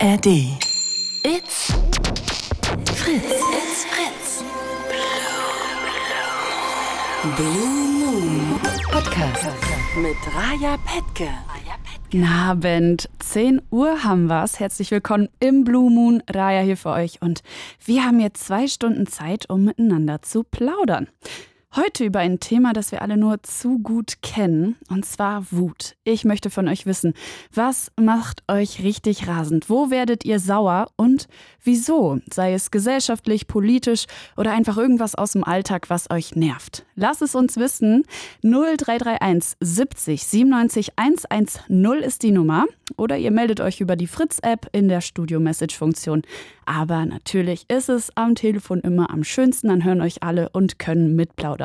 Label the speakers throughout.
Speaker 1: ARD. It's Fritz. It's Fritz. Blue Moon Podcast mit Raja Petke.
Speaker 2: Guten Abend, 10 Uhr haben wir's. Herzlich willkommen im Blue Moon. Raya hier für euch und wir haben jetzt zwei Stunden Zeit, um miteinander zu plaudern. Heute über ein Thema, das wir alle nur zu gut kennen, und zwar Wut. Ich möchte von euch wissen, was macht euch richtig rasend? Wo werdet ihr sauer und wieso? Sei es gesellschaftlich, politisch oder einfach irgendwas aus dem Alltag, was euch nervt. Lasst es uns wissen. 0331 70 97 110 ist die Nummer. Oder ihr meldet euch über die Fritz-App in der Studio-Message-Funktion. Aber natürlich ist es am Telefon immer am schönsten. Dann hören euch alle und können mitplaudern.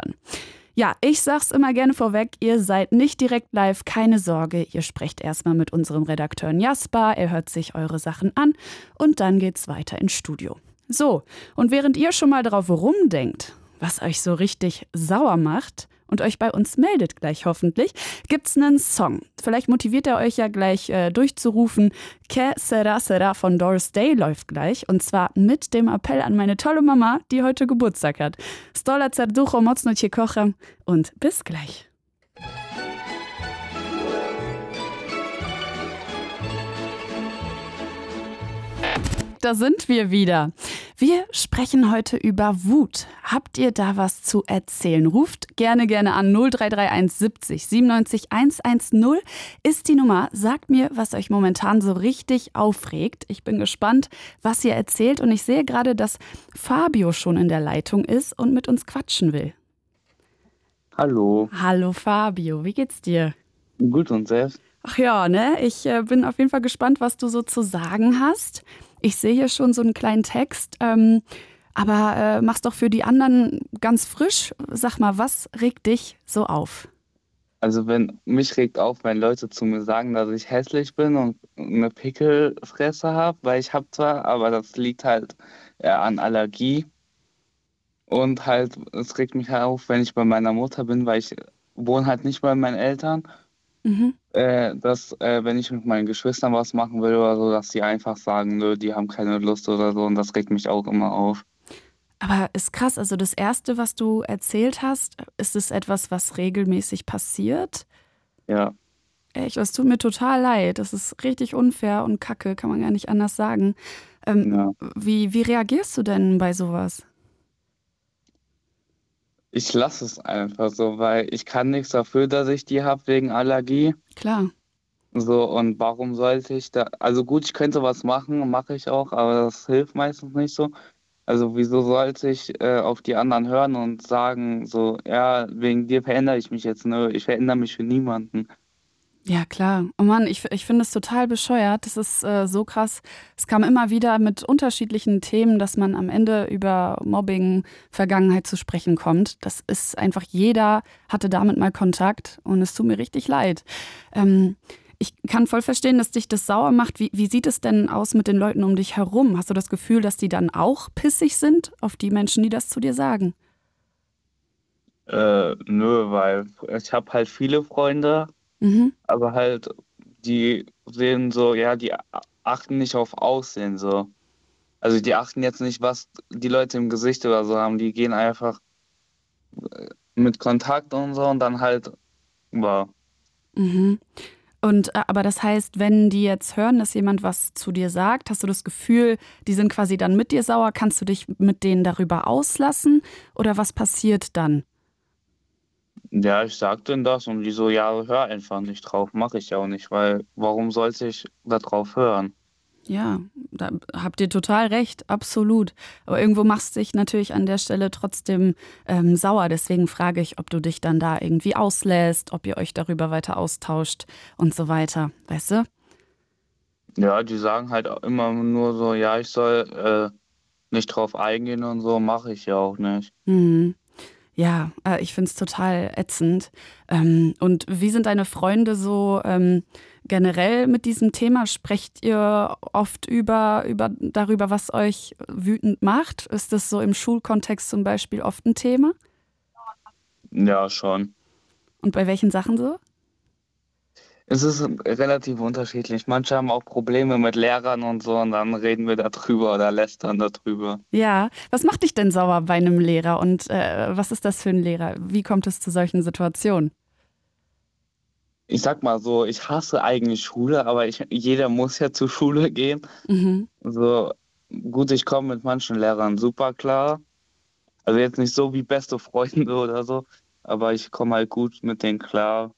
Speaker 2: Ja, ich sag's immer gerne vorweg, ihr seid nicht direkt live, keine Sorge, ihr sprecht erstmal mit unserem Redakteur Jasper, er hört sich eure Sachen an und dann geht's weiter ins Studio. So, und während ihr schon mal drauf rumdenkt, was euch so richtig sauer macht, und euch bei uns meldet gleich hoffentlich, gibt's einen Song. Vielleicht motiviert er euch ja gleich äh, durchzurufen. Que sera sera von Doris Day läuft gleich und zwar mit dem Appell an meine tolle Mama, die heute Geburtstag hat. Stola Cerducho mocno cię kocham und bis gleich. Da sind wir wieder. Wir sprechen heute über Wut. Habt ihr da was zu erzählen? Ruft gerne, gerne an 0331 70 97 110 ist die Nummer. Sagt mir, was euch momentan so richtig aufregt. Ich bin gespannt, was ihr erzählt und ich sehe gerade, dass Fabio schon in der Leitung ist und mit uns quatschen will.
Speaker 3: Hallo.
Speaker 2: Hallo Fabio, wie geht's dir?
Speaker 3: Gut und selbst?
Speaker 2: Ach ja, ne? Ich äh, bin auf jeden Fall gespannt, was du so zu sagen hast. Ich sehe hier schon so einen kleinen Text, ähm, aber äh, mach's doch für die anderen ganz frisch. Sag mal, was regt dich so auf?
Speaker 3: Also wenn mich regt auf, wenn Leute zu mir sagen, dass ich hässlich bin und eine Pickelfresse habe, weil ich habe zwar, aber das liegt halt eher an Allergie. Und halt, es regt mich auf, wenn ich bei meiner Mutter bin, weil ich wohne halt nicht bei meinen Eltern.
Speaker 2: Mhm.
Speaker 3: Äh, dass, äh, wenn ich mit meinen Geschwistern was machen will oder so, dass die einfach sagen, nö, die haben keine Lust oder so. Und das regt mich auch immer auf.
Speaker 2: Aber ist krass, also das Erste, was du erzählt hast, ist es etwas, was regelmäßig passiert?
Speaker 3: Ja.
Speaker 2: Echt, das tut mir total leid. Das ist richtig unfair und kacke, kann man gar nicht anders sagen. Ähm,
Speaker 3: Ja.
Speaker 2: wie, wie reagierst du denn bei sowas?
Speaker 3: Ich lasse es einfach so, weil ich kann nichts dafür, dass ich die habe wegen Allergie.
Speaker 2: Klar.
Speaker 3: So, und warum sollte ich da, also gut, ich könnte was machen, mache ich auch, aber das hilft meistens nicht so. Also wieso sollte ich äh, auf die anderen hören und sagen, so, ja, wegen dir verändere ich mich jetzt, nö, ich verändere mich für niemanden.
Speaker 2: Ja, klar. Oh Mann, ich, ich finde es total bescheuert. Das ist äh, so krass. Es kam immer wieder mit unterschiedlichen Themen, dass man am Ende über Mobbing, Vergangenheit zu sprechen kommt. Das ist einfach, jeder hatte damit mal Kontakt und es tut mir richtig leid. Ähm, ich kann voll verstehen, dass dich das sauer macht. Wie, wie sieht es denn aus mit den Leuten um dich herum? Hast du das Gefühl, dass die dann auch pissig sind auf die Menschen, die das zu dir sagen?
Speaker 3: Äh, nö, weil ich habe halt viele Freunde,
Speaker 2: Mhm.
Speaker 3: aber halt, die sehen so, ja, die achten nicht auf Aussehen, so. Also die achten jetzt nicht, was die Leute im Gesicht oder so haben, die gehen einfach äh, mit Kontakt und so und dann halt, wow.
Speaker 2: Mhm. Und äh, aber das heißt, wenn die jetzt hören, dass jemand was zu dir sagt, hast du das Gefühl, die sind quasi dann mit dir sauer, kannst du dich mit denen darüber auslassen oder was passiert dann?
Speaker 3: Ja, ich sag denen das und die so, ja, hör einfach nicht drauf, mache ich ja auch nicht, weil warum sollte ich da drauf hören?
Speaker 2: Ja, da habt ihr total recht, absolut. Aber irgendwo machst du dich natürlich an der Stelle trotzdem ähm, sauer. Deswegen frage ich, ob du dich dann da irgendwie auslässt, ob ihr euch darüber weiter austauscht und so weiter. Weißt du?
Speaker 3: Ja, die sagen halt auch immer nur so, ja, ich soll äh, nicht drauf eingehen und so, mache ich ja auch nicht.
Speaker 2: Mhm. Ja, äh, ich finde es total ätzend. Ähm, und wie sind deine Freunde so ähm, generell mit diesem Thema? Sprecht ihr oft über, über darüber, was euch wütend macht? Ist das so im Schulkontext zum Beispiel oft ein Thema?
Speaker 3: Ja, schon.
Speaker 2: Und bei welchen Sachen so?
Speaker 3: Es ist relativ unterschiedlich. Manche haben auch Probleme mit Lehrern und so und dann reden wir darüber oder lästern darüber.
Speaker 2: Ja, was macht dich denn sauer bei einem Lehrer und äh, was ist das für ein Lehrer? Wie kommt es zu solchen Situationen?
Speaker 3: Ich sag mal so, ich hasse eigentlich Schule, aber ich, jeder muss ja zur Schule gehen.
Speaker 2: Mhm.
Speaker 3: So, gut, ich komme mit manchen Lehrern super klar. Also jetzt nicht so wie beste Freunde oder so, aber ich komme halt gut mit denen klar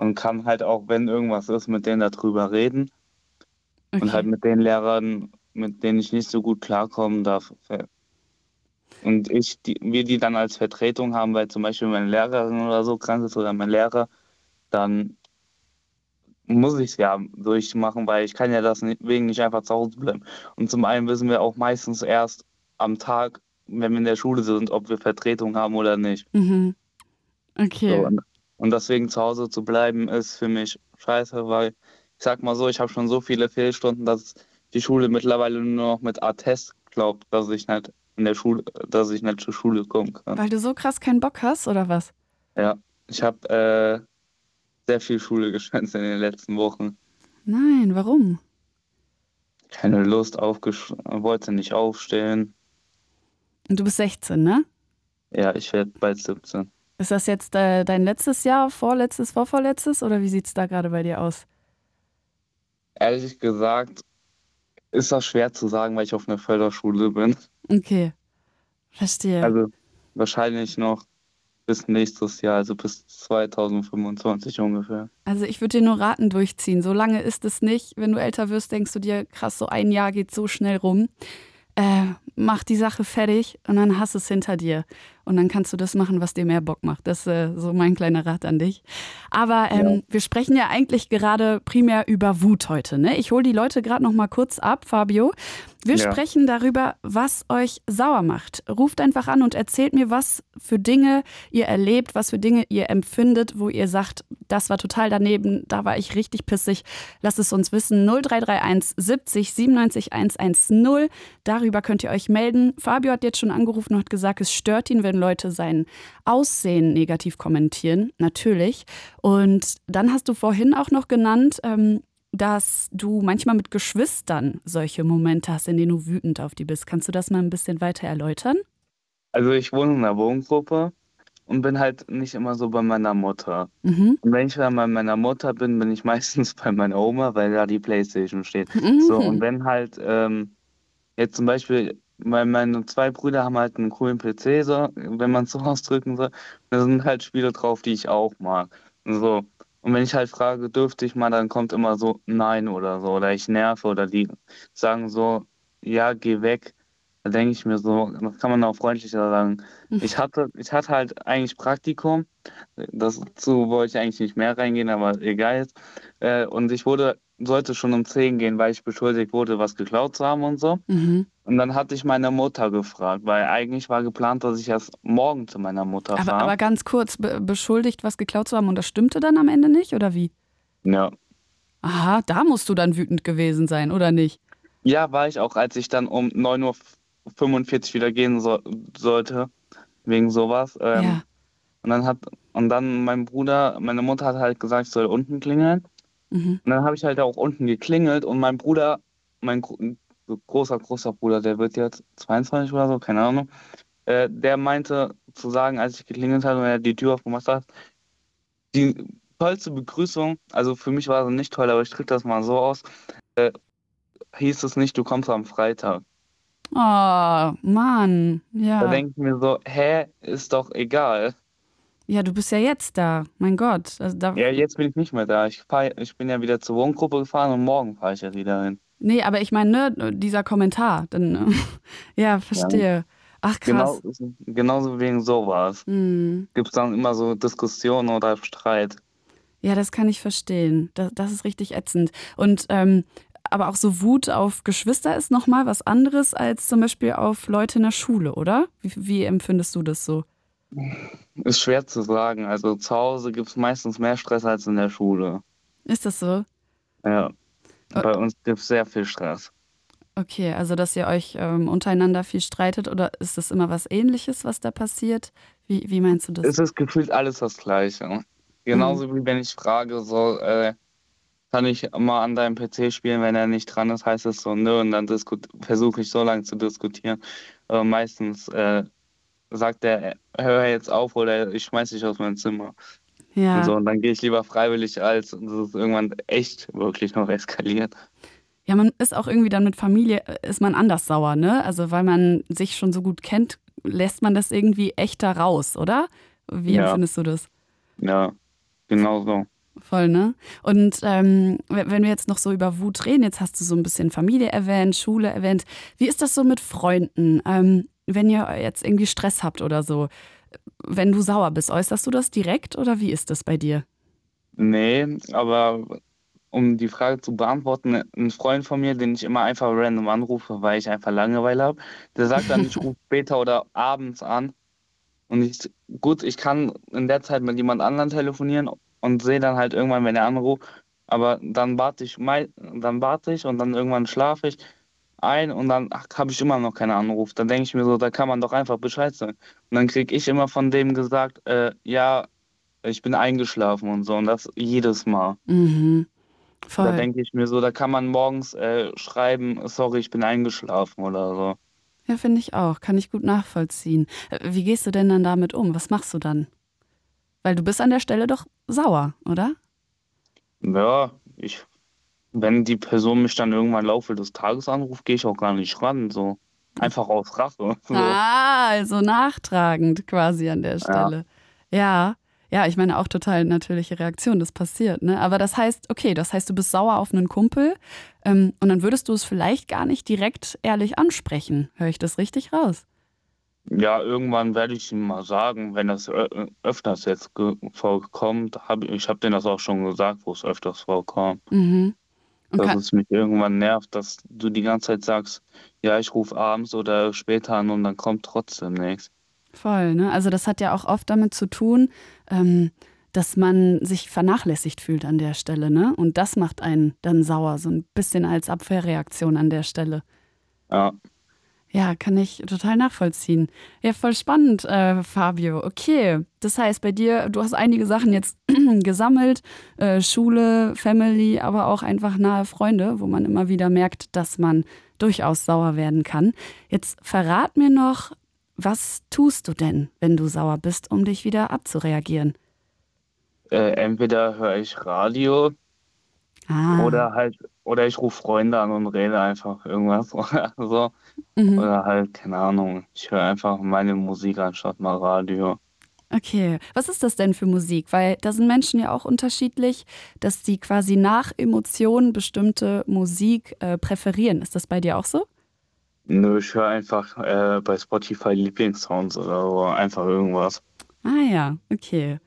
Speaker 3: und kann halt auch, wenn irgendwas ist, mit denen darüber reden.
Speaker 2: Okay.
Speaker 3: Und halt mit den Lehrern, mit denen ich nicht so gut klarkommen darf. Und ich, die, wir die dann als Vertretung haben, weil zum Beispiel meine Lehrerin oder so krank ist oder mein Lehrer, dann muss ich es ja durchmachen, weil ich kann ja deswegen nicht einfach zu Hause bleiben. Und zum einen wissen wir auch meistens erst am Tag, wenn wir in der Schule sind, ob wir Vertretung haben oder nicht.
Speaker 2: Mhm. Okay.
Speaker 3: So, und, deswegen zu Hause zu bleiben, ist für mich scheiße, weil ich sag mal so, ich habe schon so viele Fehlstunden, dass die Schule mittlerweile nur noch mit Attest glaubt, dass ich nicht in der Schule, dass ich nicht zur Schule kommen kann.
Speaker 2: Weil du so krass keinen Bock hast, oder was?
Speaker 3: Ja, ich habe äh, sehr viel Schule geschwänzt in den letzten Wochen.
Speaker 2: Nein, warum?
Speaker 3: Keine Lust, aufgesch wollte nicht aufstehen.
Speaker 2: Und du bist 16, ne?
Speaker 3: Ja, ich werde bald 17.
Speaker 2: Ist das jetzt äh, dein letztes Jahr, vorletztes, vorvorletztes oder wie sieht es da gerade bei dir aus?
Speaker 3: Ehrlich gesagt ist das schwer zu sagen, weil ich auf einer Förderschule bin.
Speaker 2: Okay, verstehe.
Speaker 3: Also wahrscheinlich noch bis nächstes Jahr, also bis 2025 ungefähr.
Speaker 2: Also ich würde dir nur raten, durchziehen. So lange ist es nicht. Wenn du älter wirst, denkst du dir, krass, so ein Jahr geht so schnell rum. Äh, mach die Sache fertig und dann hast es hinter dir. Und dann kannst du das machen, was dir mehr Bock macht. Das ist äh, so mein kleiner Rat an dich. Aber ähm,
Speaker 3: Ja.
Speaker 2: wir sprechen ja eigentlich gerade primär über Wut heute. Ne? Ich hole die Leute gerade noch mal kurz ab, Fabio. Wir
Speaker 3: Ja.
Speaker 2: sprechen darüber, was euch sauer macht. Ruft einfach an und erzählt mir, was für Dinge ihr erlebt, was für Dinge ihr empfindet, wo ihr sagt, das war total daneben, da war ich richtig pissig. Lasst es uns wissen. 0331 70 97 110. Darüber könnt ihr euch melden. Fabio hat jetzt schon angerufen und hat gesagt, es stört ihn, wenn Leute sein Aussehen negativ kommentieren. Natürlich. Und dann hast du vorhin auch noch genannt, ähm, dass du manchmal mit Geschwistern solche Momente hast, in denen du wütend auf die bist. Kannst du das mal ein bisschen weiter erläutern?
Speaker 3: Also ich wohne in einer Wohngruppe und bin halt nicht immer so bei meiner Mutter.
Speaker 2: Mhm.
Speaker 3: Und wenn ich dann bei meiner Mutter bin, bin ich meistens bei meiner Oma, weil da die Playstation steht.
Speaker 2: Mhm.
Speaker 3: So, und wenn halt, ähm, jetzt zum Beispiel, weil meine zwei Brüder haben halt einen coolen PC, so, wenn man es so ausdrücken soll, da sind halt Spiele drauf, die ich auch mag. So. Und wenn ich halt frage, dürfte ich mal, dann kommt immer so Nein oder so, oder ich nerve, oder die sagen so, ja, geh weg. Da denke ich mir so, das kann man auch freundlicher sagen. Ich hatte, ich hatte halt eigentlich Praktikum, dazu wollte ich eigentlich nicht mehr reingehen, aber egal jetzt. Äh, und ich wurde, sollte schon um 10 gehen, weil ich beschuldigt wurde, was geklaut zu haben und so.
Speaker 2: Mhm.
Speaker 3: Und dann hatte ich meine Mutter gefragt, weil eigentlich war geplant, dass ich erst morgen zu meiner Mutter
Speaker 2: Aber,
Speaker 3: fahre.
Speaker 2: aber ganz kurz, be beschuldigt, was geklaut zu haben und das stimmte dann am Ende nicht, oder wie?
Speaker 3: Ja.
Speaker 2: Aha, da musst du dann wütend gewesen sein, oder nicht?
Speaker 3: ja, war ich auch, als ich dann um 9.45 Uhr wieder gehen so, sollte, wegen sowas. Ähm,
Speaker 2: ja.
Speaker 3: Und dann hat, und dann mein Bruder, meine Mutter hat halt gesagt, ich soll unten klingeln.
Speaker 2: Mhm.
Speaker 3: Und dann habe ich halt auch unten geklingelt und mein Bruder, mein gro großer, großer Bruder, der wird jetzt 22 oder so, keine Ahnung, äh, der meinte zu sagen, als ich geklingelt habe und er die Tür aufgemacht hat, die tollste Begrüßung, also für mich war sie nicht toll, aber ich drücke das mal so aus, äh, hieß es nicht, du kommst am Freitag.
Speaker 2: Oh, Mann. Ja.
Speaker 3: Da denke ich mir so, hä, ist doch egal.
Speaker 2: ja, du bist ja jetzt da. Mein Gott. Also da,
Speaker 3: Ja, jetzt bin ich nicht mehr da. Ich, fahr, ich bin ja wieder zur Wohngruppe gefahren und morgen fahre ich ja wieder hin.
Speaker 2: Nee, aber ich meine, ne, dieser Kommentar. Dann, ja, verstehe. Ach, krass.
Speaker 3: Genau, genauso wegen sowas.
Speaker 2: Hm.
Speaker 3: Gibt es dann immer so Diskussionen oder Streit.
Speaker 2: Ja, das kann ich verstehen. Das, das ist richtig ätzend. Und ähm, aber auch so Wut auf Geschwister ist nochmal was anderes als zum Beispiel auf Leute in der Schule, oder? Wie, wie empfindest du das so?
Speaker 3: Ist schwer zu sagen. Also zu Hause gibt es meistens mehr Stress als in der Schule.
Speaker 2: Ist das so?
Speaker 3: Ja. Bei uns gibt es sehr viel Stress.
Speaker 2: Okay, also dass ihr euch ähm, untereinander viel streitet oder ist das immer was ähnliches, was da passiert? Wie, wie meinst du das?
Speaker 3: Es ist gefühlt alles das Gleiche. Genauso wie wenn ich frage, so, äh, kann ich mal an deinem PC spielen, wenn er nicht dran ist, heißt es so, nö, und dann versuche ich so lange zu diskutieren. Aber meistens äh, sagt er, hör jetzt auf oder ich schmeiß dich aus meinem Zimmer.
Speaker 2: Ja.
Speaker 3: Und, so, und dann gehe ich lieber freiwillig, als es ist irgendwann echt wirklich noch eskaliert.
Speaker 2: Ja, man ist auch irgendwie dann mit Familie, ist man anders sauer, ne? Also weil man sich schon so gut kennt, lässt man das irgendwie echter raus, oder? Wie
Speaker 3: Ja.
Speaker 2: empfindest du das?
Speaker 3: Ja, genau so.
Speaker 2: Voll, ne? Und ähm, wenn wir jetzt noch so über Wut reden, jetzt hast du so ein bisschen Familie erwähnt, Schule erwähnt. Wie ist das so mit Freunden? Ähm, wenn ihr jetzt irgendwie Stress habt oder so, wenn du sauer bist, äußerst du das direkt oder wie ist das bei dir?
Speaker 3: Nee, aber um die Frage zu beantworten, ein Freund von mir, den ich immer einfach random anrufe, weil ich einfach Langeweile habe, der sagt dann, ich rufe später oder abends an. Und ich, gut, ich kann in der Zeit mit jemand anderem telefonieren und sehe dann halt irgendwann, wenn er anruft, aber dann warte ich, dann warte ich und dann irgendwann schlafe ich ein und dann habe ich immer noch keinen Anruf. Dann denke ich mir so, da kann man doch einfach Bescheid sagen. Und dann kriege ich immer von dem gesagt, äh, ja, ich bin eingeschlafen und so und das jedes Mal.
Speaker 2: Mhm.
Speaker 3: Da
Speaker 2: Voll.
Speaker 3: denke ich mir so, da kann man morgens äh, schreiben, sorry, ich bin eingeschlafen oder so.
Speaker 2: Ja, finde ich auch. Kann ich gut nachvollziehen. Wie gehst du denn dann damit um? Was machst du dann? Weil du bist an der Stelle doch sauer, oder?
Speaker 3: Ja, ich, wenn die Person mich dann irgendwann im Laufe des Tages anruft, gehe ich auch gar nicht ran, so. Einfach aus Rache. So.
Speaker 2: Ah, also nachtragend quasi an der Stelle. Ja. Ja, ich meine auch total natürliche Reaktion, das passiert, ne? Aber das heißt, okay, das heißt, du bist sauer auf einen Kumpel ähm, und dann würdest du es vielleicht gar nicht direkt ehrlich ansprechen. Höre ich das richtig raus?
Speaker 3: Ja, irgendwann werde ich ihm mal sagen, wenn das öfters jetzt vorkommt, hab, ich habe denen das auch schon gesagt, wo es öfters vorkommt,
Speaker 2: Mhm.
Speaker 3: Dass es mich irgendwann nervt, dass du die ganze Zeit sagst, ja, ich rufe abends oder später an und dann kommt trotzdem nichts.
Speaker 2: voll, ne? Also das hat ja auch oft damit zu tun, ähm, dass man sich vernachlässigt fühlt an der Stelle, ne? Und das macht einen dann sauer, so ein bisschen als Abwehrreaktion an der Stelle.
Speaker 3: Ja.
Speaker 2: Ja, kann ich total nachvollziehen. Ja, voll spannend, äh, Fabio. Okay, das heißt, bei dir, du hast einige Sachen jetzt gesammelt, äh, Schule, Family, aber auch einfach nahe Freunde, wo man immer wieder merkt, dass man durchaus sauer werden kann. Jetzt verrat mir noch, was tust du denn, wenn du sauer bist, um dich wieder abzureagieren?
Speaker 3: Äh, entweder höre ich Radio
Speaker 2: Ah,
Speaker 3: oder halt, oder ich rufe Freunde an und rede einfach irgendwas oder so.
Speaker 2: mhm.
Speaker 3: Oder halt, keine Ahnung, ich höre einfach meine Musik anstatt mal Radio.
Speaker 2: Okay, was ist das denn für Musik? Weil da sind Menschen ja auch unterschiedlich, dass sie quasi nach Emotionen bestimmte Musik äh, präferieren. Ist das bei dir auch so?
Speaker 3: Nö, ich höre einfach äh, bei Spotify Lieblingssounds oder so, einfach irgendwas.
Speaker 2: Ah ja, okay.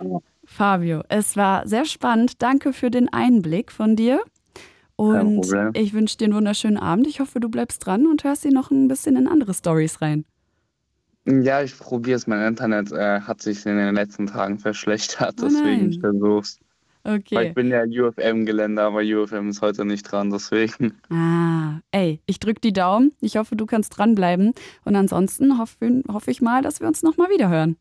Speaker 3: Ja.
Speaker 2: Fabio, es war sehr spannend. Danke für den Einblick von dir. Und ich wünsche dir einen wunderschönen Abend. Ich hoffe, du bleibst dran und hörst dir noch ein bisschen in andere Stories rein.
Speaker 3: Ja, ich probiere es. Mein Internet äh, hat sich in den letzten Tagen verschlechtert,
Speaker 2: Oh
Speaker 3: deswegen ich versuch's. Weil
Speaker 2: Okay.
Speaker 3: ich bin ja UFM-Gelände, aber UFM ist heute nicht dran, deswegen.
Speaker 2: Ah, ey, ich drück die Daumen. Ich hoffe, du kannst dranbleiben. Und ansonsten hoffe, hoffe ich mal, dass wir uns nochmal wieder hören.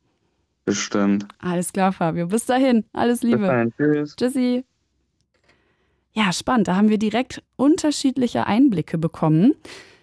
Speaker 3: Bestimmt.
Speaker 2: Alles klar, Fabio. Bis dahin. Alles
Speaker 3: Bis
Speaker 2: Liebe.
Speaker 3: dahin, tschüss.
Speaker 2: Tschüssi. Ja, spannend. Da haben wir direkt unterschiedliche Einblicke bekommen.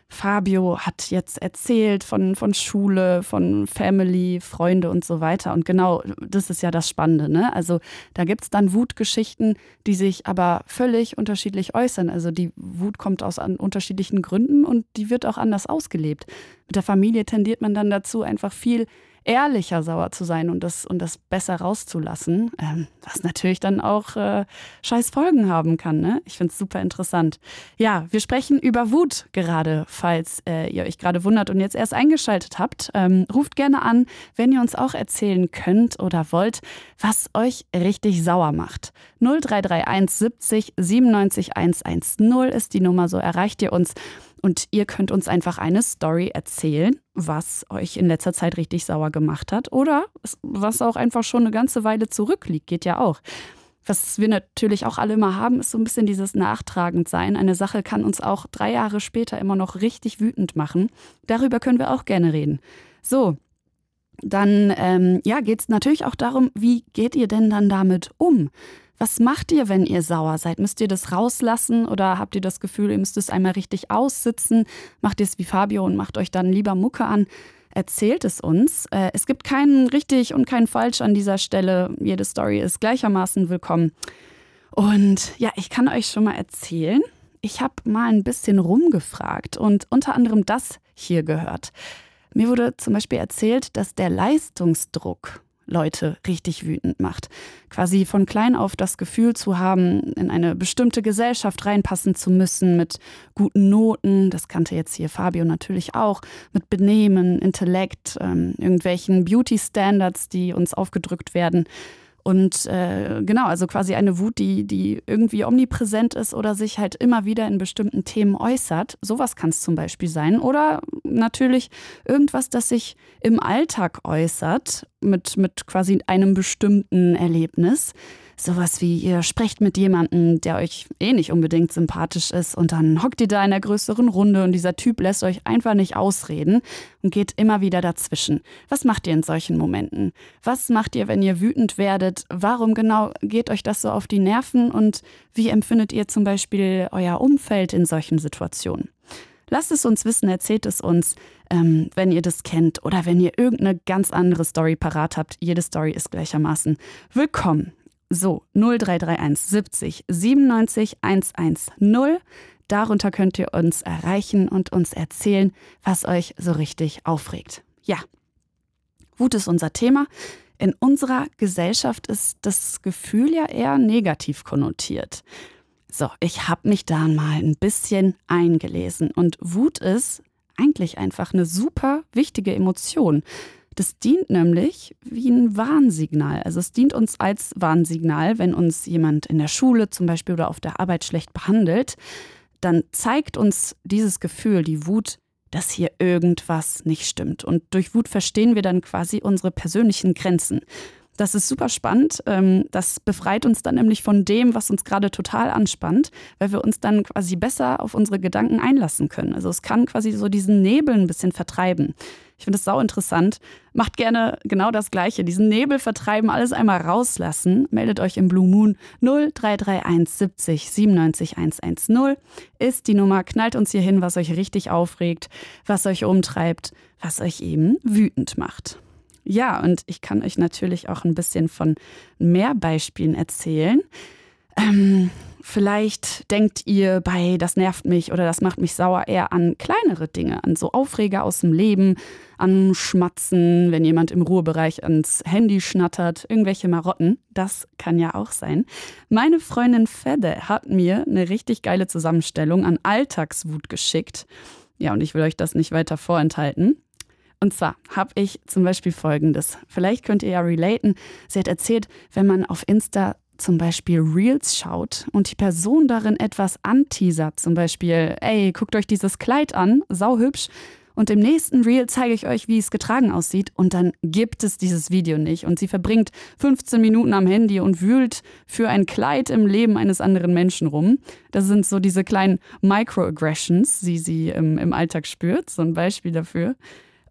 Speaker 2: Fabio hat jetzt erzählt von, von Schule, von Family, Freunde und so weiter. Und genau, das ist ja das Spannende. Ne? Also da gibt es dann Wutgeschichten, die sich aber völlig unterschiedlich äußern. Also die Wut kommt aus an unterschiedlichen Gründen und die wird auch anders ausgelebt. Mit der Familie tendiert man dann dazu, einfach viel ehrlicher sauer zu sein und das, und das besser rauszulassen, ähm, was natürlich dann auch äh, scheiß Folgen haben kann. Ne? Ich finde es super interessant. Ja, wir sprechen über Wut gerade, falls äh, ihr euch gerade wundert und jetzt erst eingeschaltet habt. Ähm, ruft gerne an, wenn ihr uns auch erzählen könnt oder wollt, was euch richtig sauer macht. 0331 70 97 110 ist die Nummer, so erreicht ihr uns. Und ihr könnt uns einfach eine Story erzählen, was euch in letzter Zeit richtig sauer gemacht hat oder was auch einfach schon eine ganze Weile zurückliegt, geht ja auch. Was wir natürlich auch alle immer haben, ist so ein bisschen dieses Nachtragend-Sein. Eine Sache kann uns auch drei Jahre später immer noch richtig wütend machen. Darüber können wir auch gerne reden. So, dann ähm, ja, geht es natürlich auch darum, wie geht ihr denn dann damit um? Was macht ihr, wenn ihr sauer seid? Müsst ihr das rauslassen oder habt ihr das Gefühl, ihr müsst es einmal richtig aussitzen? Macht ihr es wie Fabio und macht euch dann lieber Mucke an? Erzählt es uns. Äh, es gibt keinen richtig und keinen falsch an dieser Stelle. Jede Story ist gleichermaßen willkommen. Und ja, ich kann euch schon mal erzählen, ich habe mal ein bisschen rumgefragt und unter anderem das hier gehört. Mir wurde zum Beispiel erzählt, dass der Leistungsdruck Leute richtig wütend macht. Quasi von klein auf das Gefühl zu haben, in eine bestimmte Gesellschaft reinpassen zu müssen mit guten Noten, das kannte jetzt hier Fabio natürlich auch, mit Benehmen, Intellekt, ähm, irgendwelchen Beauty-Standards, die uns aufgedrückt werden. Und äh, genau, also quasi eine Wut, die, die irgendwie omnipräsent ist oder sich halt immer wieder in bestimmten Themen äußert. Sowas kann es zum Beispiel sein. Oder natürlich irgendwas, das sich im Alltag äußert, mit, mit quasi einem bestimmten Erlebnis. Sowas wie, ihr sprecht mit jemandem, der euch eh nicht unbedingt sympathisch ist und dann hockt ihr da in einer größeren Runde und dieser Typ lässt euch einfach nicht ausreden und geht immer wieder dazwischen. Was macht ihr in solchen Momenten? Was macht ihr, wenn ihr wütend werdet? Warum genau geht euch das so auf die Nerven und wie empfindet ihr zum Beispiel euer Umfeld in solchen Situationen? Lasst es uns wissen, erzählt es uns, ähm, wenn ihr das kennt oder wenn ihr irgendeine ganz andere Story parat habt. Jede Story ist gleichermaßen willkommen. So, 0331 70 97 110. Darunter könnt ihr uns erreichen und uns erzählen, was euch so richtig aufregt. Ja, Wut ist unser Thema. In unserer Gesellschaft ist das Gefühl ja eher negativ konnotiert. So, ich habe mich da mal ein bisschen eingelesen und Wut ist eigentlich einfach eine super wichtige Emotion. Das dient nämlich wie ein Warnsignal. Also es dient uns als Warnsignal, wenn uns jemand in der Schule zum Beispiel oder auf der Arbeit schlecht behandelt, dann zeigt uns dieses Gefühl, die Wut, dass hier irgendwas nicht stimmt. Und durch Wut verstehen wir dann quasi unsere persönlichen Grenzen. Das ist super spannend. Ähm, das befreit uns dann nämlich von dem, was uns gerade total anspannt, weil wir uns dann quasi besser auf unsere Gedanken einlassen können. Also es kann quasi so diesen Nebel ein bisschen vertreiben. Ich finde es sau interessant. Macht gerne genau das Gleiche. Diesen Nebel vertreiben, alles einmal rauslassen. Meldet euch im Blue Moon 0331 70 97 110 ist die Nummer. Knallt uns hier hin, was euch richtig aufregt, was euch umtreibt, was euch eben wütend macht. Ja, und ich kann euch natürlich auch ein bisschen von mehr Beispielen erzählen. Ähm, Vielleicht denkt ihr bei das nervt mich oder das macht mich sauer eher an kleinere Dinge, an so Aufreger aus dem Leben, an Schmatzen, wenn jemand im Ruhebereich ans Handy schnattert, irgendwelche Marotten. Das kann ja auch sein. Meine Freundin Fedde hat mir eine richtig geile Zusammenstellung an Alltagswut geschickt. Ja, und ich will euch das nicht weiter vorenthalten. Und zwar habe ich zum Beispiel folgendes. Vielleicht könnt ihr ja relaten. Sie hat erzählt, wenn man auf Insta zum Beispiel Reels schaut und die Person darin etwas anteasert, zum Beispiel, ey, guckt euch dieses Kleid an, sauhübsch, und im nächsten Reel zeige ich euch, wie es getragen aussieht und dann gibt es dieses Video nicht. Und sie verbringt 15 Minuten am Handy und wühlt für ein Kleid im Leben eines anderen Menschen rum. Das sind so diese kleinen Microaggressions, die sie im, im Alltag spürt. So ein Beispiel dafür.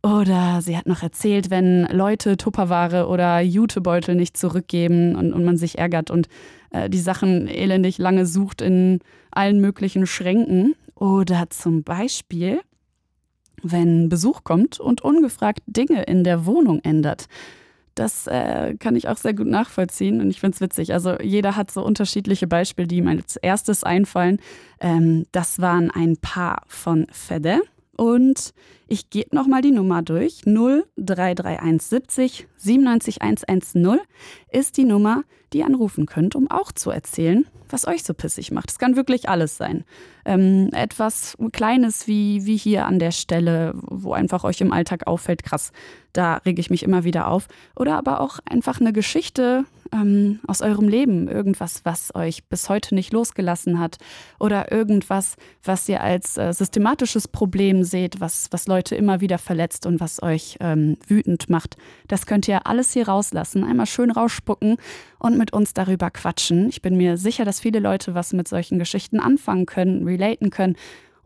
Speaker 2: Oder sie hat noch erzählt, wenn Leute Tupperware oder Jutebeutel nicht zurückgeben und, und man sich ärgert und äh, die Sachen elendig lange sucht in allen möglichen Schränken. Oder zum Beispiel, wenn Besuch kommt und ungefragt Dinge in der Wohnung ändert. Das äh, kann ich auch sehr gut nachvollziehen und ich finde es witzig. Also jeder hat so unterschiedliche Beispiele, die ihm als erstes einfallen. Ähm, das waren ein paar von Fede. Und ich gebe nochmal die Nummer durch. 033170 97110 ist die Nummer, die ihr anrufen könnt, um auch zu erzählen, was euch so pissig macht. Es kann wirklich alles sein. Ähm, etwas Kleines wie, wie hier an der Stelle, wo einfach euch im Alltag auffällt, krass, da rege ich mich immer wieder auf. Oder aber auch einfach eine Geschichte ähm, aus eurem Leben, irgendwas, was euch bis heute nicht losgelassen hat. Oder irgendwas, was ihr als äh, systematisches Problem seht, was, was Leute immer wieder verletzt und was euch ähm, wütend macht. Das könnt ihr alles hier rauslassen, einmal schön rausspucken und mit uns darüber quatschen. Ich bin mir sicher, dass viele Leute was mit solchen Geschichten anfangen können, relaten können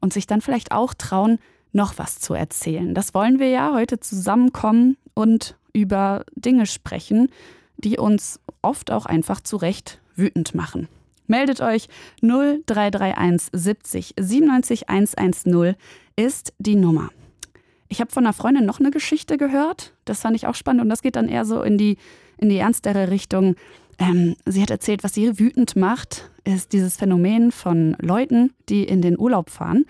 Speaker 2: und sich dann vielleicht auch trauen, noch was zu erzählen. Das wollen wir ja heute zusammenkommen und über Dinge sprechen, die uns oft auch einfach zu Recht wütend machen. Meldet euch 0331 70 97 110 ist die Nummer. Ich habe von einer Freundin noch eine Geschichte gehört. Das fand ich auch spannend und das geht dann eher so in die, in die ernstere Richtung. Ähm, sie hat erzählt, was sie wütend macht, ist dieses Phänomen von Leuten, die in den Urlaub fahren,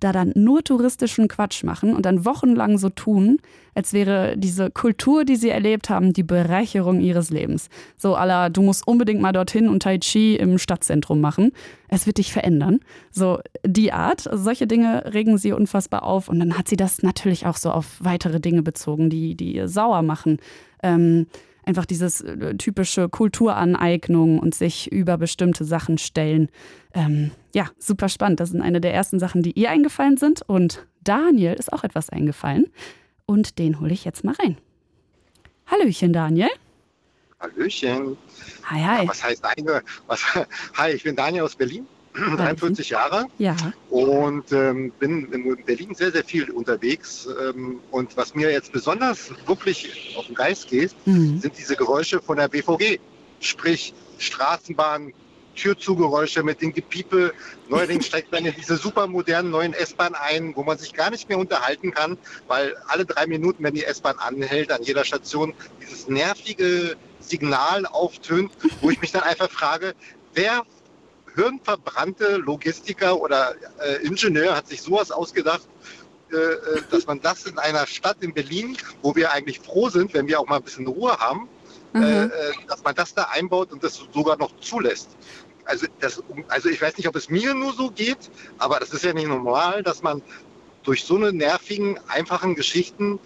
Speaker 2: da dann nur touristischen Quatsch machen und dann wochenlang so tun, als wäre diese Kultur, die sie erlebt haben, die Bereicherung ihres Lebens. So aller, du musst unbedingt mal dorthin und Tai Chi im Stadtzentrum machen. Es wird dich verändern. So die Art, also solche Dinge regen sie unfassbar auf und dann hat sie das natürlich auch so auf weitere Dinge bezogen, die die sauer machen. Ähm, einfach dieses äh, typische Kulturaneignung und sich über bestimmte Sachen stellen. Ähm, ja, super spannend. Das sind eine der ersten Sachen, die ihr eingefallen sind. Und Daniel ist auch etwas eingefallen. Und den hole ich jetzt mal rein. Hallöchen, Daniel.
Speaker 4: Hallöchen.
Speaker 2: Hi, hi.
Speaker 4: Ja, was heißt einge... Was... Hi, ich bin Daniel aus Berlin. 43 Jahre
Speaker 2: Ja.
Speaker 4: und ähm, bin in Berlin sehr, sehr viel unterwegs. Ähm, und was mir jetzt besonders wirklich auf den Geist geht,
Speaker 2: Mhm.
Speaker 4: sind diese Geräusche von der BVG. Sprich Straßenbahn, Türzugeräusche mit dem Gepiepe. Neuerdings steigt man in diese super modernen neuen S-Bahn ein, wo man sich gar nicht mehr unterhalten kann, weil alle drei Minuten, wenn die S-Bahn anhält, an jeder Station dieses nervige Signal auftönt, wo ich mich dann einfach frage, wer hirnverbrannte Logistiker oder äh, Ingenieur hat sich sowas ausgedacht, äh, äh, dass man das in einer Stadt in Berlin, wo wir eigentlich froh sind, wenn wir auch mal ein bisschen Ruhe haben, äh,
Speaker 2: Mhm.
Speaker 4: äh, dass man das da einbaut und das sogar noch zulässt. Also, das, also ich weiß nicht, ob es mir nur so geht, aber das ist ja nicht normal, dass man durch so eine nervigen, einfachen Geschichten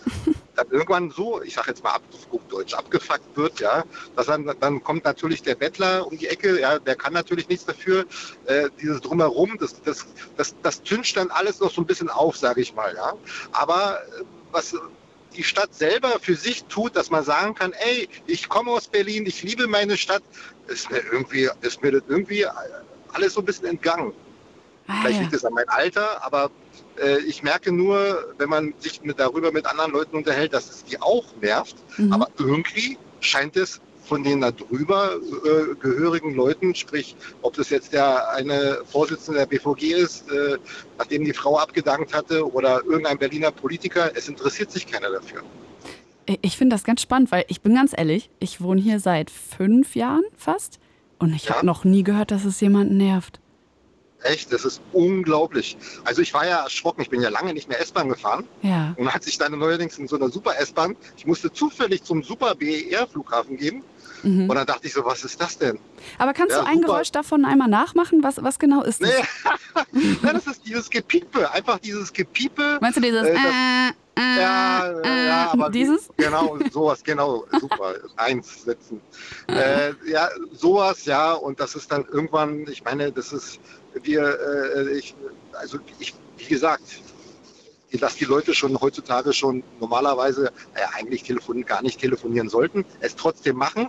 Speaker 4: dann irgendwann so, ich sage jetzt mal ab, Deutsch, abgefuckt wird, ja. Dass dann, dann kommt natürlich der Bettler um die Ecke, ja, der kann natürlich nichts dafür. Äh, dieses Drumherum, das, das, das, das tüncht dann alles noch so ein bisschen auf, sage ich mal, ja. Aber äh, was die Stadt selber für sich tut, dass man sagen kann, ey, ich komme aus Berlin, ich liebe meine Stadt, ist mir irgendwie, ist mir das irgendwie alles so ein bisschen entgangen.
Speaker 2: Ah,
Speaker 4: Vielleicht
Speaker 2: ja.
Speaker 4: liegt es an meinem Alter, aber äh, ich merke nur, wenn man sich mit, darüber mit anderen Leuten unterhält, dass es die auch nervt.
Speaker 2: Mhm.
Speaker 4: Aber irgendwie scheint es von den da drüber äh, gehörigen Leuten, sprich, ob das jetzt der eine Vorsitzende der BVG ist, äh, nachdem die Frau abgedankt hatte, oder irgendein Berliner Politiker, es interessiert sich keiner dafür.
Speaker 2: Ich finde das ganz spannend, weil ich bin ganz ehrlich, ich wohne hier seit fünf Jahren fast und ich
Speaker 4: Ja.
Speaker 2: habe noch nie gehört, dass es jemanden nervt.
Speaker 4: Echt, das ist unglaublich. Also ich war ja erschrocken, ich bin ja lange nicht mehr S-Bahn gefahren.
Speaker 2: Ja.
Speaker 4: Und als ich dann neuerdings in so einer Super S-Bahn, ich musste zufällig zum Super BER-Flughafen gehen.
Speaker 2: Mhm.
Speaker 4: Und dann dachte ich so, was ist das denn?
Speaker 2: Aber kannst
Speaker 4: Ja,
Speaker 2: du ein
Speaker 4: super.
Speaker 2: Geräusch davon einmal nachmachen? Was, was genau ist das?
Speaker 4: Nee, ja, das ist dieses Gepiepe. Einfach dieses Gepiepe.
Speaker 2: Meinst du dieses
Speaker 4: Äh, das-
Speaker 2: äh, äh,
Speaker 4: Ja,
Speaker 2: äh,
Speaker 4: ja, aber
Speaker 2: dieses?
Speaker 4: genau, sowas, genau, super, eins setzen. Äh, ja, sowas, ja, und das ist dann irgendwann, ich meine, das ist, wir, äh, ich, also ich, wie gesagt, dass die Leute schon heutzutage schon normalerweise, naja, eigentlich telefon, gar nicht telefonieren sollten, es trotzdem machen,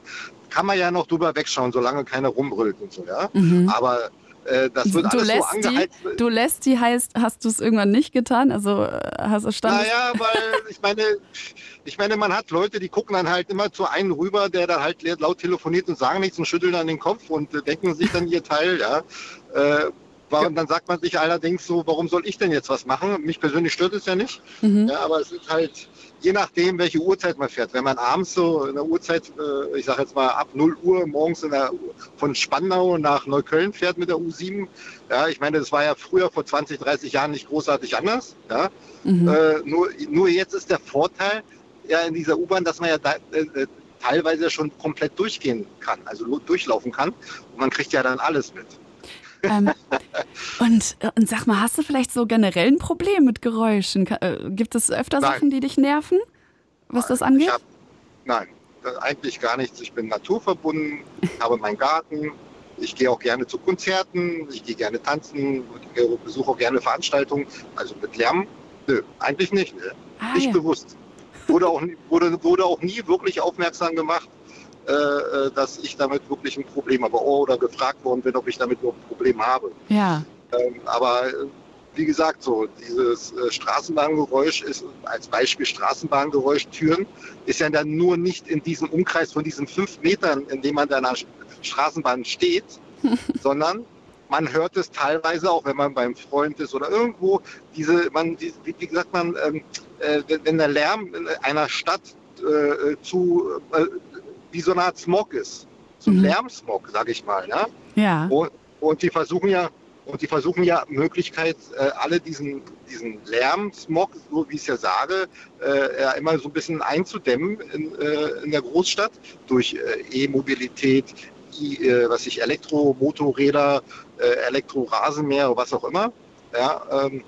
Speaker 4: kann man ja noch drüber wegschauen, solange keiner rumbrüllt und so, ja.
Speaker 2: Mhm.
Speaker 4: Aber äh, das wird
Speaker 2: Du
Speaker 4: alles so
Speaker 2: lässt, die,
Speaker 4: angeheizt.
Speaker 2: du lässt die heißt, hast du es irgendwann nicht getan? Also äh, hast du stand
Speaker 4: Naja, weil ich meine, ich meine, man hat Leute, die gucken dann halt immer zu einem rüber, der dann halt laut telefoniert und sagen nichts und schütteln dann den Kopf und äh, denken sich dann ihr Teil, ja. Äh, warum, dann sagt man sich allerdings so, warum soll ich denn jetzt was machen? Mich persönlich stört es ja nicht.
Speaker 2: Mhm.
Speaker 4: Ja, aber es ist halt, je nachdem, welche Uhrzeit man fährt. Wenn man abends so in der Uhrzeit, äh, ich sage jetzt mal ab 0 Uhr morgens in der, von Spandau nach Neukölln fährt mit der U7, ja, ich meine, das war ja früher vor 20, 30 Jahren nicht großartig anders, ja.
Speaker 2: Mhm.
Speaker 4: Äh, nur, nur jetzt ist der Vorteil ja in dieser U-Bahn, dass man ja da, äh, äh, teilweise schon komplett durchgehen kann, also durchlaufen kann. Und man kriegt ja dann alles mit.
Speaker 2: Ähm, und, äh, und sag mal, hast du vielleicht so generell ein Problem mit Geräuschen? Äh, gibt es öfter
Speaker 4: Nein.
Speaker 2: Sachen, die dich nerven, was das angeht?
Speaker 4: Hab, nein, eigentlich gar nichts. Ich bin naturverbunden, habe meinen Garten. Ich gehe auch gerne zu Konzerten, ich gehe gerne tanzen, besuche auch gerne Veranstaltungen. Also mit Lärm, nö, eigentlich nicht. Ne?
Speaker 2: Ah,
Speaker 4: nicht
Speaker 2: ja.
Speaker 4: bewusst. Wurde auch, nie- wurde, wurde auch nie wirklich aufmerksam gemacht, äh, äh, dass ich damit wirklich ein Problem habe oder gefragt worden bin, ob ich damit nur ein Problem habe.
Speaker 2: ja.
Speaker 4: Ähm, aber äh, wie gesagt, so dieses äh, Straßenbahngeräusch ist als Beispiel Straßenbahngeräusch Türen ist ja dann nur nicht in diesem Umkreis von diesen fünf Metern, in dem man da an der Straßenbahn steht, sondern man hört es teilweise auch, wenn man beim Freund ist oder irgendwo. Diese, man, die, wie gesagt, man, ähm, äh, wenn der Lärm in einer Stadt äh, zu äh, wie so eine Art Smog ist, so ein
Speaker 2: Mhm.
Speaker 4: Lärmsmog, sage ich mal. Ne?
Speaker 2: Ja.
Speaker 4: Und, und die versuchen ja, und die versuchen ja Möglichkeit, äh, alle diesen, diesen Lärmsmog, so wie ich es ja sage, äh, ja immer so ein bisschen einzudämmen in, äh, in der Großstadt durch äh, E-Mobilität, äh, was ich, Elektromotorräder, äh, Elektrorasenmäher, was auch immer. Ja, ähm,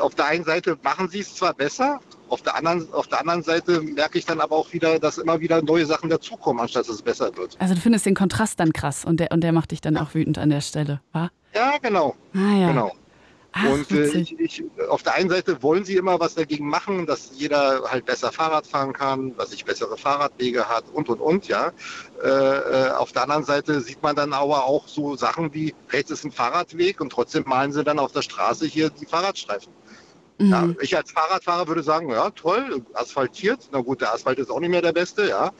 Speaker 4: auf der einen Seite machen sie es zwar besser, auf der anderen, auf der anderen Seite merke ich dann aber auch wieder, dass immer wieder neue Sachen dazukommen, anstatt dass es besser wird.
Speaker 2: Also du findest den Kontrast dann krass und der, und der macht dich dann auch wütend an der Stelle, wa?
Speaker 4: Ja, genau.
Speaker 2: Ah ja.
Speaker 4: Genau.
Speaker 2: Ach,
Speaker 4: und äh, ich, ich, auf der einen Seite wollen sie immer was dagegen machen, dass jeder halt besser Fahrrad fahren kann, dass sich bessere Fahrradwege hat und und und, ja. Äh, äh, auf der anderen Seite sieht man dann aber auch so Sachen wie rechts ist ein Fahrradweg und trotzdem malen sie dann auf der Straße hier die Fahrradstreifen. Ja,
Speaker 2: Mhm.
Speaker 4: ich als Fahrradfahrer würde sagen, ja toll, asphaltiert, na gut, der Asphalt ist auch nicht mehr der beste, ja.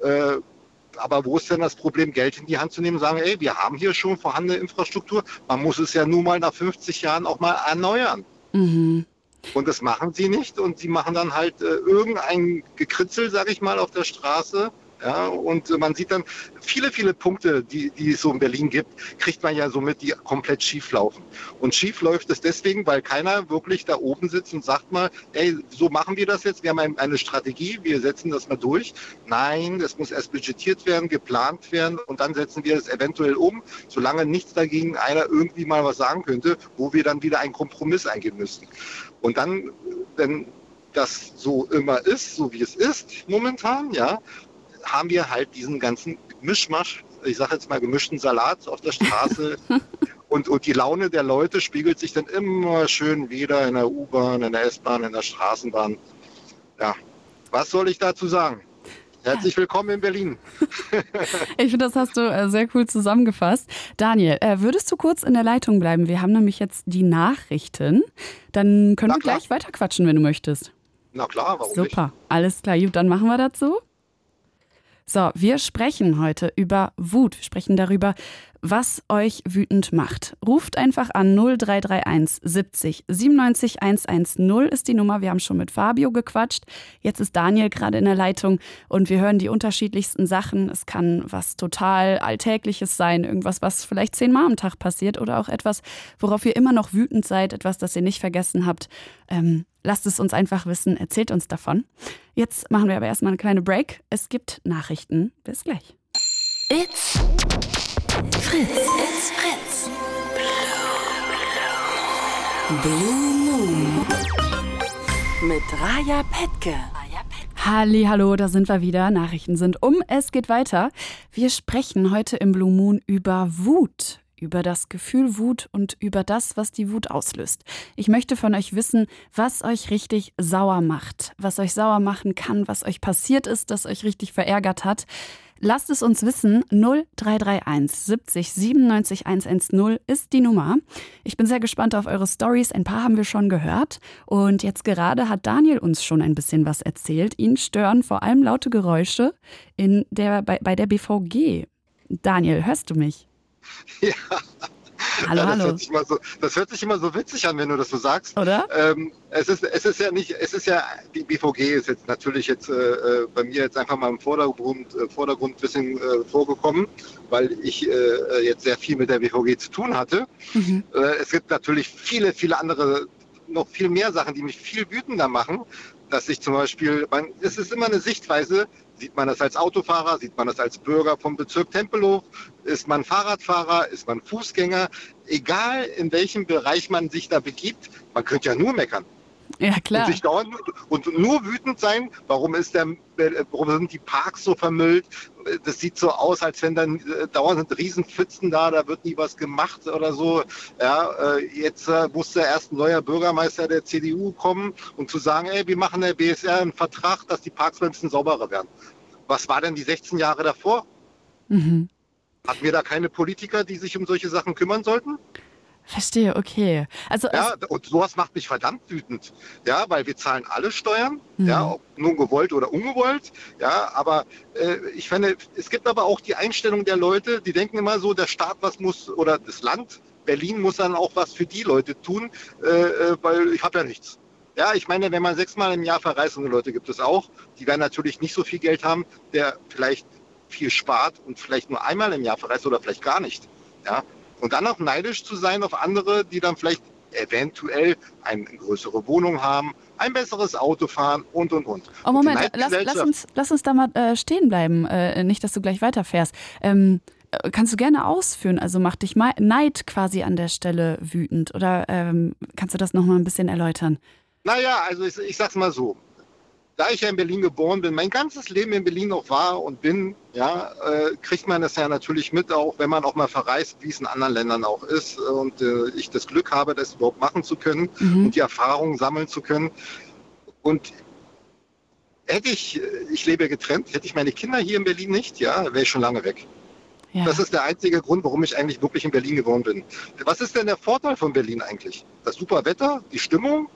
Speaker 4: Äh, aber wo ist denn das Problem, Geld in die Hand zu nehmen und sagen, ey, wir haben hier schon vorhandene Infrastruktur, man muss es ja nun mal nach 50 Jahren auch mal erneuern.
Speaker 2: Mhm.
Speaker 4: Und das machen sie nicht und sie machen dann halt äh, irgendein Gekritzel, sag ich mal, auf der Straße. Ja, und äh, man sieht dann viele, viele Punkte, die, die es so in Berlin gibt, kriegt man ja so mit, die komplett schief laufen. Und schief läuft es deswegen, weil keiner wirklich da oben sitzt und sagt mal, ey, so machen wir das jetzt, wir haben ein, eine Strategie, wir setzen das mal durch. Nein, es muss erst budgetiert werden, geplant werden und dann setzen wir es eventuell um, solange nichts dagegen einer irgendwie mal was sagen könnte, wo wir dann wieder einen Kompromiss eingehen müssten. Und dann, wenn das so immer ist, so wie es ist momentan, ja, haben wir halt diesen ganzen Mischmasch, ich sage jetzt mal gemischten Salat auf der Straße. und, und die Laune der Leute spiegelt sich dann immer schön wieder in der U-Bahn, in der S-Bahn, in der Straßenbahn. Ja, was soll ich dazu sagen? Herzlich willkommen in Berlin.
Speaker 2: Ich finde, das hast du äh, sehr cool zusammengefasst. Daniel, äh, würdest du kurz in der Leitung bleiben? Wir haben nämlich jetzt die Nachrichten. Dann können
Speaker 4: Na
Speaker 2: wir gleich weiterquatschen, wenn du möchtest.
Speaker 4: Na klar, warum nicht?
Speaker 2: Super, alles klar. Gut, dann machen wir dazu. So, wir sprechen heute über Wut. Wir sprechen darüber, was euch wütend macht. Ruft einfach an 0331 70 97 110 ist die Nummer. Wir haben schon mit Fabio gequatscht. Jetzt ist Daniel gerade in der Leitung und wir hören die unterschiedlichsten Sachen. Es kann was total Alltägliches sein, irgendwas, was vielleicht zehnmal am Tag passiert oder auch etwas, worauf ihr immer noch wütend seid, etwas, das ihr nicht vergessen habt. Ähm, lasst es uns einfach wissen, erzählt uns davon. Jetzt machen wir aber erstmal eine kleine Break. Es gibt Nachrichten. Bis gleich.
Speaker 1: It's Fritz. It's Fritz. Blue Moon. Mit Raja Petke.
Speaker 2: Halli, hallo, da sind wir wieder. Nachrichten sind um. Es geht weiter. Wir sprechen heute im Blue Moon über Wut. Über das Gefühl Wut und über das, was die Wut auslöst. Ich möchte von euch wissen, was euch richtig sauer macht, was euch sauer machen kann, was euch passiert ist, das euch richtig verärgert hat. Lasst es uns wissen. 0331 70 97 110 ist die Nummer. Ich bin sehr gespannt auf eure Stories. Ein paar haben wir schon gehört. Und jetzt gerade hat Daniel uns schon ein bisschen was erzählt. Ihn stören vor allem laute Geräusche in der, bei, bei der BVG. Daniel, hörst du mich?
Speaker 4: Ja.
Speaker 2: Hallo,
Speaker 4: Ja, das,
Speaker 2: hallo.
Speaker 4: hört sich immer so, das hört sich immer so witzig an, wenn du das so sagst.
Speaker 2: Oder?
Speaker 4: Ähm, es, ist, es ist ja nicht, es ist ja, die BVG ist jetzt natürlich jetzt äh, äh, bei mir jetzt einfach mal im Vordergrund, äh, Vordergrund ein bisschen äh, vorgekommen, weil ich äh, jetzt sehr viel mit der BVG zu tun hatte.
Speaker 2: Mhm.
Speaker 4: Äh, es gibt natürlich viele, viele andere, noch viel mehr Sachen, die mich viel wütender machen, dass ich zum Beispiel, man, es ist immer eine Sichtweise, sieht man das als Autofahrer, sieht man das als Bürger vom Bezirk Tempelhof, ist man Fahrradfahrer, ist man Fußgänger, egal in welchem Bereich man sich da begibt, man könnte ja nur meckern.
Speaker 2: Ja,
Speaker 4: Und,
Speaker 2: klar.
Speaker 4: sich dauernd, und nur wütend sein, warum, ist der, äh, warum sind die Parks so vermüllt? Das sieht so aus, als wenn dann äh, dauernd sind Riesenpfützen da, da wird nie was gemacht oder so. Ja, äh, jetzt musste erst ein neuer Bürgermeister der CDU kommen und zu sagen, ey, wir machen der BSR einen Vertrag, dass die Parks ein bisschen sauberer werden. Was war denn die 16 Jahre davor?
Speaker 2: Mhm.
Speaker 4: Hatten wir da keine Politiker, die sich um solche Sachen kümmern sollten?
Speaker 2: Verstehe, okay. Also
Speaker 4: Ja, und sowas macht mich verdammt wütend. Ja, weil wir zahlen alle Steuern,
Speaker 2: Mhm.
Speaker 4: ja, ob nun gewollt oder ungewollt. Ja, aber äh, ich finde, es gibt aber auch die Einstellung der Leute, die denken immer so, der Staat was muss oder das Land, Berlin muss dann auch was für die Leute tun, äh, äh, weil ich habe ja nichts. Ja, ich meine, wenn man sechsmal im Jahr verreist, und Leute gibt es auch, die werden natürlich nicht so viel Geld haben, der vielleicht viel spart und vielleicht nur einmal im Jahr verreist oder vielleicht gar nicht. Ja, und dann auch neidisch zu sein auf andere, die dann vielleicht eventuell eine größere Wohnung haben, ein besseres Auto fahren und und und.
Speaker 2: Oh,
Speaker 4: Und
Speaker 2: Moment, lass, lass,
Speaker 4: Neidgesellschaft-
Speaker 2: uns, lass uns da mal äh, stehen bleiben. Äh, nicht, dass du gleich weiterfährst. Ähm, äh, kannst du gerne ausführen? Also macht dich Neid quasi an der Stelle wütend? Oder ähm, kannst du das nochmal ein bisschen erläutern?
Speaker 4: Naja, also ich, ich sag's mal so. Da ich ja in Berlin geboren bin, mein ganzes Leben in Berlin auch war und bin, ja, äh, kriegt man das ja natürlich mit, auch wenn man auch mal verreist, wie es in anderen Ländern auch ist. Und äh, ich das Glück habe, das überhaupt machen zu können
Speaker 2: Mhm.
Speaker 4: und die Erfahrungen sammeln zu können. Und hätte ich, ich lebe getrennt, hätte ich meine Kinder hier in Berlin nicht, ja, wäre ich schon lange weg.
Speaker 2: Ja.
Speaker 4: Das ist der einzige Grund, warum ich eigentlich wirklich in Berlin geboren bin. Was ist denn der Vorteil von Berlin eigentlich? Das super Wetter, die Stimmung,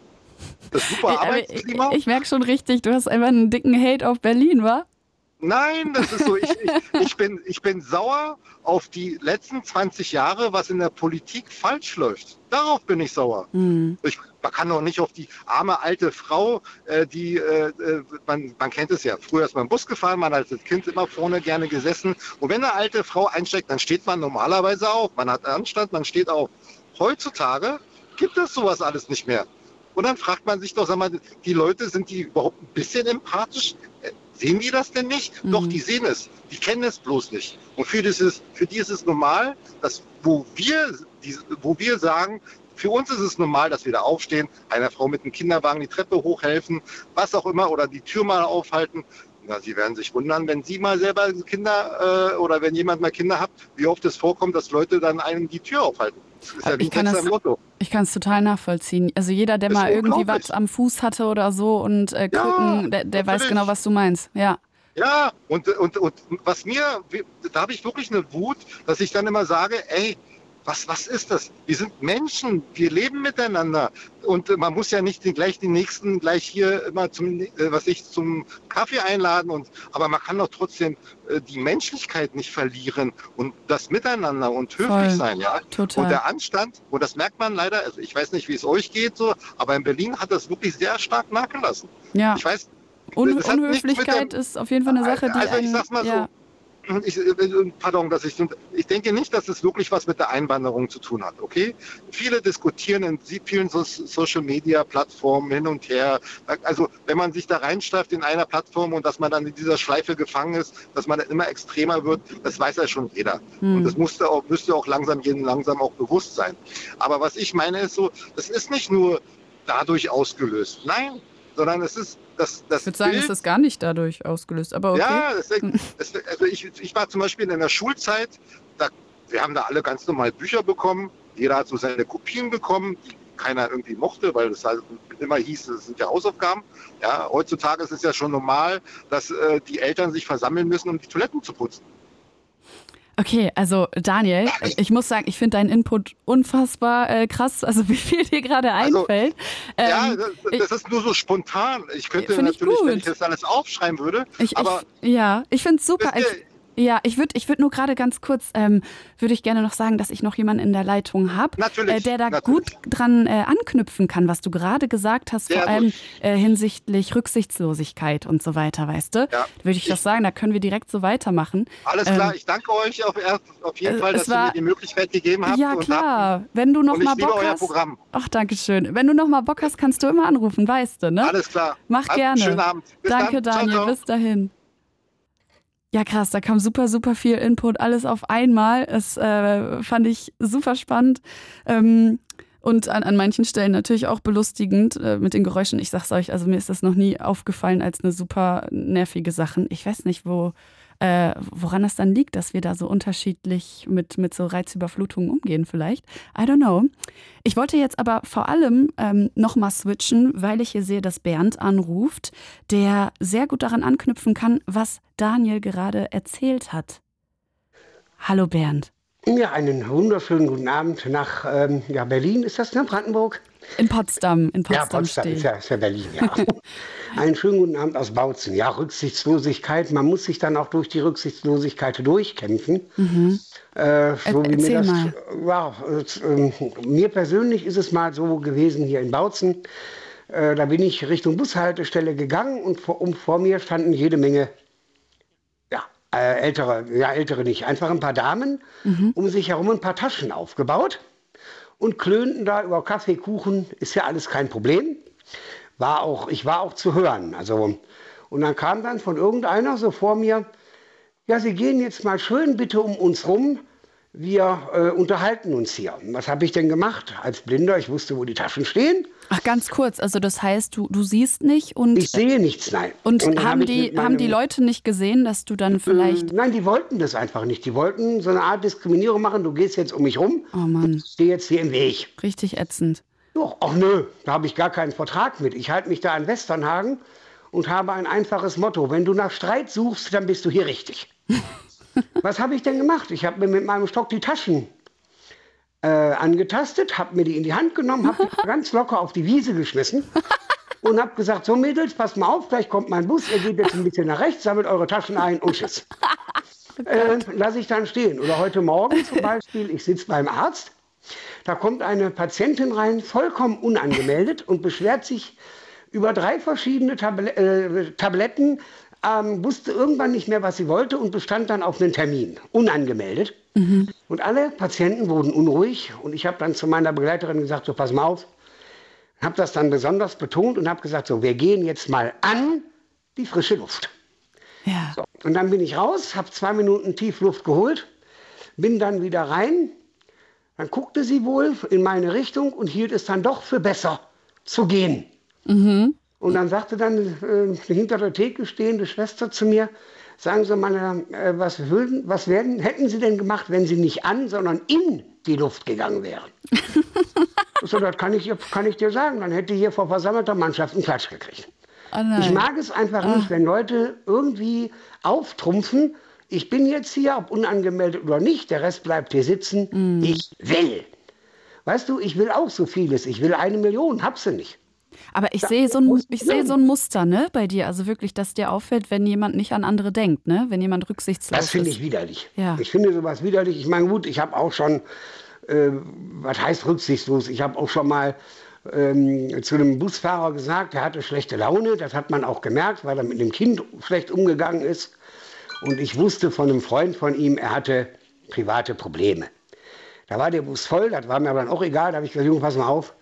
Speaker 4: das super
Speaker 2: aber ich,
Speaker 4: Arbeitsklima?
Speaker 2: ich merke schon richtig, du hast einfach einen dicken Hate auf Berlin, wa?
Speaker 4: Nein, das ist so. Ich, ich, ich, bin, ich bin sauer auf die letzten 20 Jahre, was in der Politik falsch läuft. Darauf bin ich sauer.
Speaker 2: Hm.
Speaker 4: Ich, man kann doch nicht auf die arme alte Frau, äh, die, äh, äh, man, man kennt es ja, früher ist man Bus gefahren, man hat als Kind immer vorne gerne gesessen. Und wenn eine alte Frau einsteigt, dann steht man normalerweise auf. Man hat Anstand, man steht auf. Heutzutage gibt es sowas alles nicht mehr. Und dann fragt man sich doch, sag mal, die Leute, sind die überhaupt ein bisschen empathisch? Äh, Sehen die das denn nicht?
Speaker 2: Mhm.
Speaker 4: Doch, die sehen es. Die kennen es bloß nicht. Und für, dieses, für die ist es normal, dass wo wir, die, wo wir sagen, für uns ist es normal, dass wir da aufstehen, einer Frau mit einem Kinderwagen die Treppe hochhelfen, was auch immer, oder die Tür mal aufhalten. Na, Sie werden sich wundern, wenn Sie mal selber Kinder äh, oder wenn jemand mal Kinder hat, wie oft es vorkommt, dass Leute dann einem die Tür aufhalten. Ja
Speaker 2: Ich kann das-. Ich kann es total nachvollziehen. Also jeder, der
Speaker 4: Das
Speaker 2: mal irgendwie was am Fuß hatte oder so und äh,
Speaker 4: Ja,
Speaker 2: Krücken, der, der weiß genau, was du meinst. Ja.
Speaker 4: Ja, und, und, und was mir, da habe ich wirklich eine Wut, dass ich dann immer sage, ey, was, was ist das? Wir sind Menschen, wir leben miteinander. Und man muss ja nicht den, gleich den nächsten gleich hier immer zum, äh, was ich, zum Kaffee einladen. Und, aber man kann doch trotzdem äh, die Menschlichkeit nicht verlieren und das Miteinander und höflich
Speaker 2: Voll.
Speaker 4: sein, ja.
Speaker 2: Total.
Speaker 4: Und der Anstand, und das merkt man leider, also ich weiß nicht, wie es euch geht, so, aber in Berlin hat das wirklich sehr stark nachgelassen.
Speaker 2: Ja.
Speaker 4: Ich weiß,
Speaker 2: Un Unhöflichkeit
Speaker 4: dem-
Speaker 2: ist auf jeden Fall eine Sache, die
Speaker 4: also ich sag's mal so,
Speaker 2: ja.
Speaker 4: Ich, äh, pardon, dass ich, ich denke nicht, dass es wirklich was mit der Einwanderung zu tun hat, okay? Viele diskutieren in vielen so Social Media Plattformen hin und her. Also, wenn man sich da reinstreift in einer Plattform und dass man dann in dieser Schleife gefangen ist, dass man dann immer extremer wird, das weiß ja schon jeder. Und
Speaker 2: Hm.
Speaker 4: das musste auch, müsste auch langsam jedem langsam auch bewusst sein. Aber was ich meine ist so, das ist nicht nur dadurch ausgelöst. Nein, sondern es ist das, das
Speaker 2: Ich würde sagen, es ist gar nicht dadurch ausgelöst, aber okay.
Speaker 4: ja, deswegen, das, also ich, ich war zum Beispiel in der Schulzeit, da, wir haben da alle ganz normal Bücher bekommen, jeder hat so seine Kopien bekommen, die keiner irgendwie mochte, weil es halt immer hieß, das sind ja Hausaufgaben. Ja, heutzutage ist es ja schon normal, dass äh, die Eltern sich versammeln müssen, um die Toiletten zu putzen.
Speaker 2: Okay, also Daniel, ich muss sagen, ich finde deinen Input unfassbar äh, krass, also wie viel dir gerade
Speaker 4: Also,
Speaker 2: einfällt.
Speaker 4: ja,
Speaker 2: Ähm,
Speaker 4: das, das ist nur so spontan. Ich könnte
Speaker 2: Find ich
Speaker 4: natürlich, wenn ich das alles aufschreiben würde,
Speaker 2: ich,
Speaker 4: aber
Speaker 2: ich, ja, ich finde es super. Ich,
Speaker 4: ihr,
Speaker 2: ja, ich würde ich würd nur gerade ganz kurz, ähm, würde ich gerne noch sagen, dass ich noch jemanden in der Leitung habe, äh, der da
Speaker 4: natürlich.
Speaker 2: gut dran äh, anknüpfen kann, was du gerade gesagt hast,
Speaker 4: Sehr
Speaker 2: vor allem äh, hinsichtlich Rücksichtslosigkeit und so weiter, weißt du?
Speaker 4: Ja.
Speaker 2: Würde ich das sagen, da können wir direkt so weitermachen.
Speaker 4: alles klar,
Speaker 2: Ähm,
Speaker 4: ich danke euch auf, auf jeden
Speaker 2: äh,
Speaker 4: Fall, dass ihr
Speaker 2: war-
Speaker 4: mir die Möglichkeit gegeben habt.
Speaker 2: Ja, klar. Wenn du noch
Speaker 4: Habt,
Speaker 2: mal
Speaker 4: ich
Speaker 2: Bock hast.
Speaker 4: Programm.
Speaker 2: Ach, danke schön. Wenn du noch mal Bock hast, kannst du immer anrufen, weißt du, ne?
Speaker 4: Alles klar.
Speaker 2: Mach
Speaker 4: Habt
Speaker 2: gerne.
Speaker 4: Schönen Abend. Bis
Speaker 2: Danke,
Speaker 4: dann. Ciao,
Speaker 2: Daniel.
Speaker 4: ciao.
Speaker 2: Bis dahin. Ja, krass, da kam super, super viel Input, alles auf einmal. Es äh, fand ich super spannend. Ähm, und an, an manchen Stellen natürlich auch belustigend äh, mit den Geräuschen. Ich sag's euch, also mir ist das noch nie aufgefallen als eine super nervige Sache. Ich weiß nicht, wo, äh, woran es dann liegt, dass wir da so unterschiedlich mit, mit so Reizüberflutungen umgehen, vielleicht. I don't know. Ich wollte jetzt aber vor allem ähm, nochmal switchen, weil ich hier sehe, dass Bernd anruft, der sehr gut daran anknüpfen kann, was Daniel gerade erzählt hat. Hallo Bernd.
Speaker 5: Ja, einen wunderschönen guten Abend nach ähm, ja, Berlin. Ist das, ne? Brandenburg?
Speaker 2: In Potsdam. In
Speaker 5: Ja,
Speaker 2: Potsdam,
Speaker 5: Potsdam
Speaker 2: stehe
Speaker 5: ist ja, ist ja Berlin, ja. Einen schönen guten Abend aus Bautzen. Ja, Rücksichtslosigkeit. Man muss sich dann auch durch die Rücksichtslosigkeit durchkämpfen. Äh, so wie
Speaker 2: Mhm.
Speaker 5: Mir das,
Speaker 2: mal.
Speaker 5: ja, es, ähm, mir persönlich ist es mal so gewesen hier in Bautzen. Äh, da bin ich Richtung Bushaltestelle gegangen und vor, um, vor mir standen jede Menge ja, äh, ältere, ja, ältere nicht, einfach ein paar Damen, um sich herum ein paar Taschen aufgebaut und klönten da über Kaffee, Kuchen, ist ja alles kein Problem. War auch, ich war auch zu hören. Also, und dann kam dann von irgendeiner so vor mir, ja, Sie gehen jetzt mal schön bitte um uns rum. Wir äh, unterhalten uns hier. Was habe ich denn gemacht? Als Blinder, ich wusste, wo die Taschen stehen.
Speaker 2: Ach, ganz kurz. Also das heißt, du, du siehst nicht und,
Speaker 5: Ich sehe nichts, nein.
Speaker 2: und,
Speaker 5: dann
Speaker 2: haben,
Speaker 5: hab
Speaker 2: die, haben die Leute nicht gesehen, dass du dann vielleicht...
Speaker 5: Nein, die wollten das einfach nicht. Die wollten so eine Art Diskriminierung machen. Du gehst jetzt um mich rum.
Speaker 2: Oh Mann,
Speaker 5: Ich stehe jetzt hier im Weg.
Speaker 2: richtig ätzend.
Speaker 5: Doch, ach nö, da habe ich gar keinen Vertrag mit. Ich halte mich da an Westernhagen und habe ein einfaches Motto. Wenn du nach Streit suchst, dann bist du hier richtig. Was habe ich denn gemacht? Ich habe mir mit meinem Stock die Taschen äh, angetastet, habe mir die in die Hand genommen, habe die ganz locker auf die Wiese geschmissen und habe gesagt, so Mädels, passt mal auf, gleich kommt mein Bus, ihr geht jetzt ein bisschen nach rechts, sammelt eure Taschen ein und tschüss. äh, lasse ich dann stehen. Oder heute Morgen zum Beispiel, ich sitze beim Arzt, da kommt eine Patientin rein, vollkommen unangemeldet und beschwert sich über drei verschiedene Table äh, Tabletten, ähm, wusste irgendwann nicht mehr, was sie wollte und bestand dann auf einen Termin, unangemeldet. Und alle Patienten wurden unruhig und ich habe dann zu meiner Begleiterin gesagt, so pass mal auf, habe das dann besonders betont und habe gesagt, so wir gehen jetzt mal an die frische Luft.
Speaker 2: Ja.
Speaker 5: So, und dann bin ich raus, habe zwei Minuten Tiefluft geholt, bin dann wieder rein. Dann guckte sie wohl in meine Richtung und hielt es dann doch für besser zu gehen. Und dann sagte dann äh, die hinter der Theke stehende Schwester zu mir, sagen Sie mal, äh, was, würden, was werden, hätten Sie denn gemacht, wenn Sie nicht an, sondern in die Luft gegangen wären? so, das kann ich, kann ich dir sagen. Dann hätte hier vor versammelter Mannschaft einen Klatsch gekriegt.
Speaker 2: Oh.
Speaker 5: Ich mag es einfach nicht, wenn Leute irgendwie auftrumpfen. Ich bin jetzt hier, ob unangemeldet oder nicht, der Rest bleibt hier sitzen. Ich will. Weißt du, ich will auch so vieles. Ich will eine Million, hab sie nicht.
Speaker 2: Aber ich sehe so ein,
Speaker 5: muss-
Speaker 2: ich sehe so ein Muster, ne, bei dir. Also wirklich, dass dir auffällt, wenn jemand nicht an andere denkt, ne? Wenn jemand rücksichtslos
Speaker 5: Das finde
Speaker 2: ist.
Speaker 5: ich widerlich.
Speaker 2: Ja.
Speaker 5: Ich finde sowas widerlich. Ich meine, gut, ich habe auch schon, äh, was heißt rücksichtslos? Ich habe auch schon mal ähm, zu einem Busfahrer gesagt, er hatte schlechte Laune. Das hat man auch gemerkt, weil er mit dem Kind schlecht umgegangen ist. Und ich wusste von einem Freund von ihm, er hatte private Probleme. Da war der Bus voll, das war mir aber dann auch egal. Da habe ich gesagt, Junge, pass mal auf,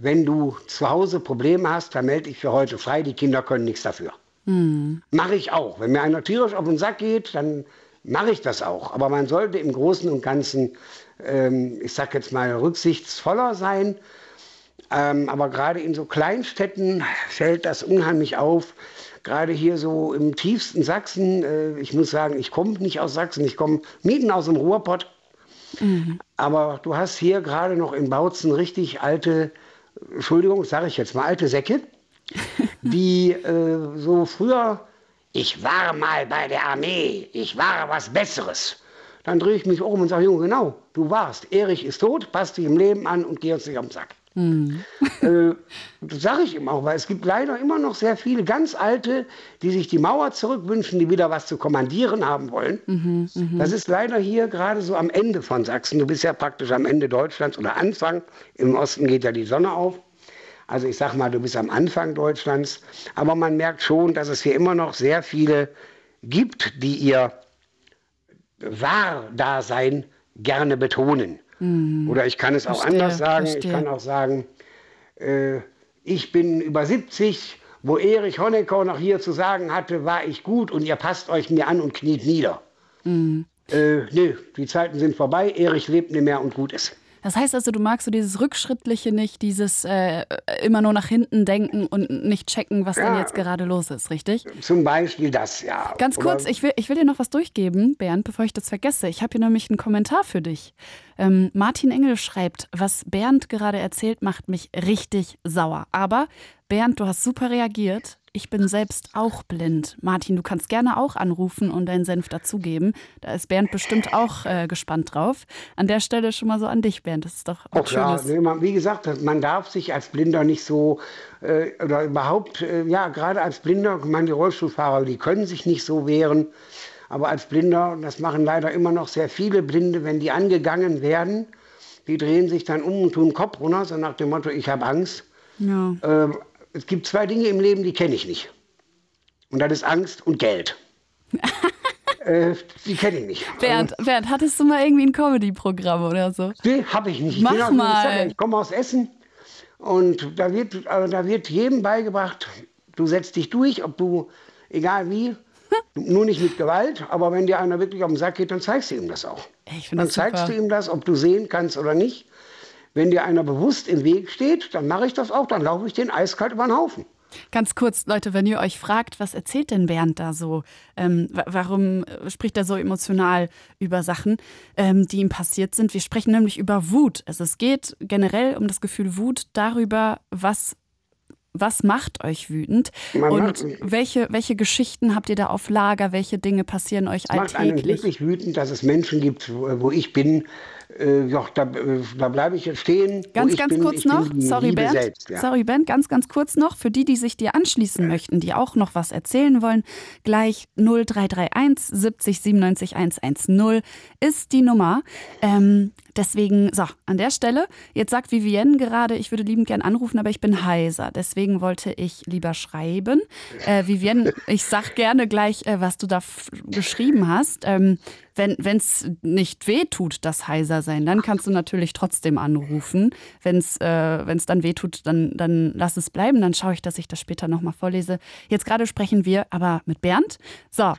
Speaker 5: wenn du zu Hause Probleme hast, dann melde ich für heute frei, die Kinder können nichts dafür. Mache ich auch. Wenn mir einer tierisch auf den Sack geht, dann mache ich das auch. Aber man sollte im Großen und Ganzen, ähm, ich sag jetzt mal, rücksichtsvoller sein. Ähm, aber gerade in so Kleinstädten fällt das unheimlich auf. Gerade hier so im tiefsten Sachsen, äh, ich muss sagen, ich komme nicht aus Sachsen, ich komme mitten aus dem Ruhrpott. Aber du hast hier gerade noch in Bautzen richtig alte, Entschuldigung, sage ich jetzt mal, alte Säcke, die äh, so früher, ich war mal bei der Armee, ich war was Besseres. Dann drehe ich mich um und sage, Junge, genau, du warst. Erich ist tot, passt dich im Leben an und geh uns nicht am Sack. Äh, das sage ich ihm auch, weil es gibt leider immer noch sehr viele ganz alte, die sich die Mauer zurückwünschen, die wieder was zu kommandieren haben wollen. Das ist leider hier gerade so am Ende von Sachsen. Du bist ja praktisch am Ende Deutschlands oder Anfang. Im Osten geht ja die Sonne auf. Also ich sag mal, du bist am Anfang Deutschlands. Aber man merkt schon, dass es hier immer noch sehr viele gibt, die ihr Wahrdasein gerne betonen. Oder ich kann es auch
Speaker 2: Verstehe,
Speaker 5: anders sagen. Ich
Speaker 2: verstehe.
Speaker 5: kann auch sagen, äh, ich bin über 70, wo Erich Honecker noch hier zu sagen hatte, war ich gut und ihr passt euch mir an und kniet nieder.
Speaker 2: Mhm.
Speaker 5: Äh, nee, die Zeiten sind vorbei, Erich lebt nicht mehr und gut ist.
Speaker 2: Das heißt also, du magst so dieses Rückschrittliche nicht, dieses äh, immer nur nach hinten denken und nicht checken, was denn
Speaker 5: Ja.
Speaker 2: jetzt gerade los ist, richtig?
Speaker 5: Zum Beispiel das, ja.
Speaker 2: Ganz
Speaker 5: Oder-
Speaker 2: kurz, ich will, ich will dir noch was durchgeben, Bernd, bevor ich das vergesse. Ich habe hier nämlich einen Kommentar für dich. Ähm, Martin Engel schreibt, was Bernd gerade erzählt, macht mich richtig sauer. Aber Bernd, du hast super reagiert. Ich bin selbst auch blind. Martin, du kannst gerne auch anrufen und deinen Senf dazugeben. Da ist Bernd bestimmt auch äh, gespannt drauf. An der Stelle schon mal so an dich, Bernd. Das ist doch was
Speaker 5: Ach
Speaker 2: Schönes.
Speaker 5: ja, wie gesagt, man darf sich als Blinder nicht so, äh, oder überhaupt, äh, ja, gerade als Blinder, ich meine, die Rollstuhlfahrer, die können sich nicht so wehren. Aber als Blinder, das machen leider immer noch sehr viele Blinde, wenn die angegangen werden, die drehen sich dann um und tun Kopf runter, so nach dem Motto, ich habe Angst.
Speaker 2: Ja.
Speaker 5: Ähm, es gibt zwei Dinge im Leben, die kenne ich nicht. Und das ist Angst und Geld. äh, die kenne ich nicht.
Speaker 2: Bernd, Bernd, hattest du mal irgendwie ein Comedy-Programm oder so?
Speaker 5: Nee, habe ich nicht.
Speaker 2: Mach
Speaker 5: ich,
Speaker 2: mal.
Speaker 5: Ich komme aus Essen und da wird, äh, da wird jedem beigebracht, du setzt dich durch, ob du, egal wie, nur nicht mit Gewalt, aber wenn dir einer wirklich auf den Sack geht, dann zeigst du ihm das auch.
Speaker 2: Ich
Speaker 5: Dann zeigst
Speaker 2: super.
Speaker 5: du ihm das, ob du sehen kannst oder nicht. Wenn dir einer bewusst im Weg steht, dann mache ich das auch, dann laufe ich den eiskalt über den Haufen.
Speaker 2: Ganz kurz, Leute, wenn ihr euch fragt, was erzählt denn Bernd da so? Ähm, wa- warum äh, spricht er so emotional über Sachen, ähm, die ihm passiert sind? Wir sprechen nämlich über Wut. Also es geht generell um das Gefühl Wut darüber, was, was macht euch wütend
Speaker 5: Man
Speaker 2: und welche, welche Geschichten habt ihr da auf Lager? Welche Dinge passieren euch
Speaker 5: Es macht einen
Speaker 2: alltäglich?
Speaker 5: wirklich wütend, dass es Menschen gibt, wo, ich bin. Äh, ja, da, da bleibe ich jetzt stehen.
Speaker 2: Ganz, ganz
Speaker 5: bin.
Speaker 2: kurz noch, sorry
Speaker 5: Liebe
Speaker 2: Bernd,
Speaker 5: Selbst, ja.
Speaker 2: sorry Bernd, ganz, ganz kurz noch, für die, die sich dir anschließen möchten, die auch noch was erzählen wollen, gleich 0331 70 97 110 ist die Nummer. Ähm, deswegen, so, an der Stelle, jetzt sagt Vivienne gerade, ich würde liebend gern anrufen, aber ich bin heiser, deswegen wollte ich lieber schreiben. Äh, Vivienne, ich sag gerne gleich, äh, was du da geschrieben hast. Ähm, wenn es nicht weh tut, das heiser sein, dann kannst du natürlich trotzdem anrufen. Wenn es äh, wenn's dann weh tut, dann, dann lass es bleiben. Dann schaue ich, dass ich das später nochmal vorlese. Jetzt gerade sprechen wir aber mit Bernd. So.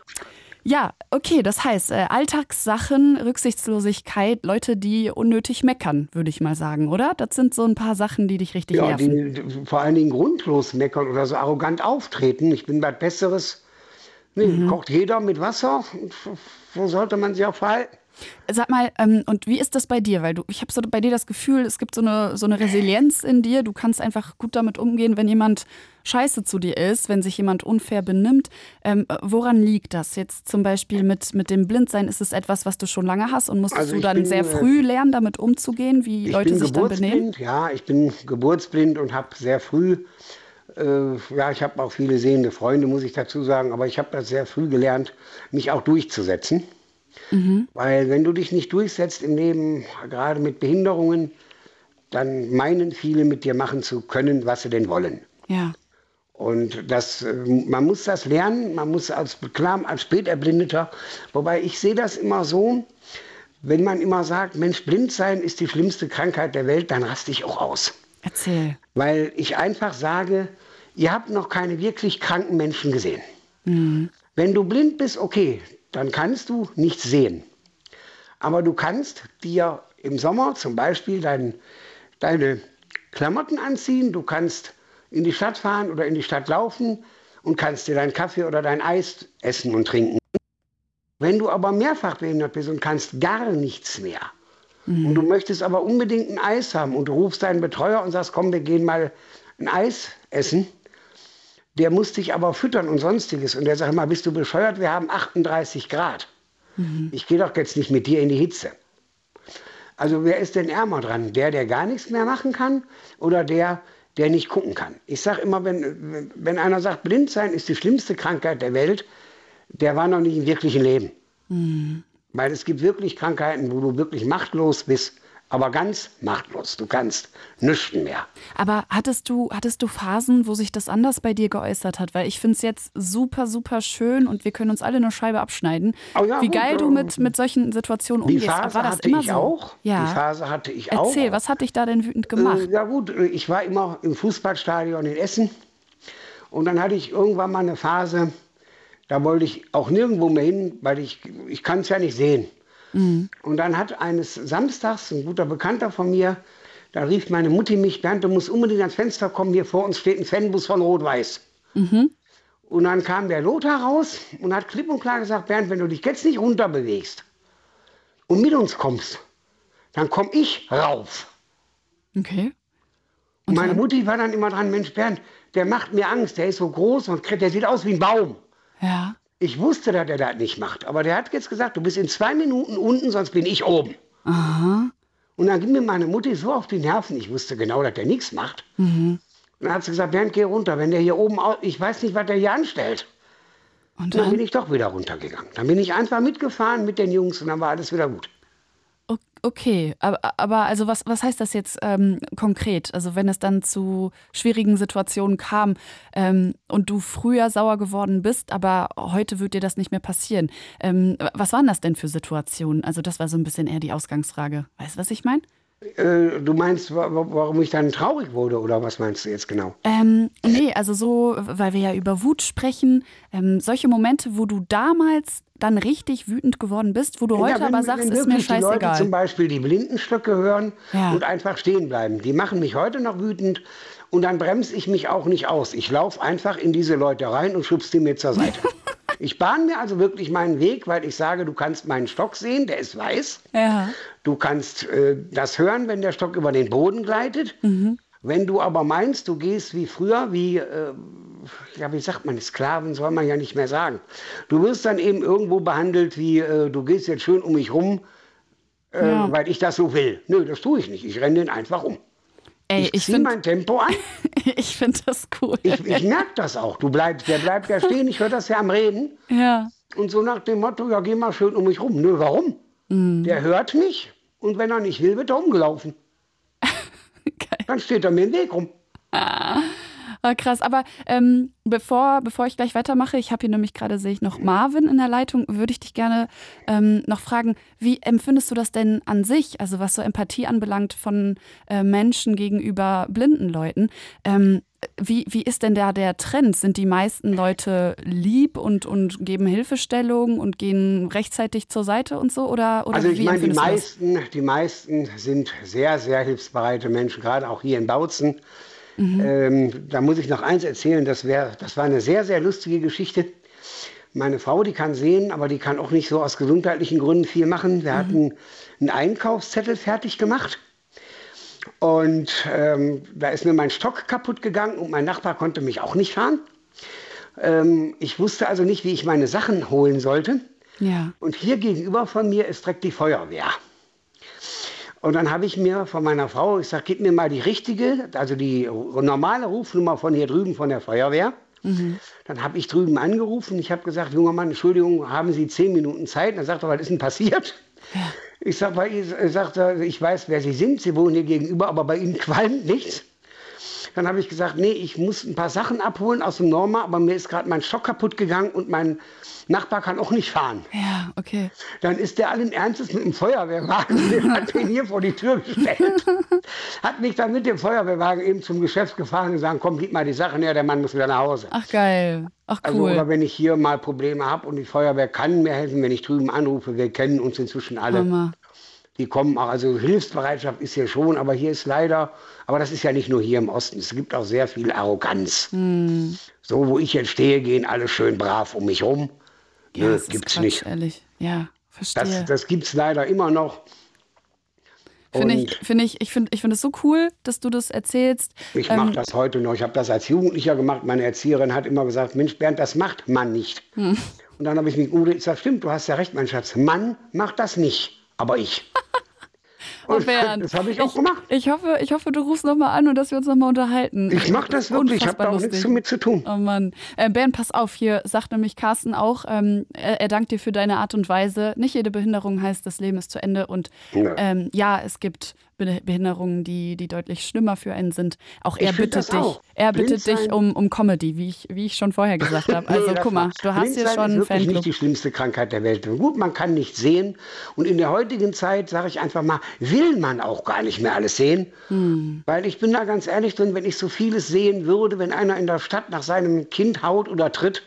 Speaker 2: Ja, okay, das heißt, äh, Alltagssachen, Rücksichtslosigkeit, Leute, die unnötig meckern, würde ich mal sagen, oder? Das sind so ein paar Sachen, die dich richtig
Speaker 5: Ja,
Speaker 2: nerven.
Speaker 5: die, die vor allen Dingen grundlos meckern oder so arrogant auftreten. Ich bin was Besseres. Nee,
Speaker 2: Mhm.
Speaker 5: kocht jeder mit Wasser. So sollte man sich auch verhalten.
Speaker 2: Sag mal, ähm, und wie ist das bei dir? Weil du, ich habe so bei dir das Gefühl, es gibt so eine, so eine Resilienz in dir. Du kannst einfach gut damit umgehen, wenn jemand scheiße zu dir ist, wenn sich jemand unfair benimmt. Ähm, woran liegt das? Jetzt zum Beispiel mit, mit dem Blindsein, ist es etwas, was du schon lange hast und musstest
Speaker 5: Also
Speaker 2: du dann
Speaker 5: bin,
Speaker 2: sehr
Speaker 5: äh,
Speaker 2: früh lernen, damit umzugehen, wie Leute sich dann benehmen?
Speaker 5: ja, ich bin geburtsblind und habe sehr früh, äh, ja, ich habe auch viele sehende Freunde, muss ich dazu sagen, aber ich habe das sehr früh gelernt, mich auch durchzusetzen.
Speaker 2: Mhm.
Speaker 5: Weil wenn du dich nicht durchsetzt im Leben, gerade mit Behinderungen, dann meinen viele mit dir machen zu können, was sie denn wollen.
Speaker 2: Ja.
Speaker 5: Und das, äh, man muss das lernen, man muss als, klar, als Späterblindeter, wobei ich sehe das immer so, wenn man immer sagt, Mensch, blind sein ist die schlimmste Krankheit der Welt, dann raste ich auch aus.
Speaker 2: Erzähl.
Speaker 5: Weil ich einfach sage, ihr habt noch keine wirklich kranken Menschen gesehen. Wenn du blind bist, okay, dann kannst du nichts sehen. Aber du kannst dir im Sommer zum Beispiel dein, deine Klamotten anziehen, du kannst in die Stadt fahren oder in die Stadt laufen und kannst dir deinen Kaffee oder dein Eis essen und trinken. Wenn du aber mehrfach behindert bist und kannst gar nichts mehr und du möchtest aber unbedingt ein Eis haben und du rufst deinen Betreuer und sagst, komm, wir gehen mal ein Eis essen, der muss dich aber füttern und sonstiges. Und der sagt mal, bist du bescheuert? Wir haben 38 Grad. Ich gehe doch jetzt nicht mit dir in die Hitze. Also wer ist denn ärmer dran? Der, der gar nichts mehr machen kann oder der, der nicht gucken kann? Ich sage immer, wenn, wenn einer sagt, blind sein ist die schlimmste Krankheit der Welt, der war noch nicht im wirklichen Leben. Weil es gibt wirklich Krankheiten, wo du wirklich machtlos bist, aber ganz machtlos. Du kannst nichts mehr.
Speaker 2: Aber hattest du, hattest du Phasen, wo sich das anders bei dir geäußert hat? Weil ich finde es jetzt super, super schön und wir können uns alle eine Scheibe abschneiden.
Speaker 5: Oh ja,
Speaker 2: wie
Speaker 5: gut,
Speaker 2: geil du mit, mit solchen Situationen
Speaker 5: Die
Speaker 2: umgehst.
Speaker 5: Phase
Speaker 2: War das
Speaker 5: hatte
Speaker 2: immer
Speaker 5: ich
Speaker 2: so?
Speaker 5: auch.
Speaker 2: Ja.
Speaker 5: Die Phase hatte ich auch.
Speaker 2: Erzähl, was hat dich da denn wütend gemacht?
Speaker 5: Äh, ja gut, äh, ich war immer im Fußballstadion in Essen und dann hatte ich irgendwann mal eine Phase, da wollte ich auch nirgendwo mehr hin, weil ich, ich kann es ja nicht sehen. Und dann hat eines Samstags ein guter Bekannter von mir, da rief meine Mutti mich, Bernd, du musst unbedingt ans Fenster kommen, hier vor uns steht ein Fanbus von Rot-Weiß. Und dann kam der Lothar raus und hat klipp und klar gesagt, Bernd, wenn du dich jetzt nicht runterbewegst und mit uns kommst, dann komm ich rauf.
Speaker 2: Okay.
Speaker 5: Und meine Mutti war dann immer dran, Mensch Bernd, der macht mir Angst, der ist so groß und der sieht aus wie ein Baum.
Speaker 2: Ja.
Speaker 5: Ich wusste, dass er das nicht macht, aber der hat jetzt gesagt, du bist in zwei Minuten unten, sonst bin ich oben.
Speaker 2: Aha.
Speaker 5: Und dann ging mir meine Mutti so auf die Nerven, ich wusste genau, dass der nichts macht.
Speaker 2: Mhm.
Speaker 5: Und dann hat sie gesagt, Bernd, geh runter, wenn der hier oben, ich weiß nicht, was der hier anstellt.
Speaker 2: Und
Speaker 5: Und dann bin
Speaker 2: dann?
Speaker 5: ich doch wieder runtergegangen. Dann bin ich einfach mitgefahren mit den Jungs und dann war alles wieder gut.
Speaker 2: Okay, aber, aber also was, was heißt das jetzt ähm, konkret? Also wenn es dann zu schwierigen Situationen kam ähm, und du früher sauer geworden bist, aber heute wird dir das nicht mehr passieren. Ähm, was waren das denn für Situationen? Also das war so ein bisschen eher die Ausgangsfrage. Weißt du, was ich meine?
Speaker 5: Äh, du meinst, wa- wa- warum ich dann traurig wurde oder was meinst du jetzt genau?
Speaker 2: Ähm, nee, also so, weil wir ja über Wut sprechen, ähm, solche Momente, wo du damals dann richtig wütend geworden bist, wo du heute
Speaker 5: Ja, wenn-
Speaker 2: aber sagst, ist mir
Speaker 5: wirklich die Leute zum
Speaker 2: scheißegal.
Speaker 5: Beispiel die Blindenstöcke hören
Speaker 2: Ja.
Speaker 5: und einfach stehen bleiben. Die machen mich heute noch wütend und dann bremse ich mich auch nicht aus. Ich laufe einfach in diese Leute rein und schubse die mir zur Seite. ich bahne mir also wirklich meinen Weg, weil ich sage, du kannst meinen Stock sehen, der ist weiß.
Speaker 2: Ja.
Speaker 5: Du kannst äh, das hören, wenn der Stock über den Boden gleitet. Wenn du aber meinst, du gehst wie früher, wie, äh, ja, wie sagt man, Sklaven soll man ja nicht mehr sagen. Du wirst dann eben irgendwo behandelt wie, äh, du gehst jetzt schön um mich rum, äh,
Speaker 2: Ja.
Speaker 5: weil ich das so will. Nö, das tue ich nicht. Ich renne den einfach um.
Speaker 2: Ey,
Speaker 5: ich
Speaker 2: ich
Speaker 5: ziehe
Speaker 2: finde
Speaker 5: mein Tempo an.
Speaker 2: ich find das cool.
Speaker 5: Ich, ich merke das auch. Du bleibst, der bleibt ja stehen. Ich höre das ja am Reden.
Speaker 2: ja.
Speaker 5: Und so nach dem Motto, ja, geh mal schön um mich rum. Nö, warum?
Speaker 2: Mhm.
Speaker 5: Der hört mich. Und wenn er nicht will, wird er umgelaufen. Dann steht er mir im Weg rum.
Speaker 2: Ah, krass, aber ähm, bevor, bevor ich gleich weitermache, ich habe hier nämlich gerade, sehe ich noch Marvin in der Leitung, würde ich dich gerne ähm, noch fragen, wie empfindest du das denn an sich, also was so Empathie anbelangt von äh, Menschen gegenüber blinden Leuten? Ähm, wie, wie ist denn da der Trend? Sind die meisten Leute lieb und, und geben Hilfestellung und gehen rechtzeitig zur Seite und so? Oder, oder
Speaker 5: Also ich
Speaker 2: wie
Speaker 5: meine, die meisten, die meisten sind sehr, sehr hilfsbereite Menschen, gerade auch hier in Bautzen. Ähm, da muss ich noch eins erzählen, das, wär, das war eine sehr, sehr lustige Geschichte. Meine Frau, die kann sehen, aber die kann auch nicht so aus gesundheitlichen Gründen viel machen. Wir hatten einen Einkaufszettel fertig gemacht. Und ähm, da ist mir mein Stock kaputt gegangen und mein Nachbar konnte mich auch nicht fahren. Ähm, ich wusste also nicht, wie ich meine Sachen holen sollte.
Speaker 2: Ja.
Speaker 5: Und hier gegenüber von mir ist direkt die Feuerwehr. Und dann habe ich mir von meiner Frau, sage, gib mir mal die richtige, also die normale Rufnummer von hier drüben von der Feuerwehr. Dann habe ich drüben angerufen. Ich habe gesagt, junger Mann, Entschuldigung, haben Sie zehn Minuten Zeit? Dann sagt er, was ist denn passiert? Ich sage, ich, er, ich weiß, wer Sie sind. Sie wohnen hier gegenüber, aber bei Ihnen qualmt nichts. Dann habe ich gesagt, nee, ich muss ein paar Sachen abholen aus dem Norma, aber mir ist gerade mein Stock kaputt gegangen und mein Nachbar kann auch nicht fahren.
Speaker 2: Ja, okay.
Speaker 5: Dann ist der allen Ernstes mit dem Feuerwehrwagen, der hat den hier vor die Tür gestellt, hat mich dann mit dem Feuerwehrwagen eben zum Geschäft gefahren und gesagt, komm, gib mal die Sachen her, der Mann muss wieder nach Hause.
Speaker 2: Ach, geil. Ach,
Speaker 5: Also,
Speaker 2: cool.
Speaker 5: oder wenn ich hier mal Probleme habe und die Feuerwehr kann mir helfen, wenn ich drüben anrufe, wir kennen uns inzwischen alle.
Speaker 2: Hammer.
Speaker 5: Die kommen auch, also Hilfsbereitschaft ist hier schon, aber hier ist leider, aber das ist ja nicht nur hier im Osten, es gibt auch sehr viel Arroganz.
Speaker 2: Hm.
Speaker 5: So, wo ich jetzt stehe, gehen alle schön brav um mich rum.
Speaker 2: Ja,
Speaker 5: Nö, gibt's
Speaker 2: Quatsch,
Speaker 5: nicht.
Speaker 2: ehrlich. Ja, verstehe.
Speaker 5: Das, das gibt es leider immer noch.
Speaker 2: Finde
Speaker 5: Und
Speaker 2: ich, finde ich, ich finde ich finde es so cool, dass du das erzählst.
Speaker 5: Ich
Speaker 2: Ähm,
Speaker 5: mache das heute noch. Ich habe das als Jugendlicher gemacht. Meine Erzieherin hat immer gesagt, Mensch Bernd, das macht man nicht.
Speaker 2: Hm.
Speaker 5: Und dann habe ich mich gut gesagt, stimmt, du hast ja recht, mein Schatz. Mann macht das nicht, aber ich.
Speaker 2: Oh,
Speaker 5: Und
Speaker 2: Bernd,
Speaker 5: das habe ich auch gemacht.
Speaker 2: Ich hoffe, ich hoffe, du rufst nochmal an und dass wir uns nochmal unterhalten.
Speaker 5: Ich mache das wirklich. Ich habe da auch nichts damit zu tun.
Speaker 2: Oh Mann. Äh, Bernd, pass auf, hier sagt nämlich Carsten auch, ähm, er, er dankt dir für deine Art und Weise. Nicht jede Behinderung heißt, das Leben ist zu Ende. Und
Speaker 5: Ja.
Speaker 2: ähm, ja, es gibt Behinderungen, die, die deutlich schlimmer für einen sind. Auch er
Speaker 5: Ich
Speaker 2: bittet dich,
Speaker 5: auch.
Speaker 2: er bittet dich um, um Comedy, wie ich, wie ich schon vorher gesagt habe.
Speaker 5: Nee,
Speaker 2: Also
Speaker 5: das
Speaker 2: guck mal, du hast hier schon
Speaker 5: ist wirklich nicht die schlimmste Krankheit der Welt. Gut, man kann nicht sehen. Und in der heutigen Zeit, sage ich einfach mal, will man auch gar nicht mehr alles sehen.
Speaker 2: Hm.
Speaker 5: Weil ich bin da ganz ehrlich drin, wenn ich so vieles sehen würde, wenn einer in der Stadt nach seinem Kind haut oder tritt,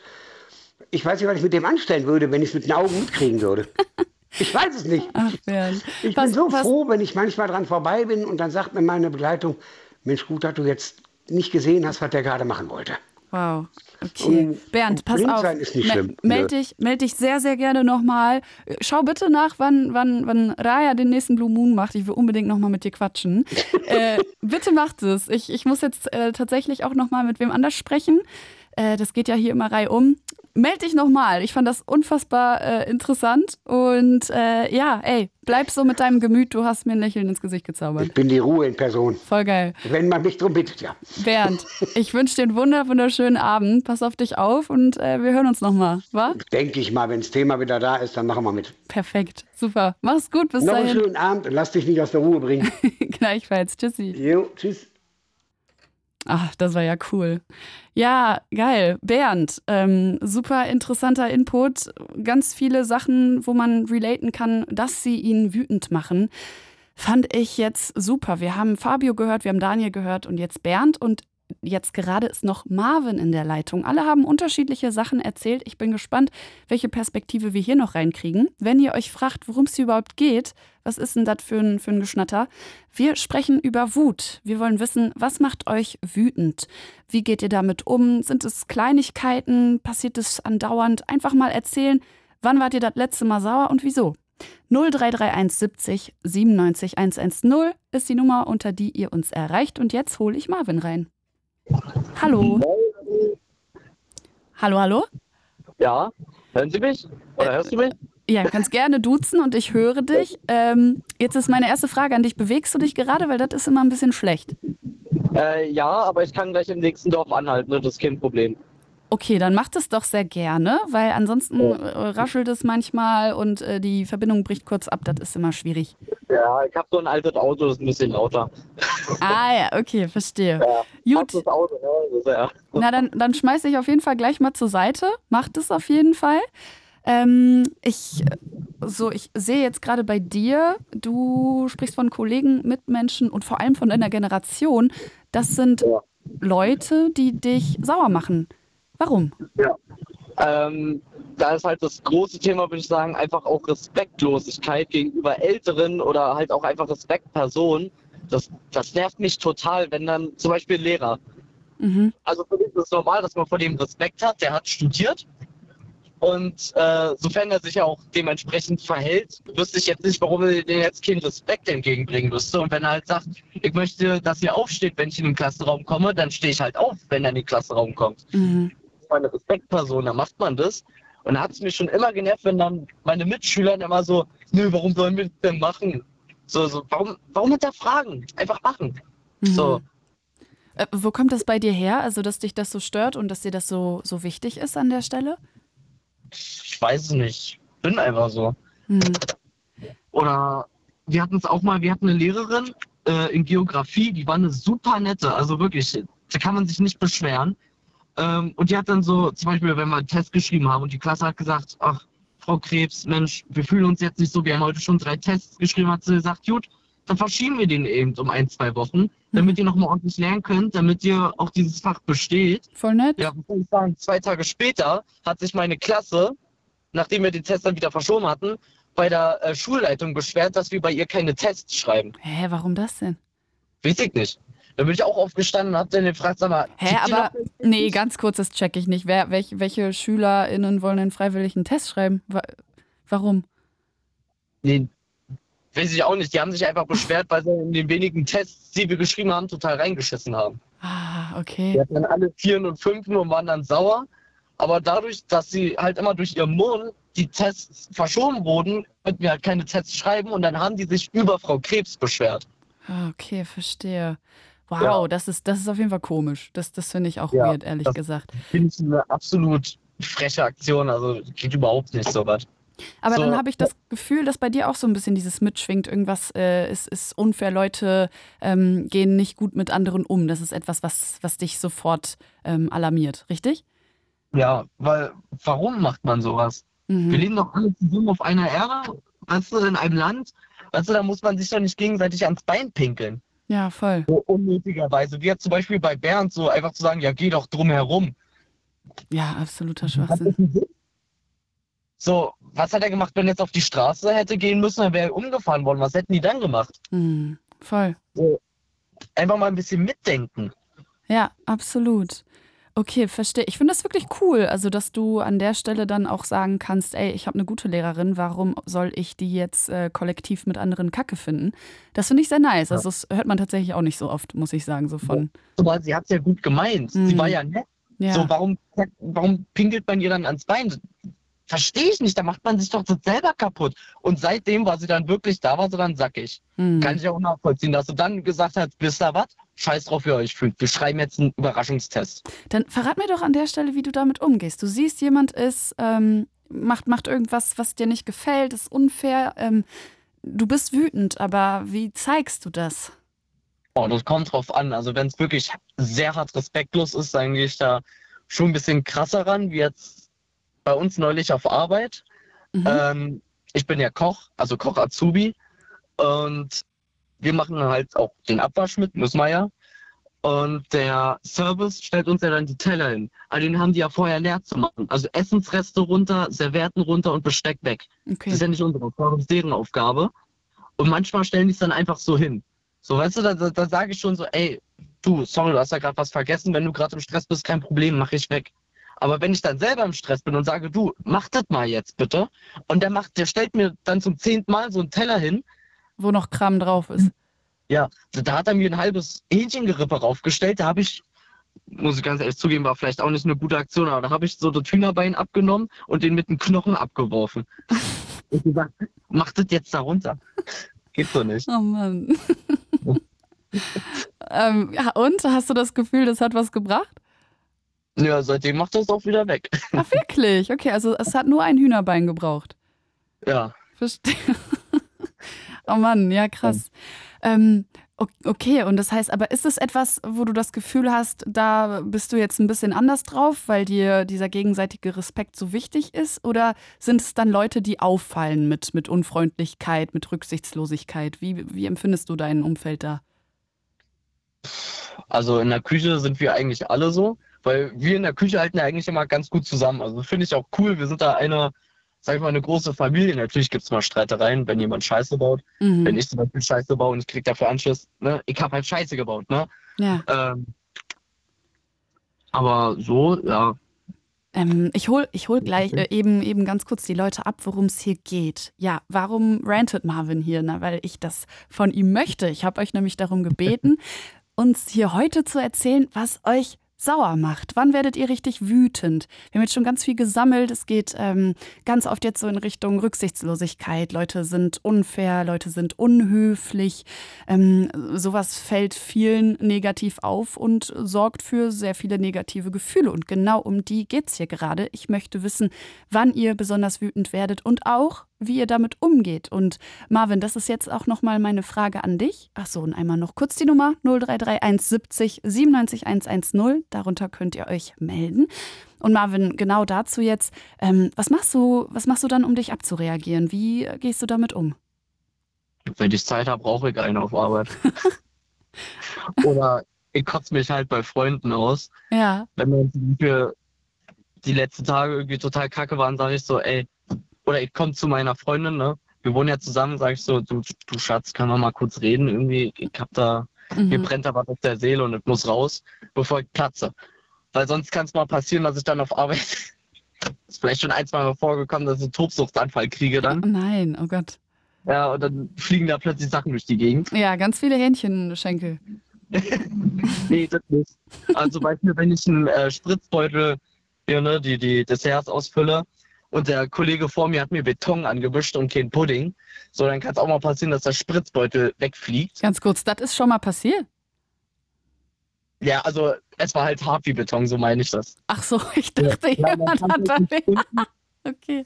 Speaker 5: ich weiß nicht, was ich mit dem anstellen würde, wenn ich es mit den Augen mitkriegen würde. Ich weiß es nicht.
Speaker 2: Ach, Bernd.
Speaker 5: Ich
Speaker 2: Was-
Speaker 5: bin so
Speaker 2: was-
Speaker 5: froh, wenn ich manchmal dran vorbei bin und dann sagt mir meine Begleitung, Mensch, gut, dass du jetzt nicht gesehen hast, was der gerade machen wollte.
Speaker 2: Wow. Okay.
Speaker 5: Und-
Speaker 2: Bernd,
Speaker 5: und
Speaker 2: pass auf.
Speaker 5: ist nicht schlimm.
Speaker 2: Meld dich, meld dich sehr, sehr gerne nochmal. Schau bitte nach, wann, wann, wann Raya den nächsten Blue Moon macht. Ich will unbedingt nochmal mit dir quatschen. äh, bitte macht es. Ich, ich muss jetzt äh, tatsächlich auch nochmal mit wem anders sprechen. Äh, das geht ja hier immer reihum. Meld dich nochmal. Ich fand das unfassbar äh, interessant. Und äh, ja, ey, bleib so mit deinem Gemüt. Du hast mir ein Lächeln ins Gesicht gezaubert.
Speaker 5: Ich bin die Ruhe in Person.
Speaker 2: Voll geil.
Speaker 5: Wenn man mich drum bittet, ja.
Speaker 2: Bernd, ich wünsche dir einen wunder wunderschönen Abend. Pass auf dich auf und äh, wir hören uns nochmal. Wa?
Speaker 5: Denke ich mal, wenn das Thema wieder da ist, dann machen wir mit.
Speaker 2: Perfekt. Super. Mach's gut. Bis
Speaker 5: Noch einen
Speaker 2: dahin.
Speaker 5: schönen Abend und lass dich nicht aus der Ruhe bringen.
Speaker 2: Gleichfalls. Tschüssi.
Speaker 5: Jo, tschüss.
Speaker 2: Ach, das war ja cool. Ja, geil. Bernd, ähm, super interessanter Input. Ganz viele Sachen, wo man relaten kann, dass sie ihn wütend machen. Fand ich jetzt super. Wir haben Fabio gehört, wir haben Daniel gehört und jetzt Bernd und jetzt gerade ist noch Marvin in der Leitung. Alle haben unterschiedliche Sachen erzählt. Ich bin gespannt, welche Perspektive wir hier noch reinkriegen. Wenn ihr euch fragt, worum es überhaupt geht, was ist denn das für ein, für ein Geschnatter? Wir sprechen über Wut. Wir wollen wissen, was macht euch wütend? Wie geht ihr damit um? Sind es Kleinigkeiten? Passiert es andauernd? Einfach mal erzählen, wann wart ihr das letzte Mal sauer und wieso? 0331 70 97 110 ist die Nummer, unter die ihr uns erreicht. Und jetzt hole ich Marvin rein. Hallo. Hallo, hallo?
Speaker 6: Ja, hören Sie mich? Oder hörst du mich?
Speaker 2: Ja, kannst gerne duzen und ich höre dich. Ähm, jetzt ist meine erste Frage an dich. Bewegst du dich gerade? Weil das ist immer ein bisschen schlecht.
Speaker 6: Äh, ja, aber ich kann gleich im nächsten Dorf anhalten, das ist kein Problem.
Speaker 2: Okay, dann macht es doch sehr gerne, weil ansonsten äh, raschelt es manchmal und äh, die Verbindung bricht kurz ab. Das ist immer schwierig.
Speaker 6: Ja, ich habe so ein altes Auto, das ist ein bisschen lauter.
Speaker 2: Ah ja, okay, verstehe.
Speaker 6: Ja,
Speaker 2: Gut,
Speaker 6: Das Auto, ist, ja.
Speaker 2: na dann, dann schmeiß ich auf jeden Fall gleich mal zur Seite. Macht es auf jeden Fall. Ähm, ich, so, ich sehe jetzt gerade bei dir, du sprichst von Kollegen, Mitmenschen und vor allem von deiner Generation. Das sind
Speaker 6: Ja.
Speaker 2: Leute, die dich sauer machen. Warum?
Speaker 6: Ähm, da ist halt das große Thema, würde ich sagen, einfach auch Respektlosigkeit gegenüber Älteren oder halt auch einfach Respektpersonen. Das, das nervt mich total, wenn dann zum Beispiel ein Lehrer.
Speaker 2: Mhm.
Speaker 6: Also für mich ist es normal, dass man vor dem Respekt hat. Der hat studiert. Und äh, sofern er sich auch dementsprechend verhält, wüsste ich jetzt nicht, warum er dir jetzt keinen Respekt entgegenbringen müsste. Und wenn er halt sagt, ich möchte, dass ihr aufsteht, wenn ich in den Klassenraum komme, dann stehe ich halt auf, wenn er in den Klassenraum kommt.
Speaker 2: Mhm.
Speaker 6: Meine Respektperson, da macht man das. Und da hat es mich schon immer genervt, wenn dann meine Mitschüler dann immer so, nö, warum sollen wir das denn machen? So, so, warum, warum hinterfragen? Einfach machen.
Speaker 2: Mhm.
Speaker 6: So.
Speaker 2: Äh, wo kommt das bei dir her? Also, dass dich das so stört und dass dir das so, so wichtig ist an der Stelle?
Speaker 6: Ich weiß es nicht. Bin einfach so.
Speaker 2: Mhm.
Speaker 6: Oder wir hatten es auch mal, wir hatten eine Lehrerin äh, in Geografie, die war eine super nette, also wirklich, da kann man sich nicht beschweren. Ähm, und die hat dann so, zum Beispiel, wenn wir einen Test geschrieben haben und die Klasse hat gesagt, ach, Frau Krebs, Mensch, wir fühlen uns jetzt nicht so, wir haben heute schon drei Tests geschrieben, hat sie gesagt, gut, dann verschieben wir den eben um ein, zwei Wochen, damit ihr nochmal ordentlich lernen könnt, damit ihr auch dieses Fach besteht.
Speaker 2: Voll nett.
Speaker 6: Ja, ich sagen? Zwei Tage später hat sich meine Klasse, nachdem wir den Test dann wieder verschoben hatten, bei der äh, Schulleitung beschwert, dass wir bei ihr keine Tests schreiben.
Speaker 2: Hä, warum das denn?
Speaker 6: Weiß ich nicht. Da bin ich auch aufgestanden und hab dann gefragt, sag mal,
Speaker 2: Hä, aber nee, ganz kurz, das check ich nicht. Wer, welch, welche SchülerInnen wollen denn freiwillig einen Test schreiben? Wa warum?
Speaker 6: Nee, weiß ich auch nicht. Die haben sich einfach beschwert, weil sie in den wenigen Tests, die wir geschrieben haben, total reingeschissen haben.
Speaker 2: Ah,
Speaker 6: Die
Speaker 2: okay.
Speaker 6: hatten dann alle Vieren und Fünfen und waren dann sauer. Aber dadurch, dass sie halt immer durch ihren Mund die Tests verschoben wurden, konnten wir halt keine Tests schreiben und dann haben die sich über Frau Krebs beschwert.
Speaker 2: Ah, Okay, verstehe. Wow,
Speaker 6: Ja.
Speaker 2: das, ist, das ist auf jeden Fall komisch. Das, das finde ich auch
Speaker 6: Ja,
Speaker 2: weird, ehrlich
Speaker 6: das-
Speaker 2: gesagt.
Speaker 6: Finde ich eine absolut freche Aktion. Also geht überhaupt nicht so was.
Speaker 2: Aber
Speaker 6: So,
Speaker 2: dann habe ich das Gefühl, dass bei dir auch so ein bisschen dieses mitschwingt. Irgendwas äh, ist, ist unfair. Leute ähm, gehen nicht gut mit anderen um. Das ist etwas, was, was dich sofort ähm, alarmiert, richtig?
Speaker 6: Ja, weil warum macht man sowas? Wir
Speaker 2: Mhm.
Speaker 6: leben doch alle zusammen auf einer Erde, weißt du, in einem Land. Weißt du, da muss man sich doch nicht gegenseitig ans Bein pinkeln.
Speaker 2: Ja, voll.
Speaker 6: So unnötigerweise. Wie jetzt zum Beispiel bei Bernd so einfach zu sagen, ja, geh doch drum herum.
Speaker 2: Ja, absoluter Schwachsinn.
Speaker 6: So, was hat er gemacht, wenn er jetzt auf die Straße hätte gehen müssen, dann wäre er umgefahren worden. Was hätten die dann gemacht?
Speaker 2: Mhm. Voll.
Speaker 6: Einfach mal ein bisschen mitdenken.
Speaker 2: Ja, absolut. Okay, verstehe. Ich finde das wirklich cool, also dass du an der Stelle dann auch sagen kannst, ey, ich habe eine gute Lehrerin, warum soll ich die jetzt äh, kollektiv mit anderen Kacke finden? Das finde ich sehr nice. Also das hört man tatsächlich auch nicht so oft, muss ich sagen, so von.
Speaker 6: Aber sie hat es ja gut gemeint.
Speaker 2: Mhm.
Speaker 6: Sie war ja nett.
Speaker 2: Ja.
Speaker 6: So, warum, warum pinkelt man ihr dann ans Bein? Verstehe ich nicht, da macht man sich doch selber kaputt. Und seitdem war sie dann wirklich, da war sie dann sackig.
Speaker 2: Hm.
Speaker 6: Kann ich auch nachvollziehen, dass sie dann gesagt hat, wisst ihr was? Scheiß drauf, wie ihr euch fühlt. Wir schreiben jetzt einen Überraschungstest.
Speaker 2: Dann verrat mir doch an der Stelle, wie du damit umgehst. Du siehst, jemand ist, ähm, macht, macht irgendwas, was dir nicht gefällt, ist unfair. Ähm, du bist wütend, aber wie zeigst du das?
Speaker 6: Oh, das kommt drauf an. Also wenn es wirklich sehr hart respektlos ist, dann gehe ich da schon ein bisschen krasser ran, wie jetzt bei uns neulich auf Arbeit.
Speaker 2: Mhm.
Speaker 6: Ähm, ich bin ja Koch, also Koch Azubi. Und wir machen halt auch den Abwasch mit, müssen wir ja. Und der Service stellt uns ja dann die Teller hin. Aber den haben die ja vorher leer zu machen. Also Essensreste runter, Servietten runter und Besteck weg. Das
Speaker 2: Okay.
Speaker 6: ist ja nicht unsere Aufgabe, das ist deren Aufgabe. Und manchmal stellen die es dann einfach so hin. So, weißt du, da, da, da sage ich schon so, ey, du, sorry, du hast ja gerade was vergessen, wenn du gerade im Stress bist, kein Problem, mache ich weg. Aber wenn ich dann selber im Stress bin und sage, du, mach das mal jetzt bitte, und der macht, der stellt mir dann zum zehnten Mal so einen Teller hin,
Speaker 2: Wo noch Kram drauf ist.
Speaker 6: ja, da, hat er mir ein halbes Hähnchengerippe raufgestellt, da habe ich, muss ich ganz ehrlich zugeben, war vielleicht auch nicht eine gute Aktion, aber da habe ich so das Hühnerbein abgenommen und den mit dem Knochen abgeworfen. und gesagt, mach das jetzt da runter. Geht so nicht.
Speaker 2: Oh Mann. ähm, ja, und hast du das Gefühl, das hat was gebracht?
Speaker 6: Ja, seitdem macht er es auch wieder weg.
Speaker 2: Ach, wirklich? Okay, also es hat nur ein Hühnerbein gebraucht.
Speaker 6: Ja.
Speaker 2: Verstehe. oh Mann, ja, krass. Ähm, okay, und das heißt, aber ist es etwas, wo du das Gefühl hast, da bist du jetzt ein bisschen anders drauf, weil dir dieser gegenseitige Respekt so wichtig ist? Oder sind es dann Leute, die auffallen mit, mit Unfreundlichkeit, mit Rücksichtslosigkeit? Wie, wie empfindest du dein Umfeld da?
Speaker 6: Also in der Küche sind wir eigentlich alle so, weil wir in der Küche halten ja eigentlich immer ganz gut zusammen. Also finde ich auch cool. Wir sind da eine, sag ich mal, eine große Familie. Natürlich gibt es mal Streitereien, wenn jemand Scheiße baut.
Speaker 2: Mhm.
Speaker 6: Wenn ich zum Beispiel Scheiße baue und ich krieg dafür Anschluss, ne? Ich habe halt Scheiße gebaut, ne?
Speaker 2: Ja.
Speaker 6: Ähm, aber so, ja,
Speaker 2: Ähm, ich hol, ich hol gleich äh, eben, eben ganz kurz die Leute ab, worum es hier geht. Ja, warum rantet Marvin hier? Na, weil ich das von ihm möchte. Ich habe euch nämlich darum gebeten, uns hier heute zu erzählen, was euch sauer macht. Wann werdet ihr richtig wütend? Wir haben jetzt schon ganz viel gesammelt. Es geht ähm, ganz oft jetzt so in Richtung Rücksichtslosigkeit. Leute sind unfair, Leute sind unhöflich. Ähm, sowas fällt vielen negativ auf und sorgt für sehr viele negative Gefühle. Und genau um die geht's hier gerade. Ich möchte wissen, wann ihr besonders wütend werdet und auch, wie ihr damit umgeht. Und Marvin, das ist jetzt auch nochmal meine Frage an dich. Ach so, und einmal noch kurz die Nummer 0331 70 97 110. Darunter könnt ihr euch melden. Und Marvin, genau dazu jetzt, ähm, was machst du, was machst du dann, um dich abzureagieren? Wie gehst du damit um?
Speaker 6: wenn ich Zeit habe, brauche ich einen auf Arbeit. Oder ich kotze mich halt bei Freunden aus.
Speaker 2: Ja.
Speaker 6: wenn wir für die letzten Tage irgendwie total kacke waren, sage ich so, ey, oder ich komme zu meiner Freundin, ne? Wir wohnen ja zusammen, sage ich so, du, du Schatz, können wir mal kurz reden? Irgendwie, ich hab da, mir
Speaker 2: Mhm.
Speaker 6: brennt da was auf der Seele und es muss raus, bevor ich platze. Weil sonst kann es mal passieren, dass ich dann auf Arbeit, ist vielleicht schon ein, zwei Mal vorgekommen, dass ich einen Tobsuchtsanfall kriege
Speaker 2: Oh
Speaker 6: dann.
Speaker 2: nein, oh Gott.
Speaker 6: Ja, und dann fliegen da plötzlich Sachen durch die Gegend.
Speaker 2: Ja, ganz viele Hähnchenschenkel.
Speaker 6: Nee, das nicht. Also zum Beispiel, wenn ich einen äh, Spritzbeutel, hier, ne, die, die Desserts ausfülle und der Kollege vor mir hat mir Beton angewischt und kein Pudding, so dann kann es auch mal passieren, dass der Spritzbeutel wegfliegt.
Speaker 2: Ganz kurz, das ist schon mal passiert.
Speaker 6: Ja, also es war halt hart wie Beton, so meine ich das.
Speaker 2: Ach so, ich dachte,
Speaker 6: Ja,
Speaker 2: jemand
Speaker 6: man
Speaker 2: hat
Speaker 6: kann
Speaker 2: da. Okay.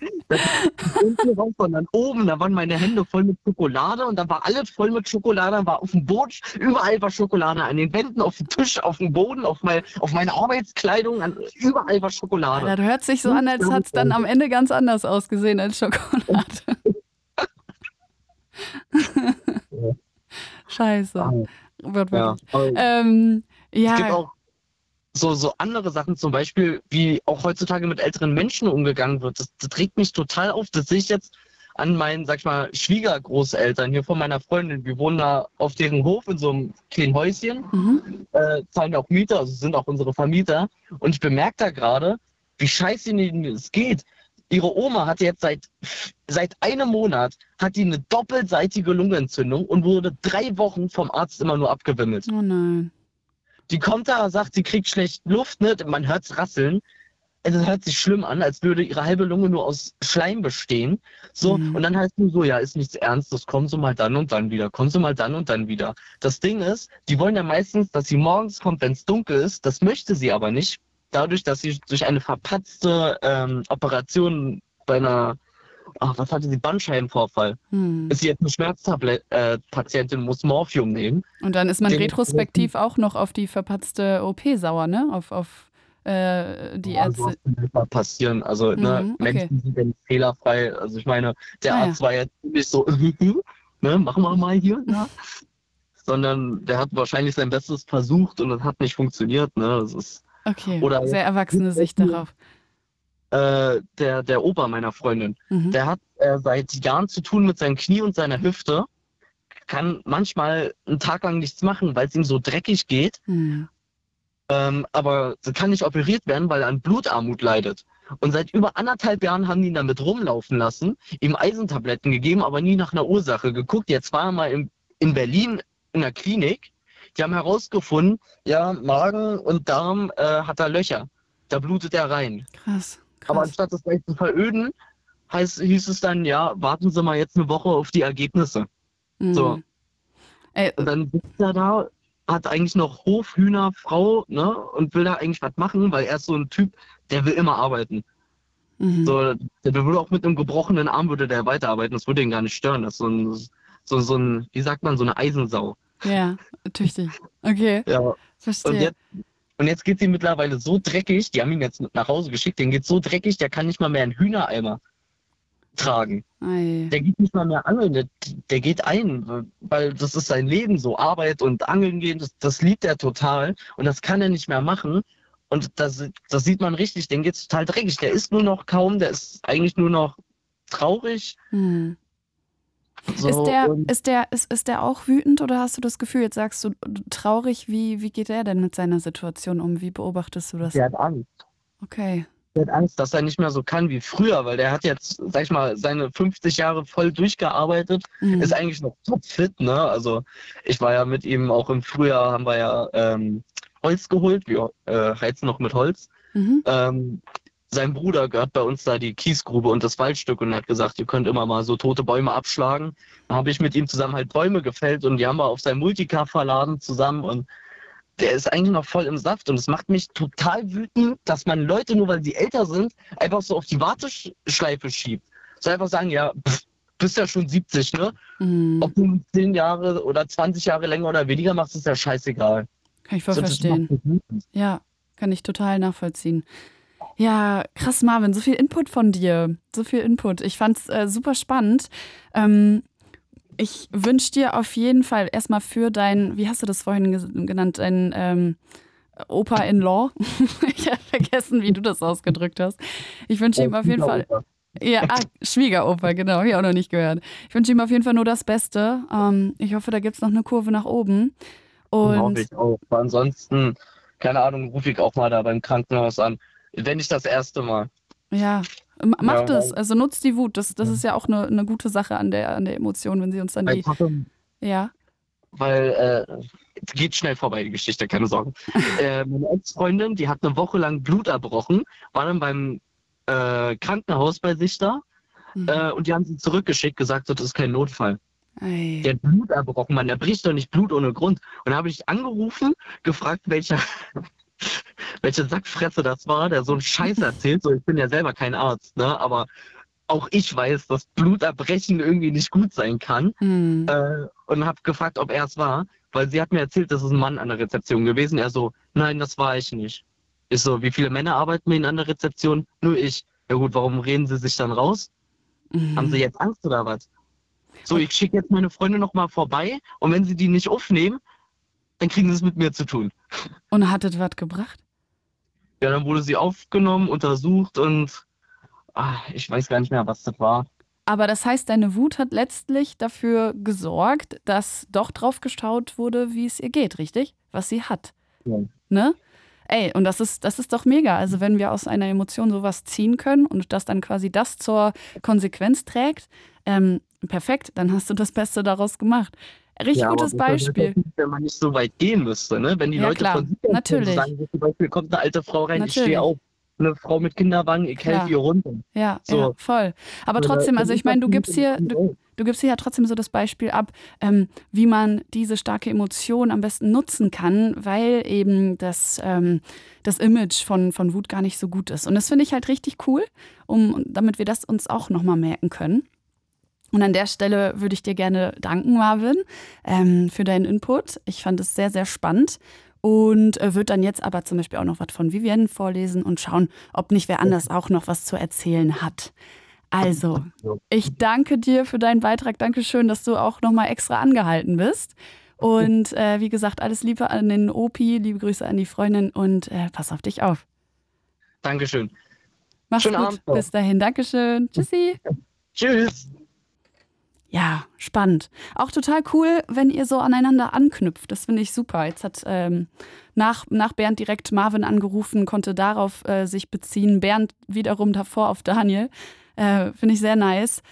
Speaker 6: raus, sondern oben, da waren meine Hände voll mit Schokolade und da war alles voll mit Schokolade, dann war auf dem Boden, überall war Schokolade, an den Wänden, auf dem Tisch, auf dem Boden, auf, mein, auf meine Arbeitskleidung, an, überall war Schokolade.
Speaker 2: Das hört sich so an, als hat es dann am Ende ganz anders ausgesehen als Schokolade. Scheiße. Wird
Speaker 6: Ja,
Speaker 2: wirklich. Ähm,
Speaker 6: Es gibt
Speaker 2: ja,
Speaker 6: auch so, so andere Sachen, zum Beispiel, wie auch heutzutage mit älteren Menschen umgegangen wird. Das, das regt mich total auf. Das sehe ich jetzt an meinen, sag ich mal, Schwiegergroßeltern hier von meiner Freundin. Wir wohnen da auf deren Hof in so einem kleinen Häuschen,
Speaker 2: Mhm.
Speaker 6: äh, zahlen auch Mieter, also sind auch unsere Vermieter. Und ich bemerke da gerade, wie scheiße ihnen es geht. Ihre Oma hatte jetzt seit, seit einem Monat hat die eine doppelseitige Lungenentzündung und wurde drei Wochen vom Arzt immer nur abgewimmelt.
Speaker 2: Oh nein.
Speaker 6: Die kommt da, sagt, sie kriegt schlecht Luft, ne? man hört's rasseln. Es hört sich schlimm an, als würde ihre halbe Lunge nur aus Schleim bestehen. So,
Speaker 2: Mhm.
Speaker 6: und dann heißt nur so, ja, ist nichts Ernstes, kommen Sie mal dann und dann wieder, kommen Sie mal dann und dann wieder. Das Ding ist, die wollen ja meistens, dass sie morgens kommt, wenn es dunkel ist. Das möchte sie aber nicht. Dadurch, dass sie durch eine verpatzte ähm, Operation bei einer, ach, was hatte sie, Bandscheibenvorfall,
Speaker 2: Hm.
Speaker 6: ist sie jetzt eine Schmerztablet-Patientin, muss Morphium nehmen.
Speaker 2: Und dann ist man
Speaker 6: Den-
Speaker 2: retrospektiv auch noch auf die verpatzte OP sauer, ne? Auf, auf äh, die
Speaker 6: Ja,
Speaker 2: Ärzte.
Speaker 6: kann immer passieren. Also ne,
Speaker 2: Mhm, okay.
Speaker 6: Menschen sind ja fehlerfrei. Also ich meine, der
Speaker 2: Ah, ja.
Speaker 6: Arzt war jetzt nicht so, ne, machen wir mal hier, ja. Sondern der hat wahrscheinlich sein Bestes versucht und es hat nicht funktioniert. Ne? Das ist
Speaker 2: Okay,
Speaker 6: Oder-
Speaker 2: sehr erwachsene Sicht darauf.
Speaker 6: Äh, der, der Opa meiner Freundin.
Speaker 2: Mhm.
Speaker 6: Der hat äh, seit Jahren zu tun mit seinem Knie und seiner Hüfte. Kann manchmal einen Tag lang nichts machen, weil es ihm so dreckig geht.
Speaker 2: Hm.
Speaker 6: Ähm, aber kann nicht operiert werden, weil er an Blutarmut leidet. Und seit über anderthalb Jahren haben die ihn damit rumlaufen lassen, ihm Eisentabletten gegeben, aber nie nach einer Ursache geguckt. Jetzt war er mal in, in Berlin in der Klinik. Die haben herausgefunden, ja, Magen und Darm äh, hat er Löcher. Da blutet er rein.
Speaker 2: Krass.
Speaker 6: Aber anstatt das gleich zu veröden, heißt, hieß es dann, ja, warten Sie mal jetzt eine Woche auf die Ergebnisse.
Speaker 2: Hm.
Speaker 6: so.
Speaker 2: Ey,
Speaker 6: Und dann sitzt er da, hat eigentlich noch Hof, Hühner, Frau, ne, und will da eigentlich was machen, weil er ist so ein Typ, der will immer arbeiten.
Speaker 2: mhm.
Speaker 6: So, der würde auch mit einem gebrochenen Arm würde der weiterarbeiten, das würde ihn gar nicht stören. Das ist so ein, so, so ein, wie sagt man, so eine Eisensau.
Speaker 2: Ja, tüchtig. Okay,
Speaker 6: Ja. Und
Speaker 2: verstehe.
Speaker 6: jetzt, und jetzt geht sie mittlerweile so dreckig, die haben ihn jetzt nach Hause geschickt, den geht so dreckig, der kann nicht mal mehr einen Hühnereimer tragen.
Speaker 2: Ei.
Speaker 6: Der geht nicht mal mehr angeln, der, der geht ein, weil das ist sein Leben so. Arbeit und Angeln gehen, das, das liebt er total und das kann er nicht mehr machen. Und das, das sieht man richtig, den geht's total dreckig. Der ist nur noch kaum, der ist eigentlich nur noch traurig.
Speaker 2: Hm.
Speaker 6: So,
Speaker 2: ist, der, ist, der, ist, ist der auch wütend oder hast du das Gefühl, jetzt sagst du traurig, wie, wie geht er denn mit seiner Situation um? Wie beobachtest du das?
Speaker 6: der hat Angst.
Speaker 2: Okay.
Speaker 6: Der hat Angst, dass er nicht mehr so kann wie früher, weil der hat jetzt, sag ich mal, seine 50 Jahre voll durchgearbeitet
Speaker 2: Hm.
Speaker 6: ist eigentlich noch topfit, ne? Also ich war ja mit ihm auch im Frühjahr, haben wir ja ähm, Holz geholt, wir äh, heizen noch mit Holz.
Speaker 2: Mhm.
Speaker 6: Ähm, sein Bruder gehört bei uns da die Kiesgrube und das Waldstück und hat gesagt, ihr könnt immer mal so tote Bäume abschlagen. Dann habe ich mit ihm zusammen halt Bäume gefällt und die haben wir auf sein Multicar verladen zusammen und der ist eigentlich noch voll im Saft und es macht mich total wütend, dass man Leute, nur weil sie älter sind, einfach so auf die Warteschleife schiebt. So einfach sagen, ja, pff, bist ja schon 70, ne?
Speaker 2: Hm.
Speaker 6: Ob du 10 Jahre oder 20 Jahre länger oder weniger machst, ist ja scheißegal.
Speaker 2: Kann ich voll
Speaker 6: So,
Speaker 2: verstehen. Ja, kann ich total nachvollziehen. Ja, krass, Marvin, so viel Input von dir. So viel Input. Ich fand's äh, super spannend. Ähm, ich wünsche dir auf jeden Fall erstmal für dein, wie hast du das vorhin genannt, dein ähm, Opa-in-Law. ich habe vergessen, wie du das ausgedrückt hast. Ich wünsche ihm auf jeden Fall. Ja, ah, Schwiegeroper, genau, habe ich auch noch nicht gehört. Ich wünsche ihm auf jeden Fall nur das Beste. Ähm, ich hoffe, da gibt es noch eine Kurve nach oben.
Speaker 6: Hoffe
Speaker 2: Und
Speaker 6: ich auch. Aber ansonsten, keine Ahnung, rufe ich auch mal da beim Krankenhaus an. Wenn nicht das erste Mal.
Speaker 2: Ja, m- macht
Speaker 6: Ja,
Speaker 2: es. Also nutzt die Wut. Das, das ist ja auch eine, eine gute Sache an der, an der Emotion, wenn sie uns dann die. Ja.
Speaker 6: weil äh, es geht schnell vorbei, die Geschichte, keine Sorgen. äh, meine Ex-Freundin, die hat eine Woche lang Blut erbrochen, war dann beim äh, Krankenhaus bei sich da
Speaker 2: Mhm.
Speaker 6: äh, und die haben sie zurückgeschickt, gesagt, das ist kein Notfall.
Speaker 2: Ei.
Speaker 6: Der hat Blut erbrochen, man, der bricht doch nicht Blut ohne Grund. Und da habe ich angerufen, gefragt, welcher, welche Sackfresse das war, der so einen Scheiß erzählt. So, ich bin ja selber kein Arzt, ne? Aber auch ich weiß, dass Bluterbrechen irgendwie nicht gut sein kann.
Speaker 2: Hm.
Speaker 6: Äh, und habe gefragt, ob er es war, weil sie hat mir erzählt, das ist ein Mann an der Rezeption gewesen. Er so, nein, das war ich nicht. Ich so, wie viele Männer arbeiten mit Ihnen an der Rezeption? Nur ich. Ja gut, warum reden Sie sich dann raus?
Speaker 2: Mhm.
Speaker 6: Haben Sie jetzt Angst oder was? So, ich schicke jetzt meine Freunde noch mal vorbei und wenn sie die nicht aufnehmen, dann kriegen sie es mit mir zu tun.
Speaker 2: Und hattet was gebracht?
Speaker 6: Ja, dann wurde sie aufgenommen, untersucht und ah, ich weiß gar nicht mehr, was das war.
Speaker 2: Aber das heißt, deine Wut hat letztlich dafür gesorgt, dass doch drauf gestaut wurde, wie es ihr geht, richtig? Was sie hat.
Speaker 6: Ja.
Speaker 2: Ne? Ey, und das ist, das ist doch mega. Also, wenn wir aus einer Emotion sowas ziehen können und das dann quasi das zur Konsequenz trägt, ähm, perfekt, dann hast du das Beste daraus gemacht. Richtig
Speaker 6: Ja,
Speaker 2: gutes Beispiel.
Speaker 6: natürlich, Wenn man nicht so weit gehen müsste, ne? Wenn die
Speaker 2: Ja,
Speaker 6: Leute
Speaker 2: klar.
Speaker 6: von sich aus
Speaker 2: Natürlich.
Speaker 6: sagen, zum Beispiel kommt eine alte Frau rein, ich
Speaker 2: Natürlich.
Speaker 6: stehe auf, eine Frau mit Kinderwagen, ich helfe ihr runter.
Speaker 2: Ja,
Speaker 6: So.
Speaker 2: ja, voll. Aber trotzdem, also ich meine, du gibst hier,
Speaker 6: nicht
Speaker 2: du, du gibst hier ja trotzdem so das Beispiel ab, ähm, wie man diese starke Emotion am besten nutzen kann, weil eben das, ähm, das Image von, von Wut gar nicht so gut ist. Und das finde ich halt richtig cool, um, damit wir das uns auch nochmal merken können. Und an der Stelle würde ich dir gerne danken, Marvin, ähm, für deinen Input. Ich fand es sehr, sehr spannend. Und äh, würde dann jetzt aber zum Beispiel auch noch was von Vivienne vorlesen und schauen, ob nicht wer anders auch noch was zu erzählen hat. Also, ich danke dir für deinen Beitrag. Dankeschön, dass du auch nochmal extra angehalten bist. Und äh, wie gesagt, alles Liebe an den Opi, liebe Grüße an die Freundin und äh, pass auf dich auf.
Speaker 6: Dankeschön.
Speaker 2: Mach's
Speaker 6: Schönen
Speaker 2: gut.
Speaker 6: Abend.
Speaker 2: Bis dahin. Dankeschön. Tschüssi.
Speaker 6: Tschüss.
Speaker 2: Ja, spannend. Auch total cool, wenn ihr so aneinander anknüpft. Das finde ich super. Jetzt hat ähm, nach, nach Bernd direkt Marvin angerufen, konnte darauf äh, sich beziehen. Bernd wiederum davor auf Daniel. Äh, finde ich sehr nice.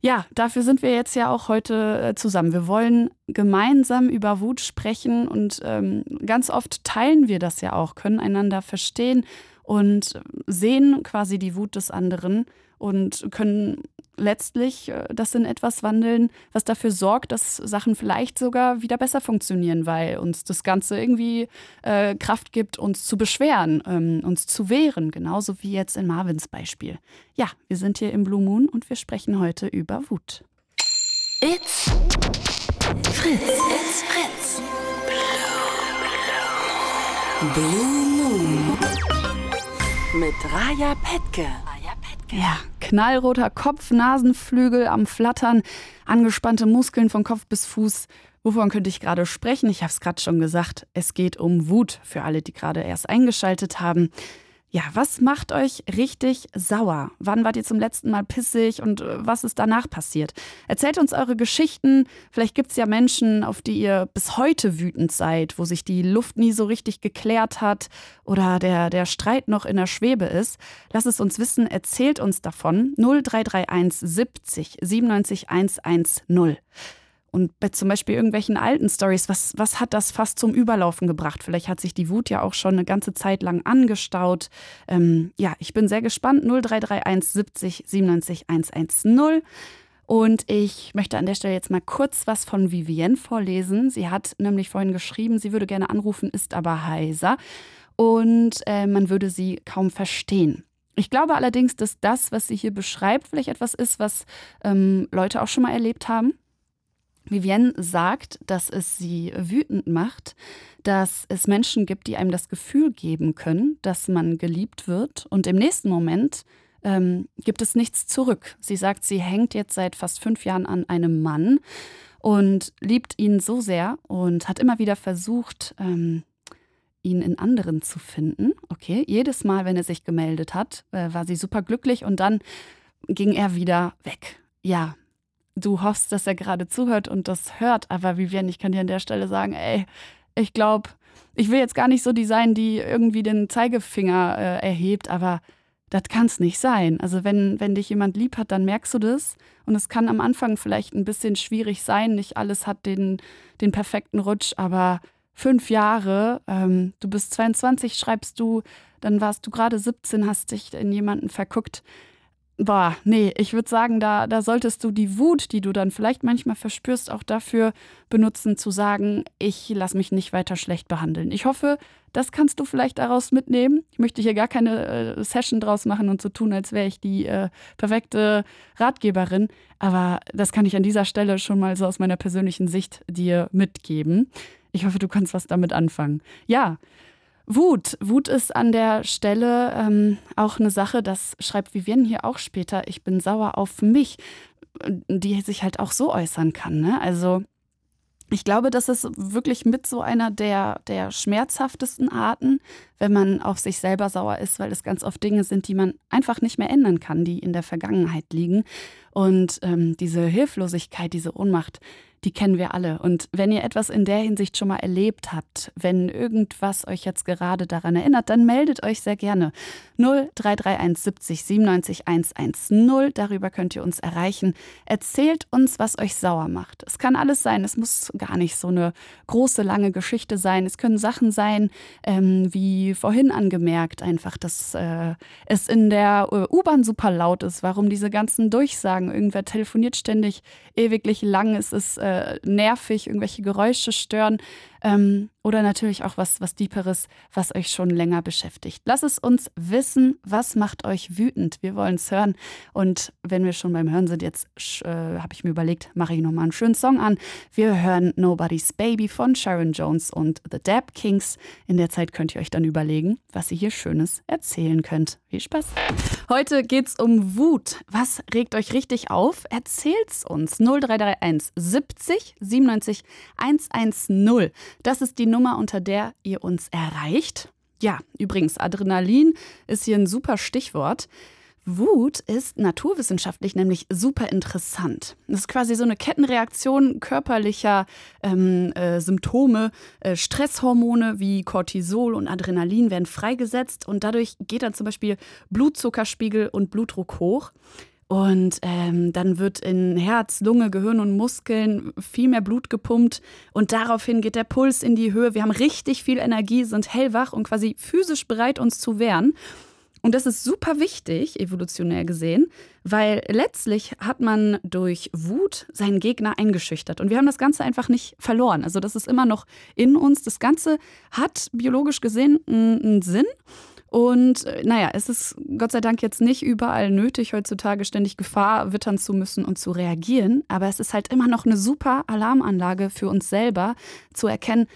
Speaker 2: Ja, dafür sind wir jetzt ja auch heute äh, zusammen. Wir wollen gemeinsam über Wut sprechen und ähm, ganz oft teilen wir das ja auch, können einander verstehen und sehen quasi die Wut des anderen und können letztlich äh, das in etwas wandeln, was dafür sorgt, dass Sachen vielleicht sogar wieder besser funktionieren, weil uns das Ganze irgendwie äh, Kraft gibt, uns zu beschweren, ähm, uns zu wehren, genauso wie jetzt in Marvins Beispiel. Ja, wir sind hier im Blue Moon und wir sprechen heute über Wut.
Speaker 1: It's Fritz. It's Fritz. Blue Moon. Mit Raja Petke.
Speaker 2: Ja, knallroter Kopf, Nasenflügel am Flattern, angespannte Muskeln von Kopf bis Fuß. Wovon könnte ich gerade sprechen? Ich habe es gerade schon gesagt. Es geht um Wut für alle, die gerade erst eingeschaltet haben. Ja, was macht euch richtig sauer? Wann wart ihr zum letzten Mal pissig und äh, was ist danach passiert? Erzählt uns eure Geschichten. Vielleicht gibt es ja Menschen, auf die ihr bis heute wütend seid, wo sich die Luft nie so richtig geklärt hat oder der, der Streit noch in der Schwebe ist. Lasst es uns wissen, erzählt uns davon. 0331 70 97 110. Und bei zum Beispiel irgendwelchen alten Stories, was, was hat das fast zum Überlaufen gebracht? Vielleicht hat sich die Wut ja auch schon eine ganze Zeit lang angestaut. Ähm, ja, ich bin sehr gespannt. 0331 70 97 110. Und ich möchte an der Stelle jetzt mal kurz was von Vivienne vorlesen. Sie hat nämlich vorhin geschrieben, sie würde gerne anrufen, ist aber heiser. Und äh, man würde sie kaum verstehen. Ich glaube allerdings, dass das, was sie hier beschreibt, vielleicht etwas ist, was ähm, Leute auch schon mal erlebt haben. Vivienne sagt, dass es sie wütend macht, dass es Menschen gibt, die einem das Gefühl geben können, dass man geliebt wird und im nächsten Moment ähm, gibt es nichts zurück. Sie sagt, sie hängt jetzt seit fast fünf Jahren an einem Mann und liebt ihn so sehr und hat immer wieder versucht, ähm, ihn in anderen zu finden. Okay, jedes Mal, wenn er sich gemeldet hat, äh, war sie super glücklich und dann ging er wieder weg. Ja, du hoffst, dass er gerade zuhört und das hört, aber Vivienne, ich kann dir an der Stelle sagen, ey, ich glaube, ich will jetzt gar nicht so die sein, die irgendwie den Zeigefinger äh, erhebt, aber das kann es nicht sein. Also wenn, wenn dich jemand lieb hat, dann merkst du das. Und es kann am Anfang vielleicht ein bisschen schwierig sein. Nicht alles hat den, den perfekten Rutsch, aber fünf Jahre, ähm, du bist 22, schreibst du, dann warst du gerade 17, hast dich in jemanden verguckt. Boah, nee, ich würde sagen, da, da solltest du die Wut, die du dann vielleicht manchmal verspürst, auch dafür benutzen, zu sagen, ich lasse mich nicht weiter schlecht behandeln. Ich hoffe, das kannst du vielleicht daraus mitnehmen. Ich möchte hier gar keine äh, Session draus machen und so tun, als wäre ich die äh, perfekte Ratgeberin. Aber das kann ich an dieser Stelle schon mal so aus meiner persönlichen Sicht dir mitgeben. Ich hoffe, du kannst was damit anfangen. Ja, Wut. Wut ist an der Stelle ähm, auch eine Sache, das schreibt Vivienne hier auch später. Ich bin sauer auf mich, die sich halt auch so äußern kann. Ne? Also Ich glaube, das ist wirklich mit so einer der, der schmerzhaftesten Arten, wenn man auf sich selber sauer ist, weil es ganz oft Dinge sind, die man einfach nicht mehr ändern kann, die in der Vergangenheit liegen. Und ähm, diese Hilflosigkeit, diese Ohnmacht, die kennen wir alle. Und wenn ihr etwas in der Hinsicht schon mal erlebt habt, wenn irgendwas euch jetzt gerade daran erinnert, dann meldet euch sehr gerne. 0331 70 97 110. Darüber könnt ihr uns erreichen. Erzählt uns, was euch sauer macht. Es kann alles sein. Es muss gar nicht so eine große, lange Geschichte sein. Es können Sachen sein, ähm, wie vorhin angemerkt, einfach, dass äh, es in der äh, U-Bahn super laut ist. Warum diese ganzen Durchsagen? Irgendwer telefoniert ständig ewiglich lang. Es ist äh, nervig, irgendwelche Geräusche stören. Ähm, oder natürlich auch was, was Deeperes, was euch schon länger beschäftigt. Lasst es uns wissen, was macht euch wütend. Wir wollen es hören. Und wenn wir schon beim Hören sind, jetzt äh, habe ich mir überlegt, mache ich nochmal einen schönen Song an. Wir hören Nobody's Baby von Sharon Jones und The Dab Kings. In der Zeit könnt ihr euch dann überlegen, was ihr hier Schönes erzählen könnt. Viel Spaß. Heute geht es um Wut. Was regt euch richtig auf? Erzählt's uns. 0331 70 97 110. Das ist die Nummer, unter der ihr uns erreicht. Ja, übrigens, Adrenalin ist hier ein super Stichwort. Wut ist naturwissenschaftlich nämlich super interessant. Das ist quasi so eine Kettenreaktion körperlicher ähm, äh, Symptome. Äh, Stresshormone wie Cortisol und Adrenalin werden freigesetzt und dadurch geht dann zum Beispiel Blutzuckerspiegel und Blutdruck hoch. Und ähm, dann wird in Herz, Lunge, Gehirn und Muskeln viel mehr Blut gepumpt und daraufhin geht der Puls in die Höhe. Wir haben richtig viel Energie, sind hellwach und quasi physisch bereit, uns zu wehren. Und das ist super wichtig, evolutionär gesehen, weil letztlich hat man durch Wut seinen Gegner eingeschüchtert. Und wir haben das Ganze einfach nicht verloren. Also das ist immer noch in uns. Das Ganze hat biologisch gesehen einen Sinn. Und äh, naja, es ist Gott sei Dank jetzt nicht überall nötig, heutzutage ständig Gefahr wittern zu müssen und zu reagieren. Aber es ist halt immer noch eine super Alarmanlage für uns selber, zu erkennen,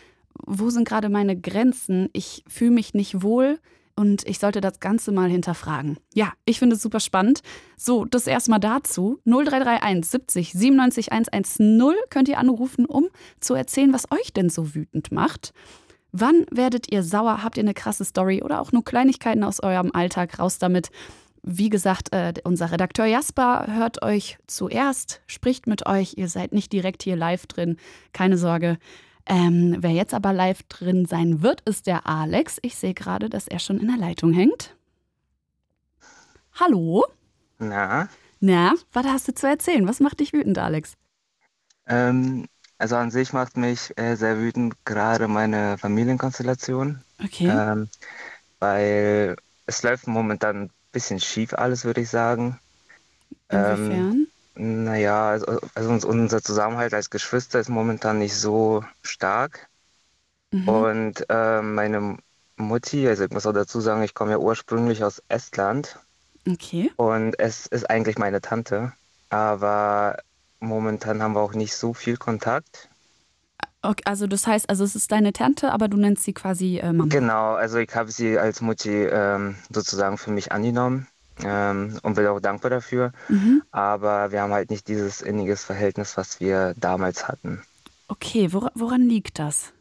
Speaker 2: wo sind gerade meine Grenzen? Ich fühle mich nicht wohl und ich sollte das Ganze mal hinterfragen. Ja, ich finde es super spannend. So, das erstmal dazu. 0331 70 97 110 könnt ihr anrufen, um zu erzählen, was euch denn so wütend macht. Wann werdet ihr sauer? Habt ihr eine krasse Story oder auch nur Kleinigkeiten aus eurem Alltag? Raus damit. Wie gesagt, äh, unser Redakteur Jasper hört euch zuerst, spricht mit euch. Ihr seid nicht direkt hier live drin. Keine Sorge. Ähm, wer jetzt aber live drin sein wird, ist der Alex. Ich sehe gerade, dass er schon in der Leitung hängt. Hallo?
Speaker 7: Na?
Speaker 2: Na, was hast du zu erzählen? Was macht dich wütend, Alex?
Speaker 7: Ähm, also an sich macht mich äh, sehr wütend gerade meine Familienkonstellation.
Speaker 2: Okay.
Speaker 7: Ähm, weil es läuft momentan ein bisschen schief alles, würde ich sagen.
Speaker 2: Inwiefern?
Speaker 7: Ähm, naja, also, also unser Zusammenhalt als Geschwister ist momentan nicht so stark.
Speaker 2: Mhm.
Speaker 7: Und äh, meine Mutti, also ich muss auch dazu sagen, ich komme ja ursprünglich aus Estland.
Speaker 2: Okay.
Speaker 7: Und es ist eigentlich meine Tante. Aber Momentan haben wir auch nicht so viel Kontakt.
Speaker 2: Okay, also das heißt, also es ist deine Tante, aber du nennst sie quasi äh, Mama.
Speaker 7: Genau, also ich habe sie als Mutti ähm, sozusagen für mich angenommen ähm, und bin auch dankbar dafür.
Speaker 2: Mhm.
Speaker 7: Aber wir haben halt nicht dieses inniges Verhältnis, was wir damals hatten.
Speaker 2: Okay, wora, woran liegt das?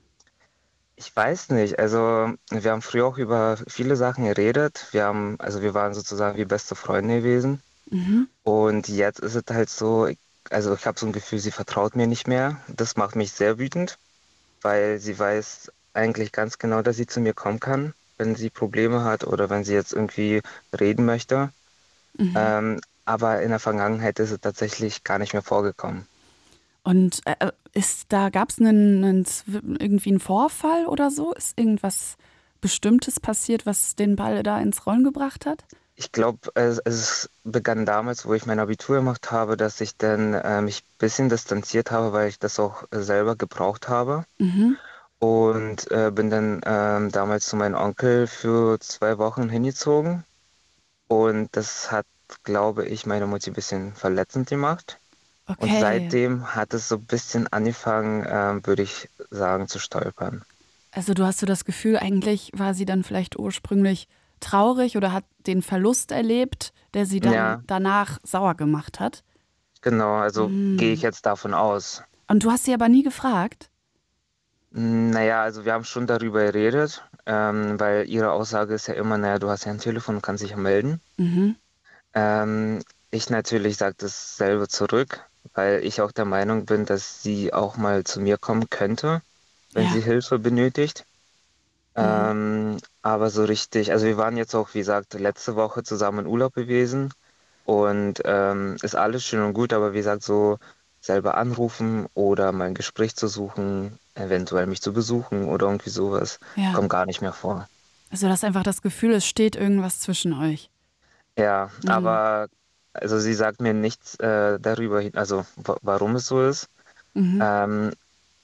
Speaker 7: Ich weiß nicht. Also wir haben früher auch über viele Sachen geredet. Wir haben, also wir waren sozusagen wie beste Freunde gewesen.
Speaker 2: Mhm.
Speaker 7: Und jetzt ist es halt so, ich also ich habe so ein Gefühl, sie vertraut mir nicht mehr. Das macht mich sehr wütend, weil sie weiß eigentlich ganz genau, dass sie zu mir kommen kann, wenn sie Probleme hat oder wenn sie jetzt irgendwie reden möchte.
Speaker 2: Mhm.
Speaker 7: Ähm, aber in der Vergangenheit ist es tatsächlich gar nicht mehr vorgekommen.
Speaker 2: Und äh, ist da gab es einen, einen, irgendwie einen Vorfall oder so? Ist irgendwas Bestimmtes passiert, was den Ball da ins Rollen gebracht hat?
Speaker 7: Ich glaube, es, es, begann damals, wo ich mein Abitur gemacht habe, dass ich dann äh, mich ein bisschen distanziert habe, weil ich das auch selber gebraucht habe.
Speaker 2: Mhm.
Speaker 7: Und äh, bin dann äh, damals zu meinem Onkel für zwei Wochen hingezogen. Und das hat, glaube ich, meine Mutti ein bisschen verletzend gemacht.
Speaker 2: Okay.
Speaker 7: Und seitdem hat es so ein bisschen angefangen, äh, würde ich sagen, zu stolpern.
Speaker 2: Also du hast so das Gefühl, eigentlich war sie dann vielleicht ursprünglich traurig oder hat den Verlust erlebt, der sie dann
Speaker 7: Ja.
Speaker 2: danach sauer gemacht hat.
Speaker 7: Genau, also
Speaker 2: Mm.
Speaker 7: gehe ich jetzt davon aus.
Speaker 2: Und du hast sie aber nie gefragt?
Speaker 7: Naja, also wir haben schon darüber geredet, ähm, weil ihre Aussage ist ja immer, naja, du hast ja ein Telefon und kannst dich ja melden.
Speaker 2: Mhm.
Speaker 7: Ähm, ich natürlich sage dasselbe zurück, weil ich auch der Meinung bin, dass sie auch mal zu mir kommen könnte, wenn
Speaker 2: Ja.
Speaker 7: sie Hilfe benötigt. Ähm, aber so richtig, also wir waren jetzt auch, wie gesagt, letzte Woche zusammen in Urlaub gewesen und ähm, ist alles schön und gut, aber wie gesagt, so selber anrufen oder mal ein Gespräch zu suchen, eventuell mich zu besuchen oder irgendwie sowas,
Speaker 2: Ja.
Speaker 7: kommt gar nicht mehr vor.
Speaker 2: Also du hast einfach das Gefühl, es steht irgendwas zwischen euch.
Speaker 7: Ja,
Speaker 2: Mhm.
Speaker 7: aber also sie sagt mir nichts äh, darüber, also wa- warum es so ist.
Speaker 2: Mhm.
Speaker 7: Ähm,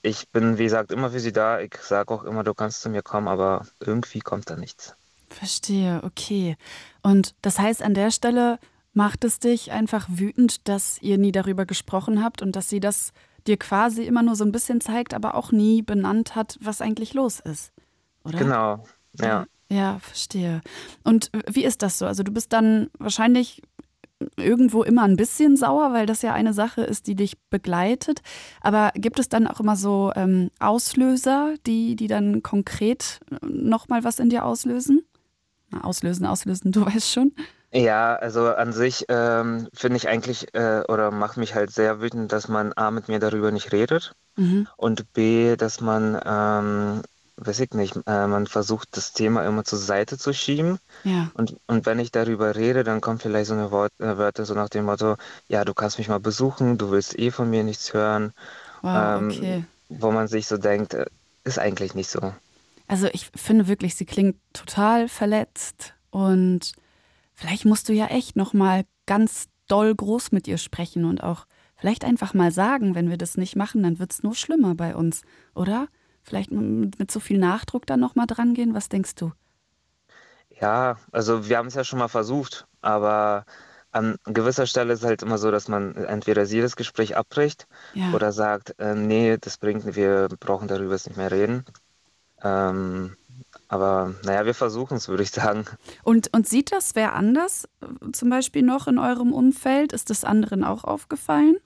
Speaker 7: ich bin, wie gesagt, immer für sie da. Ich sage auch immer, du kannst zu mir kommen, aber irgendwie kommt da nichts.
Speaker 2: Verstehe, okay. Und das heißt, an der Stelle macht es dich einfach wütend, dass ihr nie darüber gesprochen habt und dass sie das dir quasi immer nur so ein bisschen zeigt, aber auch nie benannt hat, was eigentlich los ist, oder?
Speaker 7: Genau, ja.
Speaker 2: Ja, verstehe. Und wie ist das so? Also du bist dann wahrscheinlich irgendwo immer ein bisschen sauer, weil das ja eine Sache ist, die dich begleitet. Aber gibt es dann auch immer so ähm, Auslöser, die, die dann konkret nochmal was in dir auslösen? Na, auslösen, auslösen, du weißt schon.
Speaker 7: Ja, also an sich ähm, finde ich eigentlich äh, oder macht mich halt sehr wütend, dass man A mit mir darüber nicht redet
Speaker 2: Mhm.
Speaker 7: und B, dass man, ähm, weiß ich nicht, äh, man versucht das Thema immer zur Seite zu schieben
Speaker 2: Ja,
Speaker 7: und, und wenn ich darüber rede, dann kommt vielleicht so eine Wort, äh, Wörter so nach dem Motto, ja, du kannst mich mal besuchen, du willst eh von mir nichts hören,
Speaker 2: wow,
Speaker 7: Ähm,
Speaker 2: okay.
Speaker 7: wo man sich so denkt, äh, ist eigentlich nicht so.
Speaker 2: Also ich finde wirklich, sie klingt total verletzt und vielleicht musst du ja echt noch mal ganz doll groß mit ihr sprechen und auch vielleicht einfach mal sagen, wenn wir das nicht machen, dann wird es nur schlimmer bei uns, oder? Vielleicht mit, so viel Nachdruck dann noch mal dran gehen. Was denkst du?
Speaker 7: Ja, also wir haben es ja schon mal versucht, aber an gewisser Stelle ist es halt immer so, dass man entweder sie das Gespräch abbricht
Speaker 2: Ja.
Speaker 7: oder sagt, äh, nee, das bringt, wir brauchen darüber jetzt nicht mehr reden. Ähm, aber naja, wir versuchen es, würde ich sagen.
Speaker 2: Und, und sieht das wer anders äh, zum Beispiel noch in eurem Umfeld? Ist das anderen auch aufgefallen?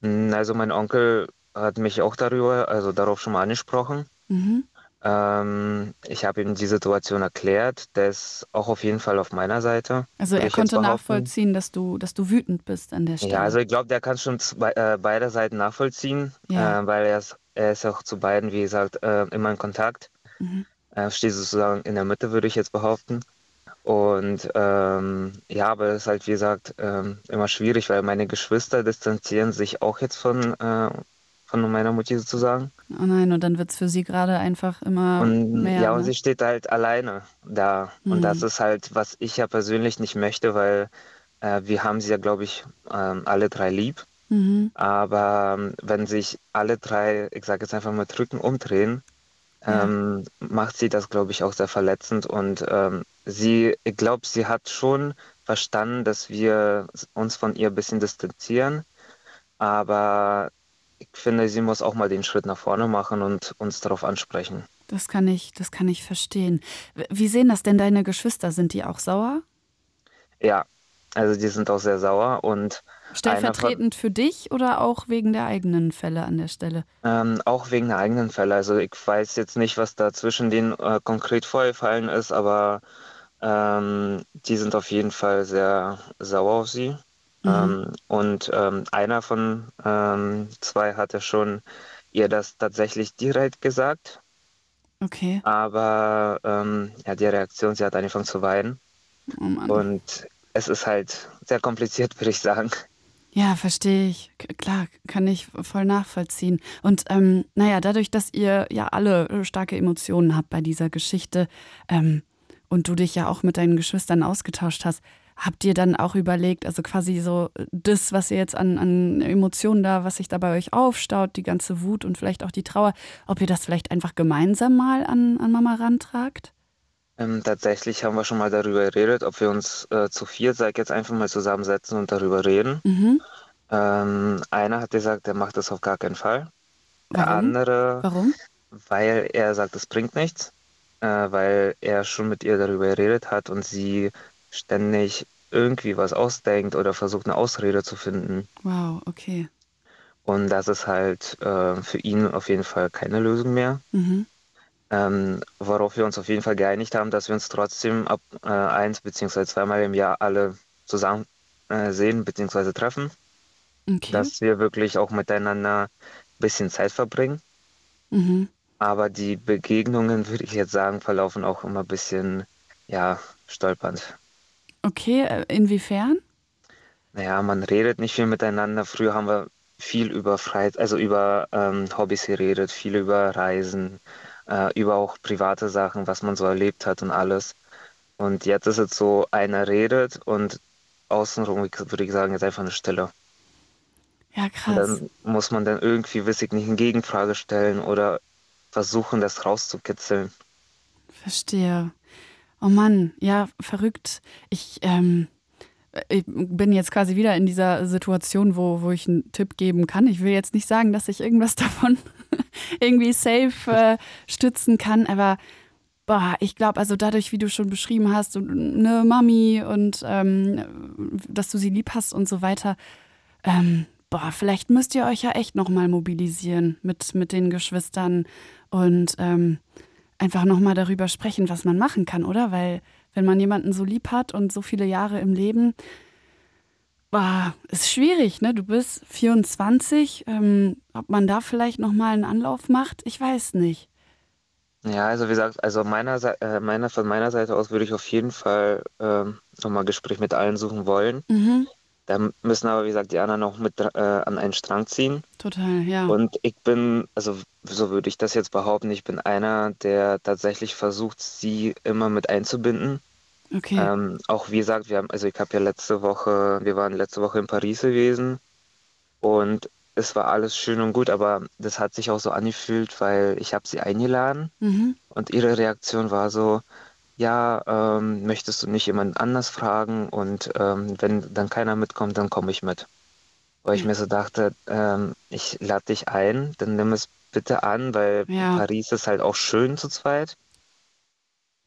Speaker 7: Mm, Also mein Onkel hat mich auch darüber, also darauf schon mal angesprochen.
Speaker 2: Mhm.
Speaker 7: Ähm, ich habe ihm die Situation erklärt, der ist auch auf jeden Fall auf meiner Seite.
Speaker 2: Also er konnte nachvollziehen, dass du, dass du wütend bist an der Stelle.
Speaker 7: Ja, also ich glaube, der kann schon zwei, äh, beide Seiten nachvollziehen,
Speaker 2: Ja.
Speaker 7: äh, weil er ist, er ist auch zu beiden, wie gesagt, äh, immer in Kontakt.
Speaker 2: Mhm.
Speaker 7: Er steht sozusagen in der Mitte, würde ich jetzt behaupten. Und ähm, ja, aber es ist halt, wie gesagt, ähm, immer schwierig, weil meine Geschwister distanzieren sich auch jetzt von, äh, von meiner Mutti sozusagen.
Speaker 2: Oh nein, und dann wird es für sie gerade einfach immer
Speaker 7: Und
Speaker 2: mehr.
Speaker 7: ja, und
Speaker 2: ne?
Speaker 7: sie steht halt alleine da. Und
Speaker 2: Mhm.
Speaker 7: das ist halt, was ich ja persönlich nicht möchte, weil äh, wir haben sie ja, glaube ich, ähm, alle drei lieb.
Speaker 2: mhm.
Speaker 7: Aber ähm, wenn sich alle drei, ich sage jetzt einfach mal, Rücken umdrehen,
Speaker 2: Ja.
Speaker 7: ähm, macht sie das, glaube ich, auch sehr verletzend. Und ähm, sie, ich glaube, sie hat schon verstanden, dass wir uns von ihr ein bisschen distanzieren. Aber ich finde, sie muss auch mal den Schritt nach vorne machen und uns darauf ansprechen.
Speaker 2: Das kann ich, das kann ich verstehen. Wie sehen das denn deine Geschwister? Sind die auch sauer?
Speaker 7: Ja, also die sind auch sehr sauer und
Speaker 2: Stellvertretend für dich oder auch wegen der eigenen Fälle an der Stelle?
Speaker 7: ähm, auch wegen der eigenen Fälle. Also ich weiß jetzt nicht, was da zwischen denen äh, konkret vorgefallen ist, aber ähm, die sind auf jeden Fall sehr sauer auf sie. Ähm, und ähm, einer von ähm, zwei hatte schon ihr das tatsächlich direkt gesagt,
Speaker 2: Okay.
Speaker 7: aber ja, die Reaktion, sie hat angefangen zu weinen
Speaker 2: Oh Mann.
Speaker 7: und es ist halt sehr kompliziert, würde ich sagen.
Speaker 2: Ja, verstehe ich. Klar, kann ich voll nachvollziehen. Und ähm, naja, dadurch, dass ihr ja alle äh, starke Emotionen habt bei dieser Geschichte ähm, und du dich ja auch mit deinen Geschwistern ausgetauscht hast, habt ihr dann auch überlegt, also quasi so das, was ihr jetzt an, an Emotionen da, was sich da bei euch aufstaut, die ganze Wut und vielleicht auch die Trauer, ob ihr das vielleicht einfach gemeinsam mal an, an Mama rantragt?
Speaker 7: Ähm, tatsächlich haben wir schon mal darüber geredet, ob wir uns äh, zu viert, sag ich jetzt einfach mal zusammensetzen und darüber reden.
Speaker 2: Mhm.
Speaker 7: Ähm, einer hat gesagt, er macht das auf gar keinen Fall. Der
Speaker 2: Warum?
Speaker 7: andere,
Speaker 2: Warum?
Speaker 7: weil er sagt, es bringt nichts, äh, weil er schon mit ihr darüber geredet hat und sie ständig irgendwie was ausdenkt oder versucht, eine Ausrede zu finden.
Speaker 2: Wow, okay.
Speaker 7: Und das ist halt äh, für ihn auf jeden Fall keine Lösung mehr.
Speaker 2: Mhm.
Speaker 7: Ähm, worauf wir uns auf jeden Fall geeinigt haben, dass wir uns trotzdem ab äh, eins beziehungsweise zweimal im Jahr alle zusammen äh, sehen beziehungsweise treffen.
Speaker 2: Okay.
Speaker 7: Dass wir wirklich auch miteinander ein bisschen Zeit verbringen.
Speaker 2: mhm.
Speaker 7: Aber die Begegnungen, würde ich jetzt sagen, verlaufen auch immer ein bisschen, ja, stolpernd.
Speaker 2: Okay, äh, inwiefern?
Speaker 7: Naja, man redet nicht viel miteinander. Früher haben wir viel über Freizeit, also über ähm, Hobbys geredet, viel über Reisen, äh, über auch private Sachen, was man so erlebt hat und alles. Und jetzt ist es so, einer redet und außenrum würde ich sagen, ist einfach eine Stille.
Speaker 2: Ja,
Speaker 7: Und
Speaker 2: krass.
Speaker 7: dann muss man dann irgendwie, weiß ich nicht, eine Gegenfrage stellen oder versuchen, das rauszukitzeln.
Speaker 2: Verstehe. Oh Mann, ja, verrückt. Ich, ähm, ich bin jetzt quasi wieder in dieser Situation, wo, wo ich einen Tipp geben kann. Ich will jetzt nicht sagen, dass ich irgendwas davon irgendwie safe äh, stützen kann, aber boah, ich glaube, also dadurch, wie du schon beschrieben hast, eine Mami und ähm, dass du sie lieb hast und so weiter, ähm, boah, vielleicht müsst ihr euch ja echt nochmal mobilisieren mit, mit den Geschwistern und ähm, einfach nochmal darüber sprechen, was man machen kann, oder? Weil wenn man jemanden so lieb hat und so viele Jahre im Leben, boah, ist schwierig, ne? Du bist 24, ähm, ob man da vielleicht nochmal einen Anlauf macht, ich weiß nicht.
Speaker 7: Ja, also wie gesagt, also meiner, äh, meiner, von meiner Seite aus würde ich auf jeden Fall ähm, nochmal Gespräch mit allen suchen wollen.
Speaker 2: Mhm,
Speaker 7: Da müssen aber, wie gesagt, die anderen noch mit äh, an einen Strang ziehen.
Speaker 2: total, ja.
Speaker 7: Und ich bin, also so würde ich das jetzt behaupten, ich bin einer, der tatsächlich versucht, sie immer mit einzubinden.
Speaker 2: Okay.
Speaker 7: Ähm, auch wie gesagt, wir haben, also ich habe ja letzte Woche, wir waren letzte Woche in Paris gewesen und es war alles schön und gut, aber das hat sich auch so angefühlt, weil ich habe sie eingeladen
Speaker 2: Mhm.
Speaker 7: und ihre Reaktion war so, ja, ähm, möchtest du nicht jemand anders fragen und ähm, wenn dann keiner mitkommt, dann komme ich mit. Weil ich
Speaker 2: Ja.
Speaker 7: mir so dachte, ähm, ich lade dich ein, dann nimm es bitte an, weil
Speaker 2: Ja.
Speaker 7: Paris ist halt auch schön zu zweit.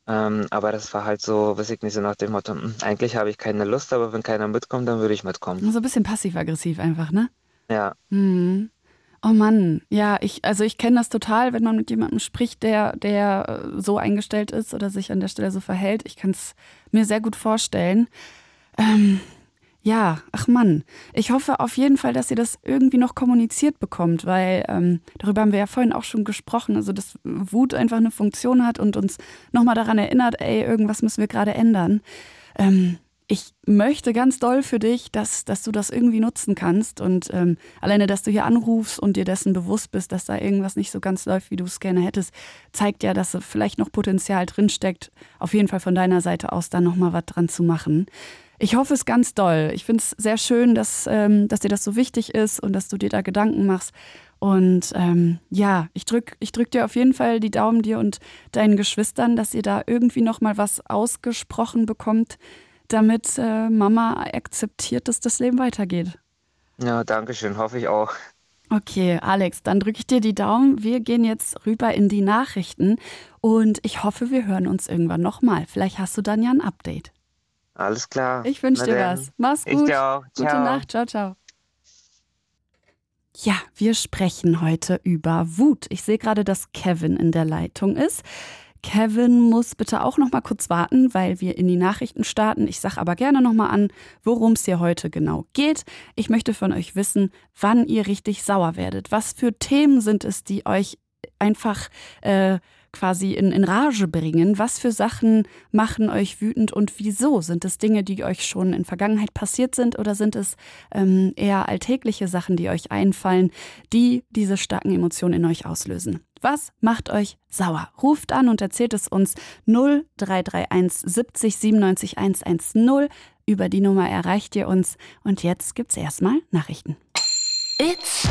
Speaker 7: Ähm, aber das war halt so, weiß ich nicht, so nach dem Motto, "Hm, eigentlich habe ich keine Lust, aber wenn keiner mitkommt, dann würde ich mitkommen.
Speaker 2: So ein bisschen passiv-aggressiv einfach, ne?
Speaker 7: Ja,
Speaker 2: Mhm. Oh Mann, ja, ich, also ich kenne das total, wenn man mit jemandem spricht, der, der äh, so eingestellt ist oder sich an der Stelle so verhält. Ich kann es mir sehr gut vorstellen. Ähm, ja, ach Mann, ich hoffe auf jeden Fall, dass ihr das irgendwie noch kommuniziert bekommt, weil ähm, darüber haben wir ja vorhin auch schon gesprochen, also dass Wut einfach eine Funktion hat und uns nochmal daran erinnert, ey, irgendwas müssen wir gerade ändern. Ähm, ich möchte ganz doll für dich, dass, dass du das irgendwie nutzen kannst und ähm, alleine, dass du hier anrufst und dir dessen bewusst bist, dass da irgendwas nicht so ganz läuft, wie du es gerne hättest, zeigt ja, dass vielleicht noch Potenzial drinsteckt, auf jeden Fall von deiner Seite aus da nochmal was dran zu machen. Ich hoffe es ganz doll. Ich finde es sehr schön, dass, ähm, dass dir das so wichtig ist und dass du dir da Gedanken machst. Und ähm, ja, ich drück, ich drück dir auf jeden Fall die Daumen dir und deinen Geschwistern, dass ihr da irgendwie noch mal was ausgesprochen bekommt, damit äh, Mama akzeptiert, dass das Leben weitergeht.
Speaker 7: ja, danke schön, hoffe ich auch.
Speaker 2: Okay, Alex, dann drücke ich dir die Daumen. Wir gehen jetzt rüber in die Nachrichten und ich hoffe, wir hören uns irgendwann nochmal. Vielleicht hast du dann ja ein Update.
Speaker 7: Alles klar.
Speaker 2: Ich wünsche dir was. Mach's gut. Gute. Nacht. Ciao, ciao. Ja, wir sprechen heute über Wut. Ich sehe gerade, dass Kevin in der Leitung ist. Kevin muss bitte auch noch mal kurz warten, weil wir in die Nachrichten starten. Ich sage aber gerne noch mal an, worum es hier heute genau geht. Ich möchte von euch wissen, wann ihr richtig sauer werdet. Was für Themen sind es, die euch einfach äh, quasi in, in Rage bringen? Was für Sachen machen euch wütend und wieso? Sind es Dinge, die euch schon in Vergangenheit passiert sind oder sind es ähm, eher alltägliche Sachen, die euch einfallen, die diese starken Emotionen in euch auslösen? Was macht euch sauer? Ruft an und erzählt es uns 0331 70 97 110. Über die Nummer erreicht ihr uns. Und jetzt gibt's erstmal Nachrichten.
Speaker 1: It's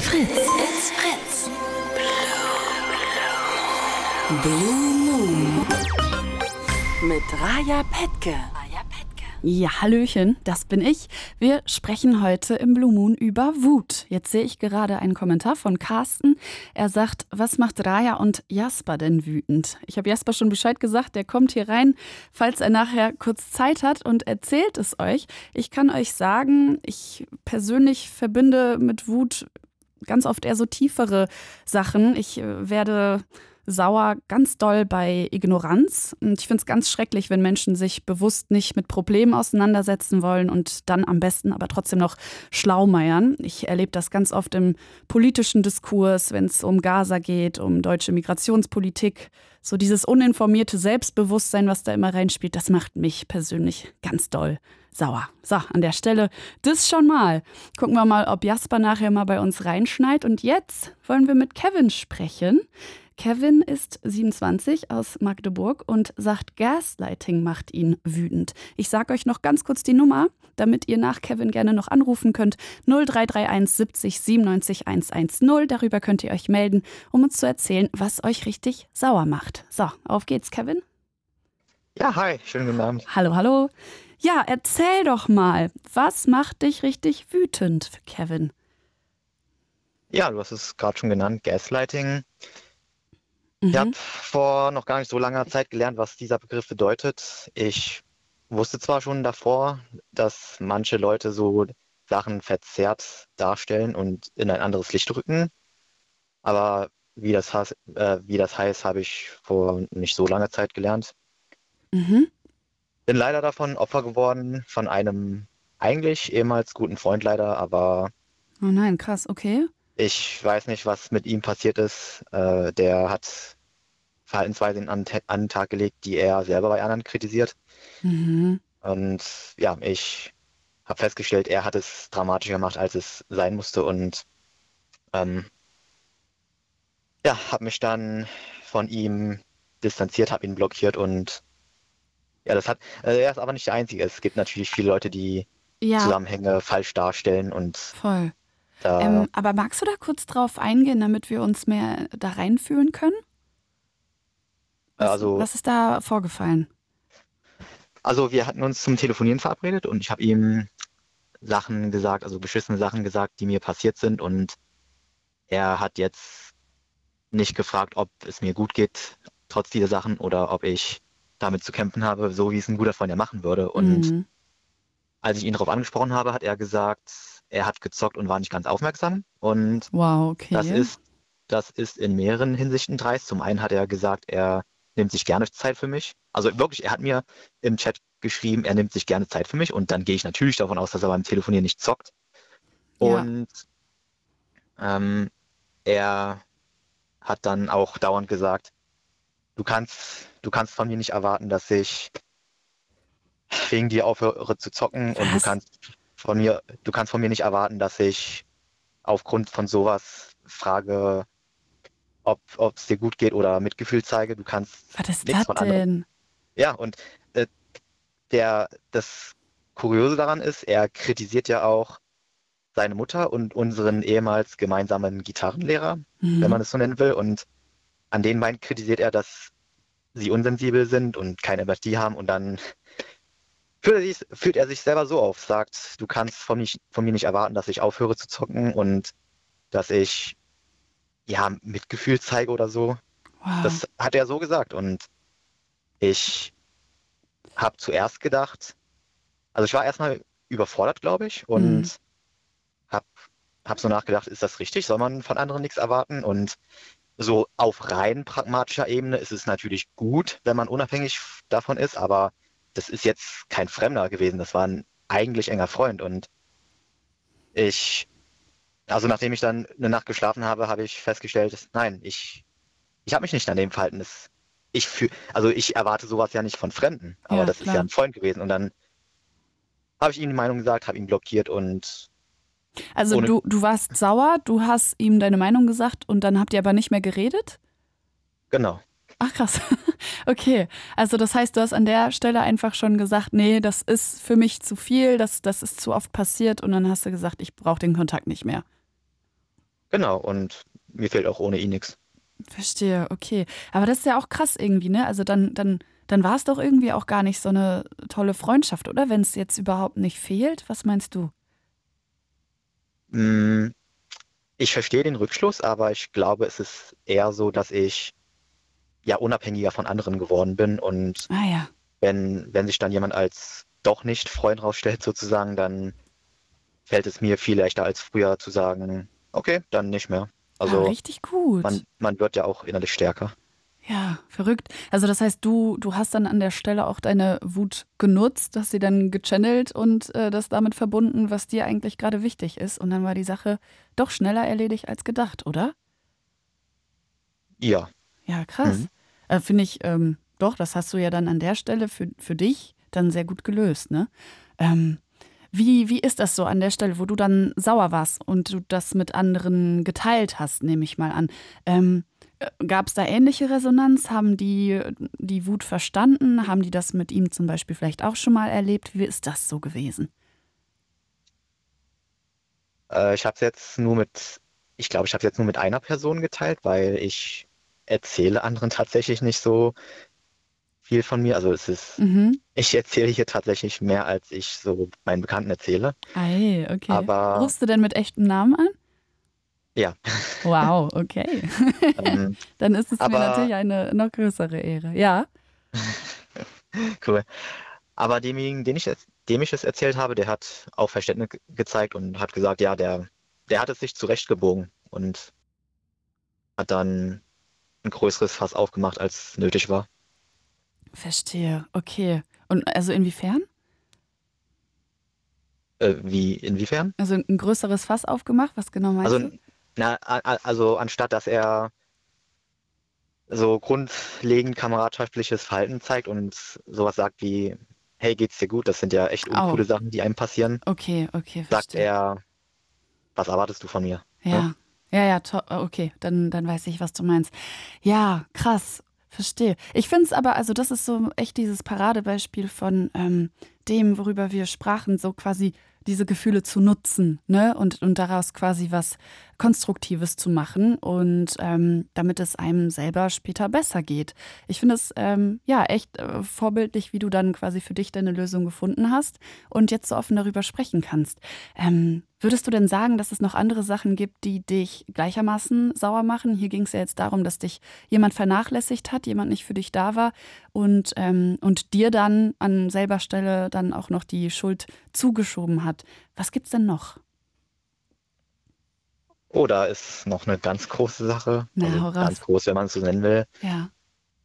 Speaker 1: Fritz. It's Fritz. Blue Moon. Mit Raja Petke. Raja Petke.
Speaker 2: Ja, Hallöchen, das bin ich. Wir sprechen heute im Blue Moon über Wut. Jetzt sehe ich gerade einen Kommentar von Carsten. Er sagt, was macht Raya und Jasper denn wütend? Ich habe Jasper schon Bescheid gesagt, der kommt hier rein, falls er nachher kurz Zeit hat und erzählt es euch. Ich kann euch sagen, ich persönlich verbinde mit Wut ganz oft eher so tiefere Sachen. Ich äh, werde sauer ganz doll bei Ignoranz. Und ich finde es ganz schrecklich, wenn Menschen sich bewusst nicht mit Problemen auseinandersetzen wollen und dann am besten aber trotzdem noch schlaumeiern. Ich erlebe das ganz oft im politischen Diskurs, wenn es um Gaza geht, um deutsche Migrationspolitik. So dieses uninformierte Selbstbewusstsein, was da immer reinspielt, das macht mich persönlich ganz doll sauer. So, an der Stelle das schon mal. Gucken wir mal, ob Jasper nachher mal bei uns reinschneit. Und jetzt wollen wir mit Kevin sprechen. Kevin ist 27 aus Magdeburg und sagt, Gaslighting macht ihn wütend. Ich sage euch noch ganz kurz die Nummer, damit ihr nach Kevin gerne noch anrufen könnt. 0331 70 97 110. Darüber könnt ihr euch melden, um uns zu erzählen, was euch richtig sauer macht. So, auf geht's, Kevin.
Speaker 8: Ja, hi, schönen guten Abend.
Speaker 2: Hallo, hallo. Ja, erzähl doch mal, was macht dich richtig wütend, Kevin?
Speaker 8: Ja, du hast es gerade schon genannt, Gaslighting. Mhm. Ich habe vor noch gar nicht so langer Zeit gelernt, was dieser Begriff bedeutet. Ich wusste zwar schon davor, dass manche Leute so Sachen verzerrt darstellen und in ein anderes Licht rücken, aber wie das, äh, wie das heißt, habe ich vor nicht so langer Zeit gelernt. Mhm. Bin leider davon Opfer geworden, von einem eigentlich ehemals guten Freund leider, aber.
Speaker 2: Oh nein, krass, okay.
Speaker 8: Ich weiß nicht, was mit ihm passiert ist. Äh, der hat Verhaltensweisen an, an den Tag gelegt, die er selber bei anderen kritisiert. Mhm. Und ja, ich habe festgestellt, er hat es dramatischer gemacht, als es sein musste. Und ähm, ja, habe mich dann von ihm distanziert, habe ihn blockiert und ja, das hat, also er ist aber nicht der Einzige. Es gibt natürlich viele Leute, die ja. Zusammenhänge falsch darstellen und
Speaker 2: Voll. Ähm, aber magst du da kurz drauf eingehen, damit wir uns mehr da reinfühlen können? Was, also, was ist da vorgefallen?
Speaker 8: Also wir hatten uns zum Telefonieren verabredet und ich habe ihm Sachen gesagt, also beschissene Sachen gesagt, die mir passiert sind und er hat jetzt nicht gefragt, ob es mir gut geht, trotz dieser Sachen oder ob ich damit zu kämpfen habe, so wie es ein guter Freund ja machen würde. Und mhm. als ich ihn darauf angesprochen habe, hat er gesagt, er hat gezockt und war nicht ganz aufmerksam. Und
Speaker 2: wow, okay.
Speaker 8: das ist, das ist in mehreren Hinsichten dreist. Zum einen hat er gesagt, er nimmt sich gerne Zeit für mich. Also wirklich, er hat mir im Chat geschrieben, er nimmt sich gerne Zeit für mich und dann gehe ich natürlich davon aus, dass er beim Telefonieren nicht zockt. Und ja. ähm, er hat dann auch dauernd gesagt, du kannst, du kannst von mir nicht erwarten, dass ich wegen dir aufhöre zu zocken Was? und du kannst von mir, du kannst von mir nicht erwarten, dass ich aufgrund von sowas frage, ob es dir gut geht oder Mitgefühl zeige. Du kannst
Speaker 2: Was ist nichts das von anderen.
Speaker 8: Ja, und äh, der, das Kuriose daran ist, er kritisiert ja auch seine Mutter und unseren ehemals gemeinsamen Gitarrenlehrer, mhm. wenn man es so nennen will. Und an den beiden kritisiert er, dass sie unsensibel sind und keine Empathie haben und dann fühlt er, sich, fühlt er sich selber so auf, sagt, du kannst von, mich, von mir nicht erwarten, dass ich aufhöre zu zocken und dass ich ja Mitgefühl zeige oder so. Wow. Das hat er so gesagt und ich habe zuerst gedacht, also ich war erstmal überfordert, glaube ich, und mhm. habe hab so nachgedacht, ist das richtig? Soll man von anderen nichts erwarten? Und so auf rein pragmatischer Ebene ist es natürlich gut, wenn man unabhängig davon ist, aber das ist jetzt kein Fremder gewesen, das war ein eigentlich enger Freund und ich, also nachdem ich dann eine Nacht geschlafen habe, habe ich festgestellt, nein, ich, ich habe mich nicht an dem verhalten. Das, ich fühl, also ich erwarte sowas ja nicht von Fremden, aber ja, das klar. ist ja ein Freund gewesen und dann habe ich ihm die Meinung gesagt, habe ihn blockiert und
Speaker 2: also du, du warst sauer, du hast ihm deine Meinung gesagt und dann habt ihr aber nicht mehr geredet?
Speaker 8: Genau.
Speaker 2: Ach krass. Okay. Also das heißt, du hast an der Stelle einfach schon gesagt, nee, das ist für mich zu viel, das, das ist zu oft passiert und dann hast du gesagt, ich brauche den Kontakt nicht mehr.
Speaker 8: Genau, und mir fehlt auch ohne ihn nichts.
Speaker 2: Verstehe, okay. Aber das ist ja auch krass irgendwie, ne? Also dann, dann dann war es doch irgendwie auch gar nicht so eine tolle Freundschaft, oder? Wenn es jetzt überhaupt nicht fehlt, was meinst du?
Speaker 8: Mm, Ich verstehe den Rückschluss, aber ich glaube, es ist eher so, dass ich ja unabhängiger von anderen geworden bin und
Speaker 2: Ah ja.
Speaker 8: wenn, wenn sich dann jemand als doch nicht Freund rausstellt sozusagen, dann fällt es mir viel leichter als früher zu sagen, okay, dann nicht mehr.
Speaker 2: ah,
Speaker 8: Also
Speaker 2: richtig gut.
Speaker 8: man, man wird ja auch innerlich stärker.
Speaker 2: Ja, verrückt. Also das heißt, du, du hast dann an der Stelle auch deine Wut genutzt, hast sie dann gechannelt und äh, das damit verbunden, was dir eigentlich gerade wichtig ist. Und dann war die Sache doch schneller erledigt als gedacht, oder?
Speaker 8: Ja,
Speaker 2: Ja, krass.
Speaker 8: Mhm.
Speaker 2: Äh, Finde ich, ähm, doch, das hast du ja dann an der Stelle für, für dich dann sehr gut gelöst, ne? Ähm, wie, wie ist das so an der Stelle, wo du dann sauer warst und du das mit anderen geteilt hast, nehme ich mal an? Ähm, Gab es da ähnliche Resonanz? Haben die die Wut verstanden? Haben die das mit ihm zum Beispiel vielleicht auch schon mal erlebt? Wie ist das so gewesen?
Speaker 8: äh, ich habe es jetzt nur mit, ich glaube, ich habe es jetzt nur mit einer Person geteilt, weil ich erzähle anderen tatsächlich nicht so viel von mir. Also es ist,
Speaker 2: Mhm.
Speaker 8: ich erzähle hier tatsächlich mehr, als ich so meinen Bekannten erzähle.
Speaker 2: Ei, okay.
Speaker 8: Aber-
Speaker 2: Rufst du denn mit echtem Namen an?
Speaker 8: Ja,
Speaker 2: Wow, okay.
Speaker 8: ähm,
Speaker 2: Dann ist es mir
Speaker 8: Aber-
Speaker 2: natürlich eine noch größere Ehre. Ja.
Speaker 8: cool. Aber demjenigen, den ich, dem ich es erzählt habe, der hat auch Verständnis ge- gezeigt und hat gesagt, ja, der, der hat es sich zurechtgebogen und hat dann ein größeres Fass aufgemacht, als nötig war.
Speaker 2: Verstehe, okay. Und also inwiefern?
Speaker 8: Äh, wie, inwiefern?
Speaker 2: Also ein größeres Fass aufgemacht? Was genau meinst
Speaker 8: Also,
Speaker 2: du?
Speaker 8: na, also anstatt dass er so grundlegend kameradschaftliches Verhalten zeigt und sowas sagt wie, hey, geht's dir gut? Das sind ja echt uncoole Sachen, die einem passieren.
Speaker 2: Okay, okay,
Speaker 8: Sagt
Speaker 2: verstehe.
Speaker 8: er, was erwartest du von mir?
Speaker 2: Ja, ja, ja, to- okay, dann, dann weiß ich, was du meinst. Ja, krass, verstehe. Ich finde es aber, also das ist so echt dieses Paradebeispiel von ähm, dem, worüber wir sprachen, so quasi diese Gefühle zu nutzen, ne? Und, und daraus quasi was Konstruktives zu machen und ähm, damit es einem selber später besser geht. Ich finde es ähm, ja echt äh, vorbildlich, wie du dann quasi für dich deine Lösung gefunden hast und jetzt so offen darüber sprechen kannst. Ähm, würdest du denn sagen, dass es noch andere Sachen gibt, die dich gleichermaßen sauer machen? Hier ging es ja jetzt darum, dass dich jemand vernachlässigt hat, jemand nicht für dich da war und, ähm, und dir dann an selber Stelle dann auch noch die Schuld zugeschoben hat. Was gibt's denn noch?
Speaker 8: Oh, da ist noch eine ganz große Sache.
Speaker 2: Na,
Speaker 8: also ganz groß, wenn man es so nennen will.
Speaker 2: Ja.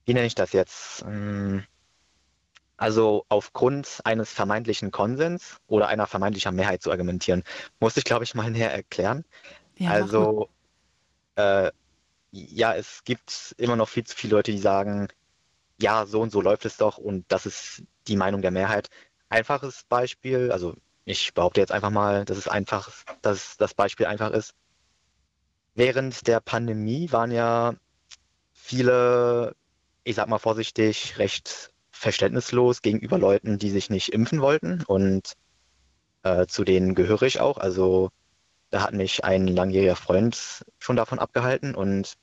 Speaker 8: Wie nenne ich das jetzt? Hm, Also aufgrund eines vermeintlichen Konsens oder einer vermeintlichen Mehrheit zu argumentieren, muss ich, glaube ich, mal näher erklären.
Speaker 2: ja.
Speaker 8: Also, äh, ja, es gibt immer noch viel zu viele Leute, die sagen, ja, so und so läuft es doch und das ist die Meinung der Mehrheit. Einfaches Beispiel, also ich behaupte jetzt einfach mal, dass es einfach, dass das Beispiel einfach ist. Während der Pandemie waren ja viele, ich sag mal vorsichtig, recht verständnislos gegenüber Leuten, die sich nicht impfen wollten und äh, zu denen gehöre ich auch. Also da hat mich ein langjähriger Freund schon davon abgehalten und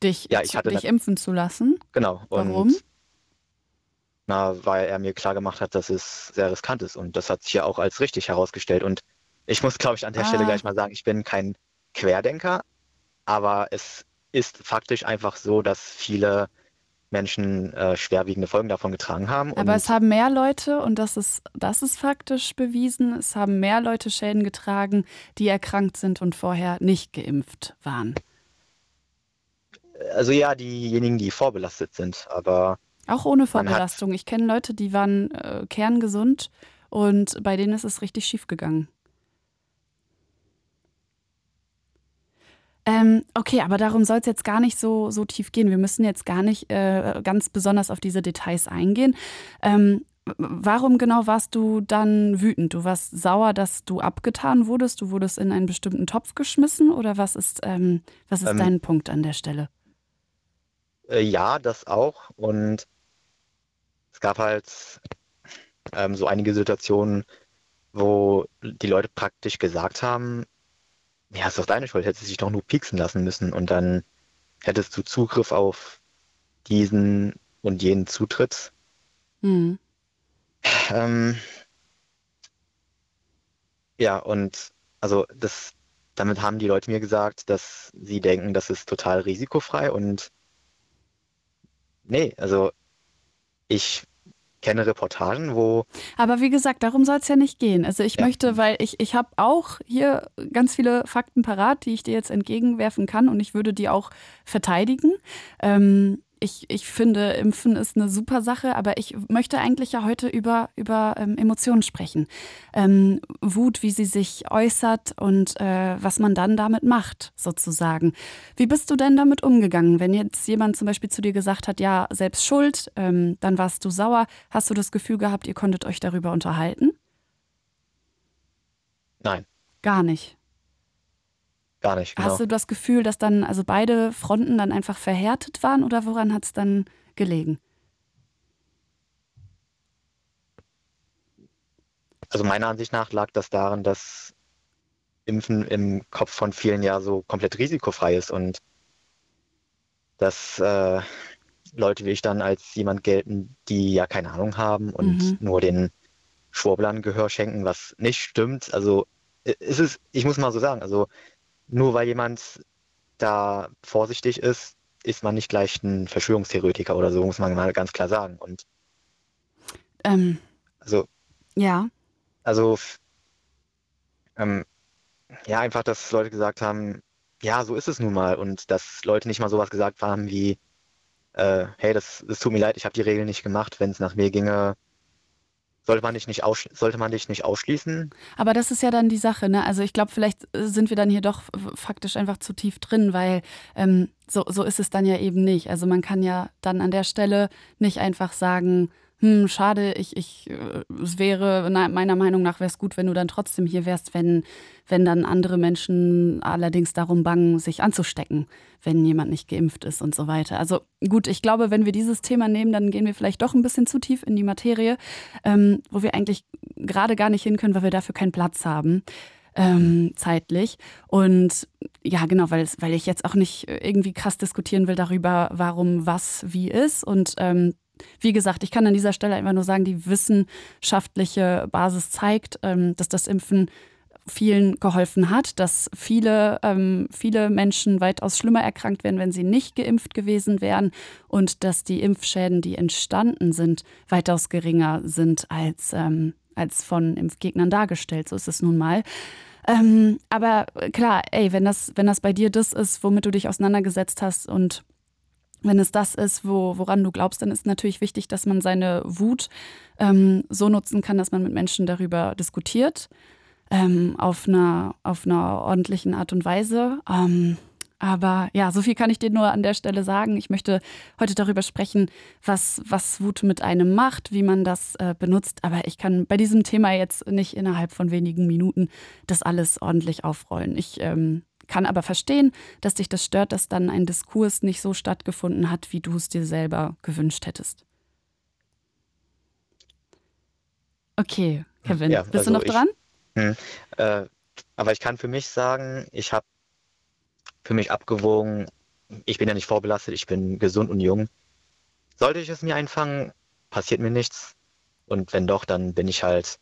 Speaker 2: dich,
Speaker 8: ja, ich hatte
Speaker 2: dich impfen zu lassen.
Speaker 8: genau.
Speaker 2: Warum?
Speaker 8: Na, weil er mir klar gemacht hat, dass es sehr riskant ist und das hat sich ja auch als richtig herausgestellt. Und ich muss, glaube ich, an der Stelle
Speaker 2: Ah.
Speaker 8: gleich mal sagen, ich bin kein Querdenker, aber es ist faktisch einfach so, dass viele Menschen äh, schwerwiegende Folgen davon getragen haben.
Speaker 2: Aber es haben mehr Leute, und das ist, das ist faktisch bewiesen, es haben mehr Leute Schäden getragen, die erkrankt sind und vorher nicht geimpft waren.
Speaker 8: also ja, diejenigen, die vorbelastet sind, aber
Speaker 2: Auch ohne Vorbelastung. Ich kenne Leute, die waren äh, kerngesund und bei denen ist es richtig schief gegangen. Ähm, okay, aber darum soll es jetzt gar nicht so, so tief gehen. Wir müssen jetzt gar nicht äh, ganz besonders auf diese Details eingehen. Ähm, warum genau warst du dann wütend? Du warst sauer, dass du abgetan wurdest? Du wurdest in einen bestimmten Topf geschmissen? Oder was ist, ähm, was ist
Speaker 8: Ähm,
Speaker 2: dein Punkt an der Stelle?
Speaker 8: Äh, ja, das auch. Und es gab halt ähm, so einige Situationen, wo die Leute praktisch gesagt haben, ja, ist doch deine Schuld, hättest du dich doch nur pieksen lassen müssen und dann hättest du Zugriff auf diesen und jeden Zutritt.
Speaker 2: Mhm.
Speaker 8: Ähm, ja, und also das, damit haben die Leute mir gesagt, dass sie denken, das ist total risikofrei und nee, also ich kenne Reportagen, wo.
Speaker 2: Aber wie gesagt, darum soll es ja nicht gehen. Also ich
Speaker 8: Ja.
Speaker 2: möchte, weil ich, ich habe auch hier ganz viele Fakten parat, die ich dir jetzt entgegenwerfen kann und ich würde die auch verteidigen. Ähm, ich, ich finde, Impfen ist eine super Sache, aber ich möchte eigentlich ja heute über, über ähm, Emotionen sprechen. Ähm, Wut, wie sie sich äußert und äh, was man dann damit macht, sozusagen. Wie bist du denn damit umgegangen? Wenn jetzt jemand zum Beispiel zu dir gesagt hat, ja, selbst schuld, ähm, dann warst du sauer. Hast du das Gefühl gehabt, ihr konntet euch darüber unterhalten?
Speaker 8: Nein,
Speaker 2: Gar nicht.
Speaker 8: Gar nicht. Genau.
Speaker 2: Hast du das Gefühl, dass dann also beide Fronten dann einfach verhärtet waren oder woran hat es dann gelegen?
Speaker 8: Also meiner Ansicht nach lag das daran, dass Impfen im Kopf von vielen ja so komplett risikofrei ist und dass äh, Leute wie ich dann als jemand gelten, die ja keine Ahnung haben und
Speaker 2: Mhm.
Speaker 8: nur den Schwurblern Gehör schenken, was nicht stimmt. Also es ist, ich muss mal so sagen, also nur weil jemand da vorsichtig ist, ist man nicht gleich ein Verschwörungstheoretiker oder so, muss man mal ganz klar sagen. Und
Speaker 2: Ähm,
Speaker 8: also
Speaker 2: ja.
Speaker 8: Also, ähm, ja, einfach, dass Leute gesagt haben, ja, so ist es nun mal. Und dass Leute nicht mal sowas gesagt haben wie, äh, hey, das, das tut mir leid, ich habe die Regeln nicht gemacht. Wenn es nach mir ginge, sollte man dich nicht aussch sollte man dich nicht ausschließen.
Speaker 2: Aber das ist ja dann die Sache, ne? Also ich glaube, vielleicht äh, sind wir dann hier doch f- faktisch einfach zu tief drin, weil ähm, so, so ist es dann ja eben nicht. Also man kann ja dann an der Stelle nicht einfach sagen, hm, schade, ich, ich, äh, es wäre, meiner Meinung nach wäre es gut, wenn du dann trotzdem hier wärst, wenn, wenn dann andere Menschen allerdings darum bangen, sich anzustecken, wenn jemand nicht geimpft ist und so weiter. Also gut, ich glaube, wenn wir dieses Thema nehmen, dann gehen wir vielleicht doch ein bisschen zu tief in die Materie, ähm, wo wir eigentlich gerade gar nicht hin können, weil wir dafür keinen Platz haben. Ähm, zeitlich. Und ja, genau, weil, weil ich jetzt auch nicht irgendwie krass diskutieren will darüber, warum was wie ist. Und ähm, wie gesagt, ich kann an dieser Stelle einfach nur sagen, die wissenschaftliche Basis zeigt, ähm, dass das Impfen vielen geholfen hat, dass viele, ähm, viele Menschen weitaus schlimmer erkrankt wären, wenn sie nicht geimpft gewesen wären und dass die Impfschäden, die entstanden sind, weitaus geringer sind als, ähm, als von Impfgegnern dargestellt. So ist es nun mal. Ähm, aber klar, ey, wenn das, wenn das bei dir das ist, womit du dich auseinandergesetzt hast und wenn es das ist, wo, woran du glaubst, dann ist natürlich wichtig, dass man seine Wut ähm, so nutzen kann, dass man mit Menschen darüber diskutiert, ähm, auf, einer, auf einer ordentlichen Art und Weise. Ähm, aber ja, so viel kann ich dir nur an der Stelle sagen. Ich möchte heute darüber sprechen, was, was Wut mit einem macht, wie man das äh, benutzt. Aber ich kann bei diesem Thema jetzt nicht innerhalb von wenigen Minuten das alles ordentlich aufrollen. Ich ähm, kann aber verstehen, dass dich das stört, dass dann ein Diskurs nicht so stattgefunden hat, wie du es dir selber gewünscht hättest. Okay, Kevin,
Speaker 8: Ja,
Speaker 2: bist
Speaker 8: also
Speaker 2: du noch
Speaker 8: ich-
Speaker 2: dran?
Speaker 8: Hm. Äh, aber ich kann für mich sagen, ich habe für mich abgewogen, ich bin ja nicht vorbelastet, ich bin gesund und jung. Sollte ich es mir einfangen, passiert mir nichts. Und wenn doch, dann bin ich halt,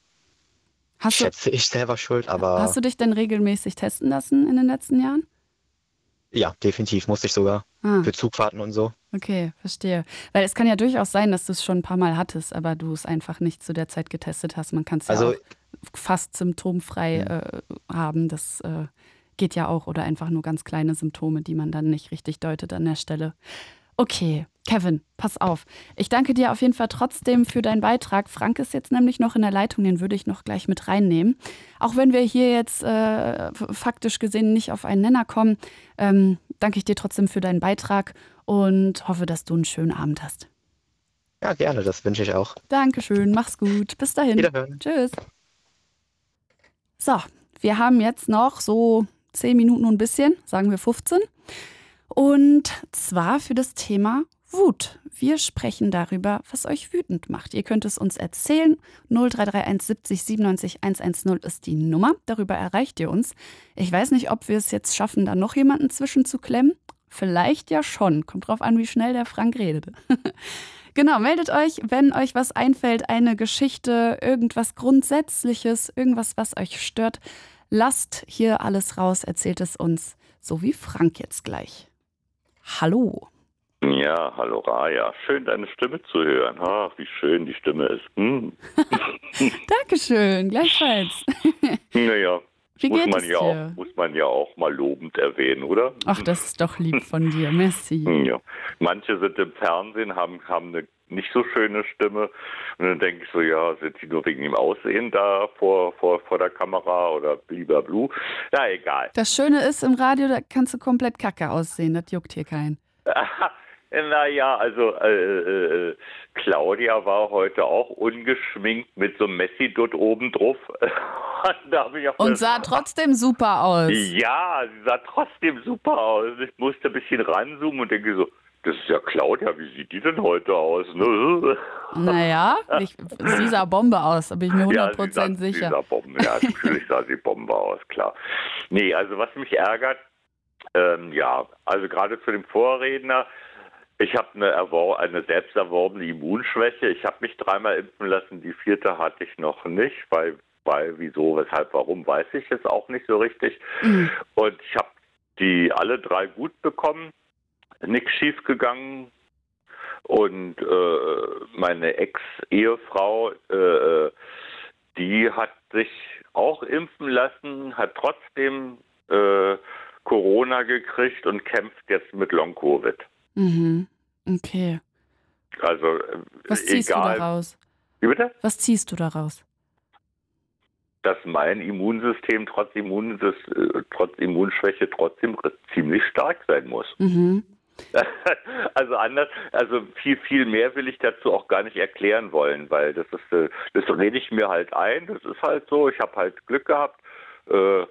Speaker 2: Hast du,
Speaker 8: schätze ich selber schuld. Aber
Speaker 2: hast du dich denn regelmäßig testen lassen in den letzten Jahren?
Speaker 8: ja, definitiv musste ich sogar
Speaker 2: Ah,
Speaker 8: für Zugfahrten und so.
Speaker 2: okay, verstehe. Weil es kann ja durchaus sein, dass du es schon ein paar Mal hattest, aber du es einfach nicht zu der Zeit getestet hast. Man kann es ja
Speaker 8: Also
Speaker 2: fast symptomfrei äh, haben. Das äh, geht ja auch. Oder einfach nur ganz kleine Symptome, die man dann nicht richtig deutet an der Stelle. Okay, Kevin, pass auf. Ich danke dir auf jeden Fall trotzdem für deinen Beitrag. Frank ist jetzt nämlich noch in der Leitung, den würde ich noch gleich mit reinnehmen. Auch wenn wir hier jetzt äh, faktisch gesehen nicht auf einen Nenner kommen, ähm, danke ich dir trotzdem für deinen Beitrag und hoffe, dass du einen schönen Abend hast.
Speaker 8: Ja, gerne, das wünsche ich auch.
Speaker 2: Dankeschön, mach's gut. Bis dahin.
Speaker 8: Wiederhören.
Speaker 2: Tschüss. So, wir haben jetzt noch so 10 Minuten und ein bisschen, sagen wir 15. Und zwar für das Thema Wut. Wir sprechen darüber, was euch wütend macht. Ihr könnt es uns erzählen. 0331 70 97 110 ist die Nummer. Darüber erreicht ihr uns. Ich weiß nicht, ob wir es jetzt schaffen, da noch jemanden zwischenzuklemmen. Vielleicht ja schon. Kommt drauf an, wie schnell der Frank redet. Genau, meldet euch, wenn euch was einfällt, eine Geschichte, irgendwas Grundsätzliches, irgendwas, was euch stört. Lasst hier alles raus, erzählt es uns, so wie Frank jetzt gleich. Hallo.
Speaker 9: Ja, hallo Raja. Schön, deine Stimme zu hören. Ach, wie schön die Stimme ist. Hm.
Speaker 2: Dankeschön, gleichfalls.
Speaker 9: Naja,
Speaker 2: Wie
Speaker 9: muss man, ja auch, muss man ja auch mal lobend erwähnen, oder?
Speaker 2: Ach, das ist doch lieb von dir. Merci.
Speaker 9: Hm, Ja. Manche sind im Fernsehen, haben, haben eine nicht so schöne Stimme. Und dann denke ich so, ja, sind die nur wegen dem Aussehen da vor, vor, vor der Kamera oder bliblablue? Na, egal.
Speaker 2: Das Schöne ist, im Radio, da kannst du komplett kacke aussehen. Das juckt hier keinen.
Speaker 9: Naja, also äh, äh, Claudia war heute auch ungeschminkt mit so einem Messi-Dutt oben drauf.
Speaker 2: Und
Speaker 9: das-
Speaker 2: sah trotzdem super aus.
Speaker 9: Ja, sie sah trotzdem super aus. Ich musste ein bisschen ranzoomen und denke so, das ist ja Claudia, wie sieht die denn heute aus? Ne?
Speaker 2: Naja, ich, sie sah Bombe aus, da bin ich mir
Speaker 9: Ja, sie
Speaker 2: 100%
Speaker 9: sah, sie
Speaker 2: sicher.
Speaker 9: sah Bombe, ja, natürlich sah sie Bombe aus, klar. Nee, also was mich ärgert, ähm, ja, also gerade zu dem Vorredner, ich habe eine, erwor- eine selbst erworbene Immunschwäche. Ich habe mich dreimal impfen lassen, die vierte hatte ich noch nicht, weil, weil wieso, weshalb, warum, weiß ich jetzt auch nicht so richtig.
Speaker 2: Mhm.
Speaker 9: Und ich habe die alle drei gut bekommen, nichts schief gegangen. Und äh, meine Ex-Ehefrau, äh, die hat sich auch impfen lassen, hat trotzdem äh, Corona gekriegt und kämpft jetzt mit Long-Covid.
Speaker 2: Mhm. Okay.
Speaker 9: Also äh,
Speaker 2: Was ziehst
Speaker 9: egal.
Speaker 2: du daraus?
Speaker 9: Wie bitte?
Speaker 2: Was ziehst du daraus?
Speaker 9: Dass mein Immunsystem trotz, Immunsys äh, trotz Immunschwäche trotzdem ziemlich stark sein muss.
Speaker 2: Mhm.
Speaker 9: Also anders, also viel, viel mehr will ich dazu auch gar nicht erklären wollen, weil das ist, äh, das rede ich mir halt ein, das ist halt so, ich habe halt Glück gehabt. Äh,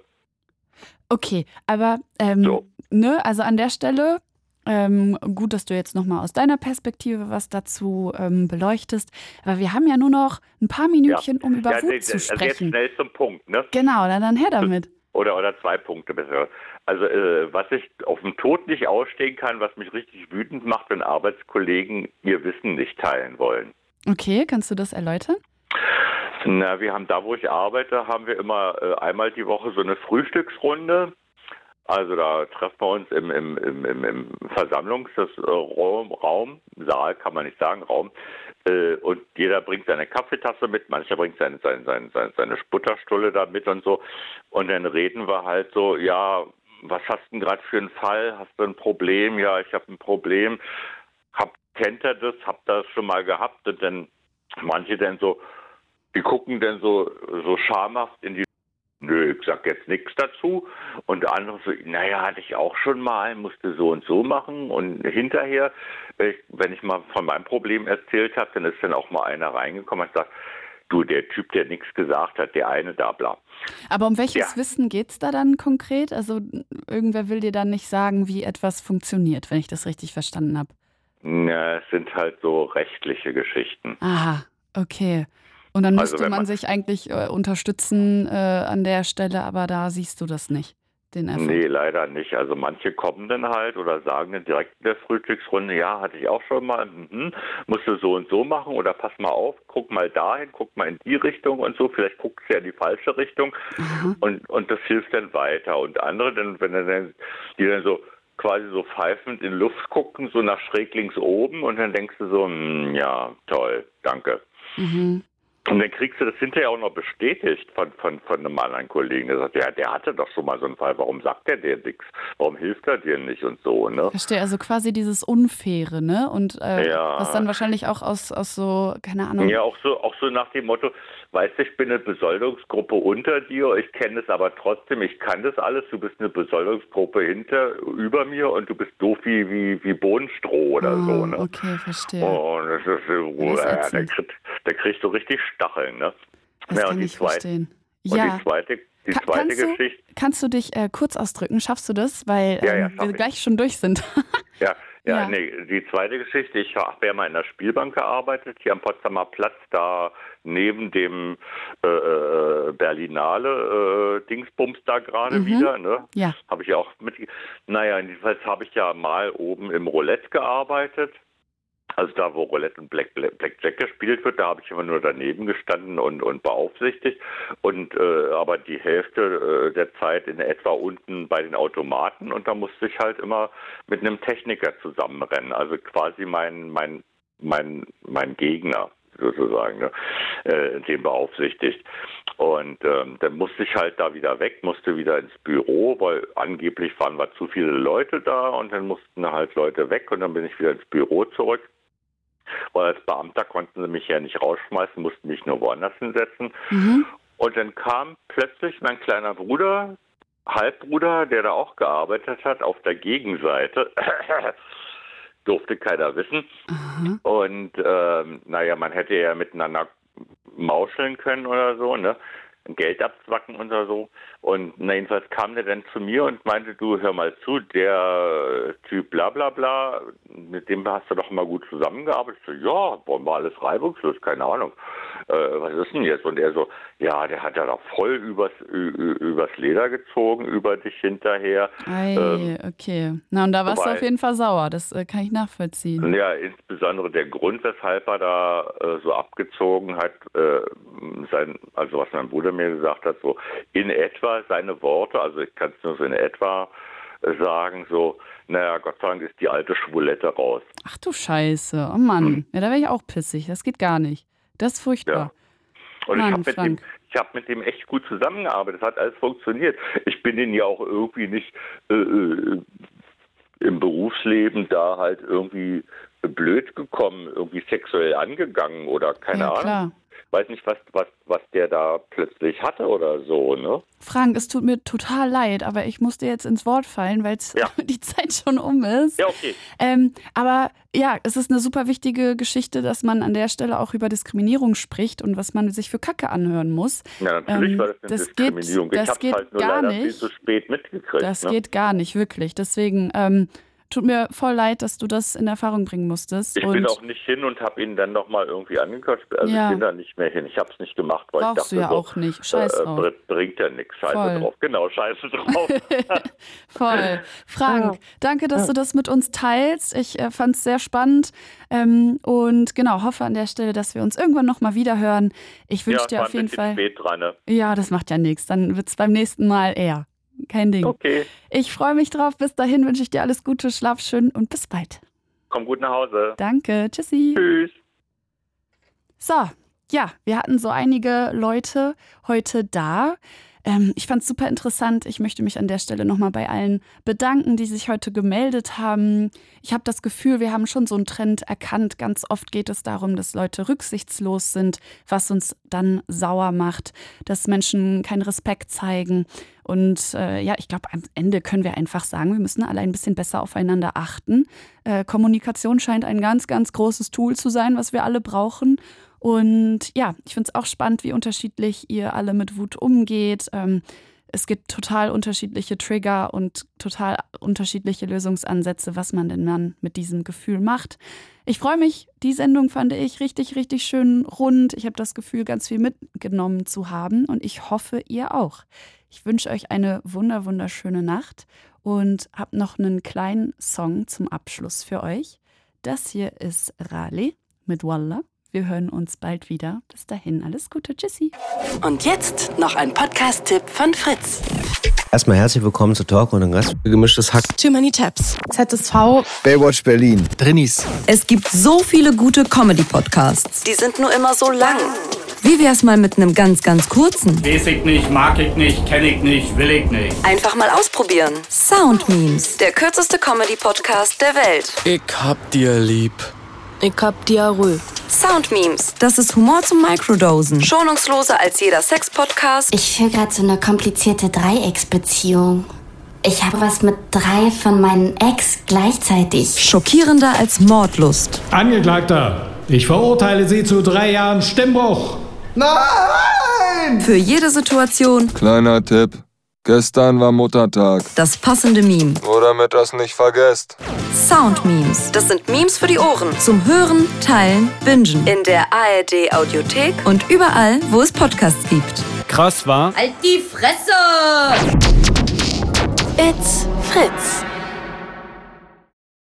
Speaker 2: Okay, aber ähm,
Speaker 9: So.
Speaker 2: ne, also an der Stelle ähm, gut, dass du jetzt nochmal aus deiner Perspektive was dazu ähm, beleuchtest. Aber wir haben ja nur noch ein paar Minütchen, um über
Speaker 9: ja,
Speaker 2: Wut
Speaker 9: nee,
Speaker 2: zu
Speaker 9: also jetzt
Speaker 2: sprechen.
Speaker 9: schnell zum Punkt, ne?
Speaker 2: Genau, dann, dann her damit.
Speaker 9: Oder, oder zwei Punkte besser. Also äh, was ich auf dem Tod nicht ausstehen kann, was mich richtig wütend macht, wenn Arbeitskollegen ihr Wissen nicht teilen wollen.
Speaker 2: Okay, kannst du das erläutern?
Speaker 9: Na, wir haben da, wo ich arbeite, haben wir immer äh, einmal die Woche so eine Frühstücksrunde. Also da treffen wir uns im, im, im, im, Versammlungsraum, Raum, Saal kann man nicht sagen, Raum. Äh, und jeder bringt seine Kaffeetasse mit, mancher bringt seine, seine, seine, seine, Sputterstulle da mit und so. Und dann reden wir halt so, ja, was hast du denn gerade für einen Fall? Hast du ein Problem? Ja, ich habe ein Problem. Hab, kennt er das? Ihr das schon mal gehabt? Und dann manche dann so, die gucken dann so, so schamhaft in die Nö, ich sag jetzt nichts dazu. Und der andere so, naja, hatte ich auch schon mal, musste so und so machen. Und hinterher, wenn ich mal von meinem Problem erzählt habe, dann ist dann auch mal einer reingekommen und sagt, du, der Typ, der nichts gesagt hat, der eine da, bla.
Speaker 2: Aber um welches
Speaker 9: Ja.
Speaker 2: Wissen geht es da dann konkret? Also irgendwer will dir dann nicht sagen, wie etwas funktioniert, wenn ich das richtig verstanden habe.
Speaker 9: Na, es sind halt so rechtliche Geschichten.
Speaker 2: Aha, okay. Und dann
Speaker 9: Also
Speaker 2: müsste man
Speaker 9: man-
Speaker 2: sich eigentlich äh, unterstützen äh, an der Stelle, aber da siehst du das nicht, den Effekt.
Speaker 9: Nee, leider nicht. Also manche kommen dann halt oder sagen dann direkt in der Frühstücksrunde, ja, hatte ich auch schon mal, mhm, musst du so und so machen oder pass mal auf, guck mal dahin, guck mal in die Richtung und so, vielleicht guckst du ja in die falsche Richtung
Speaker 2: Aha.
Speaker 9: und, und das hilft dann weiter. Und andere, dann, wenn dann, die dann so quasi so pfeifend in Luft gucken, so nach schräg links oben und dann denkst du so, hm, ja, toll, danke.
Speaker 2: Mhm.
Speaker 9: Und dann kriegst du das hinterher auch noch bestätigt von, von, von einem anderen Kollegen, der sagt, ja, der hatte doch schon mal so einen Fall, warum sagt der dir nichts? Warum hilft er dir nicht und so, ne?
Speaker 2: Verstehe, also quasi dieses Unfaire, ne? Und äh,
Speaker 9: Ja.
Speaker 2: was dann wahrscheinlich auch aus, aus so, keine Ahnung.
Speaker 9: Ja, auch so, auch so nach dem Motto, weißt du, ich bin eine Besoldungsgruppe unter dir, ich kenne es aber trotzdem, ich kann das alles, du bist eine Besoldungsgruppe hinter, über mir und du bist doof wie, wie, wie Bohnenstroh oder
Speaker 2: Ah,
Speaker 9: so, ne?
Speaker 2: Okay, verstehe.
Speaker 9: Und das ist, äh,
Speaker 2: Das
Speaker 9: der, kriegt, der kriegt so richtig Stacheln, ne?
Speaker 2: das
Speaker 9: ja,
Speaker 2: kann
Speaker 9: und die
Speaker 2: ich
Speaker 9: zweite,
Speaker 2: verstehen.
Speaker 9: und
Speaker 2: Ja.
Speaker 9: die zweite, die
Speaker 2: Ka-
Speaker 9: zweite
Speaker 2: kannst du-
Speaker 9: Geschichte,
Speaker 2: Kannst du dich äh, kurz ausdrücken? Schaffst du das? Weil
Speaker 9: Ja, ja,
Speaker 2: ähm, wir
Speaker 9: ich.
Speaker 2: gleich schon durch sind.
Speaker 9: Ja, ja,
Speaker 2: Ja.
Speaker 9: nee, die zweite Geschichte, ich habe ja mal in der Spielbank gearbeitet, hier am Potsdamer Platz, da neben dem äh, äh, Berlinale äh, Dingsbums da gerade
Speaker 2: Mhm.
Speaker 9: wieder, ne?
Speaker 2: ja.
Speaker 9: Habe ich auch mit. Naja, jedenfalls habe ich ja mal oben im Roulette gearbeitet. Also da, wo Roulette und Black, Black, Blackjack gespielt wird, da habe ich immer nur daneben gestanden und, und beaufsichtigt. Und äh, aber die Hälfte äh, der Zeit in etwa unten bei den Automaten und da musste ich halt immer mit einem Techniker zusammenrennen. Also quasi mein, mein, mein, mein Gegner sozusagen, ne, äh, den beaufsichtigt. Und ähm, dann musste ich halt da wieder weg, musste wieder ins Büro, weil angeblich waren wir zu viele Leute da und dann mussten halt Leute weg und dann bin ich wieder ins Büro zurück. Weil als Beamter konnten sie mich ja nicht rausschmeißen, mussten mich nur woanders hinsetzen.
Speaker 2: Mhm.
Speaker 9: Und dann kam plötzlich mein kleiner Bruder, Halbbruder, der da auch gearbeitet hat, auf der Gegenseite. Durfte keiner wissen.
Speaker 2: Aha.
Speaker 9: Und ähm, naja, man hätte ja miteinander mauscheln können oder so, ne? Geld abzwacken oder so. Und na, jedenfalls kam der dann zu mir und meinte, du hör mal zu, der Typ bla bla bla, mit dem hast du doch mal gut zusammengearbeitet. Ich so, ja, wir alles reibungslos, keine Ahnung. Äh, was ist denn jetzt? Und er so, ja, der hat ja doch voll übers, übers Leder gezogen, über dich hinterher.
Speaker 2: Ei,
Speaker 9: Ähm,
Speaker 2: okay. Na, und da warst du
Speaker 9: wobei-
Speaker 2: auf jeden Fall sauer. Das äh, kann ich nachvollziehen.
Speaker 9: Ja, insbesondere der Grund, weshalb er da äh, so abgezogen hat, äh, sein, also was mein Bruder mir gesagt hat, so in etwa seine Worte, also ich kann es nur so in etwa sagen, so, naja, Gott sei Dank ist die alte Schwulette raus.
Speaker 2: Ach du Scheiße. Oh Mann. Ja, da wäre ich auch pissig. Das geht gar nicht. Das ist furchtbar.
Speaker 9: Und
Speaker 2: Mann,
Speaker 9: ich habe mit, dem- ich hab mit dem echt gut zusammengearbeitet. Es hat alles funktioniert. Ich bin den ja auch irgendwie nicht äh, äh, im Berufsleben da halt irgendwie blöd gekommen, irgendwie sexuell angegangen oder keine
Speaker 2: ja,
Speaker 9: Ahnung.
Speaker 2: klar.
Speaker 9: Weiß nicht, was, was, was der da plötzlich hatte oder so, ne?
Speaker 2: Frank, es tut mir total leid, aber ich musste jetzt ins Wort fallen, weil
Speaker 9: Ja.
Speaker 2: die Zeit schon um ist.
Speaker 9: Ja, okay.
Speaker 2: Ähm, aber ja, es ist eine super wichtige Geschichte, dass man an der Stelle auch über Diskriminierung spricht und was man sich für Kacke anhören muss.
Speaker 9: Ja, natürlich
Speaker 2: Ähm,
Speaker 9: war das eine
Speaker 2: das geht-
Speaker 9: Diskriminierung.
Speaker 2: das
Speaker 9: ich habe
Speaker 2: geht
Speaker 9: halt nur
Speaker 2: gar
Speaker 9: leider viel
Speaker 2: nicht.
Speaker 9: zu spät mitgekriegt.
Speaker 2: Das
Speaker 9: ne?
Speaker 2: geht gar nicht, wirklich. Deswegen ähm, tut mir voll leid, dass du das in Erfahrung bringen musstest.
Speaker 9: Ich
Speaker 2: und
Speaker 9: bin auch nicht hin und habe ihn dann nochmal irgendwie angequatscht. Also
Speaker 2: Ja.
Speaker 9: ich bin da nicht mehr hin. Ich habe es nicht gemacht, weil
Speaker 2: brauchst
Speaker 9: ich dachte
Speaker 2: du ja
Speaker 9: so,
Speaker 2: auch nicht. Scheiß
Speaker 9: äh,
Speaker 2: drauf.
Speaker 9: br- bringt ja nichts. Scheiße
Speaker 2: Voll.
Speaker 9: drauf. Genau, scheiße drauf.
Speaker 2: Voll. Frank, danke, dass du das mit uns teilst. Ich äh, fand es sehr spannend ähm, und genau, hoffe an der Stelle, dass wir uns irgendwann nochmal wieder hören. Ich wünsche
Speaker 9: ja,
Speaker 2: dir auf jeden Fall.
Speaker 9: spät dran. Ne?
Speaker 2: Ja, das macht ja nichts. Dann wird es beim nächsten Mal eher. Kein Ding.
Speaker 9: Okay,
Speaker 2: Ich freue mich drauf. Bis dahin wünsche ich dir alles Gute, schlaf schön und bis bald.
Speaker 9: komm gut nach Hause.
Speaker 2: Danke. Tschüssi.
Speaker 9: Tschüss.
Speaker 2: So, ja, wir hatten so einige Leute heute da. Ähm, ich fand es super interessant. Ich möchte mich an der Stelle nochmal bei allen bedanken, die sich heute gemeldet haben. Ich habe das Gefühl, wir haben schon so einen Trend erkannt. Ganz oft geht es darum, dass Leute rücksichtslos sind, was uns dann sauer macht, dass Menschen keinen Respekt zeigen. Und äh, ja, ich glaube, am Ende können wir einfach sagen, wir müssen alle ein bisschen besser aufeinander achten. Äh, Kommunikation scheint ein ganz, ganz großes Tool zu sein, was wir alle brauchen. Und ja, ich finde es auch spannend, wie unterschiedlich ihr alle mit Wut umgeht. Ähm, es gibt total unterschiedliche Trigger und total unterschiedliche Lösungsansätze, was man denn dann mit diesem Gefühl macht. Ich freue mich, die Sendung fand ich richtig, richtig schön rund. Ich habe das Gefühl, ganz viel mitgenommen zu haben und ich hoffe, ihr auch. Ich wünsche euch eine wunder, wunderschöne Nacht und habe noch einen kleinen Song zum Abschluss für euch. Das hier ist Raleigh mit Wallah. Wir hören uns bald wieder. Bis dahin, alles Gute. Tschüssi.
Speaker 1: Und jetzt noch ein Podcast-Tipp von Fritz.
Speaker 10: Erstmal herzlich willkommen zu Talk und den Rest. Gemischtes Hack.
Speaker 11: Too Many Tabs.
Speaker 12: ZSV.
Speaker 13: Baywatch Berlin.
Speaker 10: Drinnies.
Speaker 11: Es gibt so viele gute Comedy-Podcasts.
Speaker 1: Die sind nur immer so lang.
Speaker 11: Wie wär's mal mit einem ganz, ganz kurzen?
Speaker 14: Weiß ich nicht, mag ich nicht, kenne ich nicht, will ich nicht.
Speaker 1: Einfach mal ausprobieren.
Speaker 11: Sound Memes.
Speaker 1: Der kürzeste Comedy-Podcast der Welt.
Speaker 15: Ich hab dir lieb.
Speaker 12: Ich hab Diarrhoe.
Speaker 1: Sound Memes.
Speaker 11: Das ist Humor zum Microdosen.
Speaker 1: Schonungsloser als jeder Sex-Podcast.
Speaker 16: Ich führe gerade so eine komplizierte Dreiecksbeziehung. Ich habe was mit drei von meinen Ex gleichzeitig.
Speaker 11: Schockierender als Mordlust.
Speaker 14: Angeklagter, ich verurteile Sie zu drei Jahren Stimmbruch.
Speaker 13: Nein!
Speaker 11: Für jede Situation
Speaker 15: Kleiner Tipp. Gestern war Muttertag.
Speaker 11: das passende Meme.
Speaker 15: Nur damit das nicht vergesst.
Speaker 11: Sound Memes.
Speaker 1: Das sind Memes für die Ohren.
Speaker 11: Zum Hören, Teilen, Bingen.
Speaker 1: In der ARD-Audiothek.
Speaker 11: Und überall, wo es Podcasts gibt.
Speaker 14: Krass war.
Speaker 12: Halt die Fresse!
Speaker 1: It's Fritz.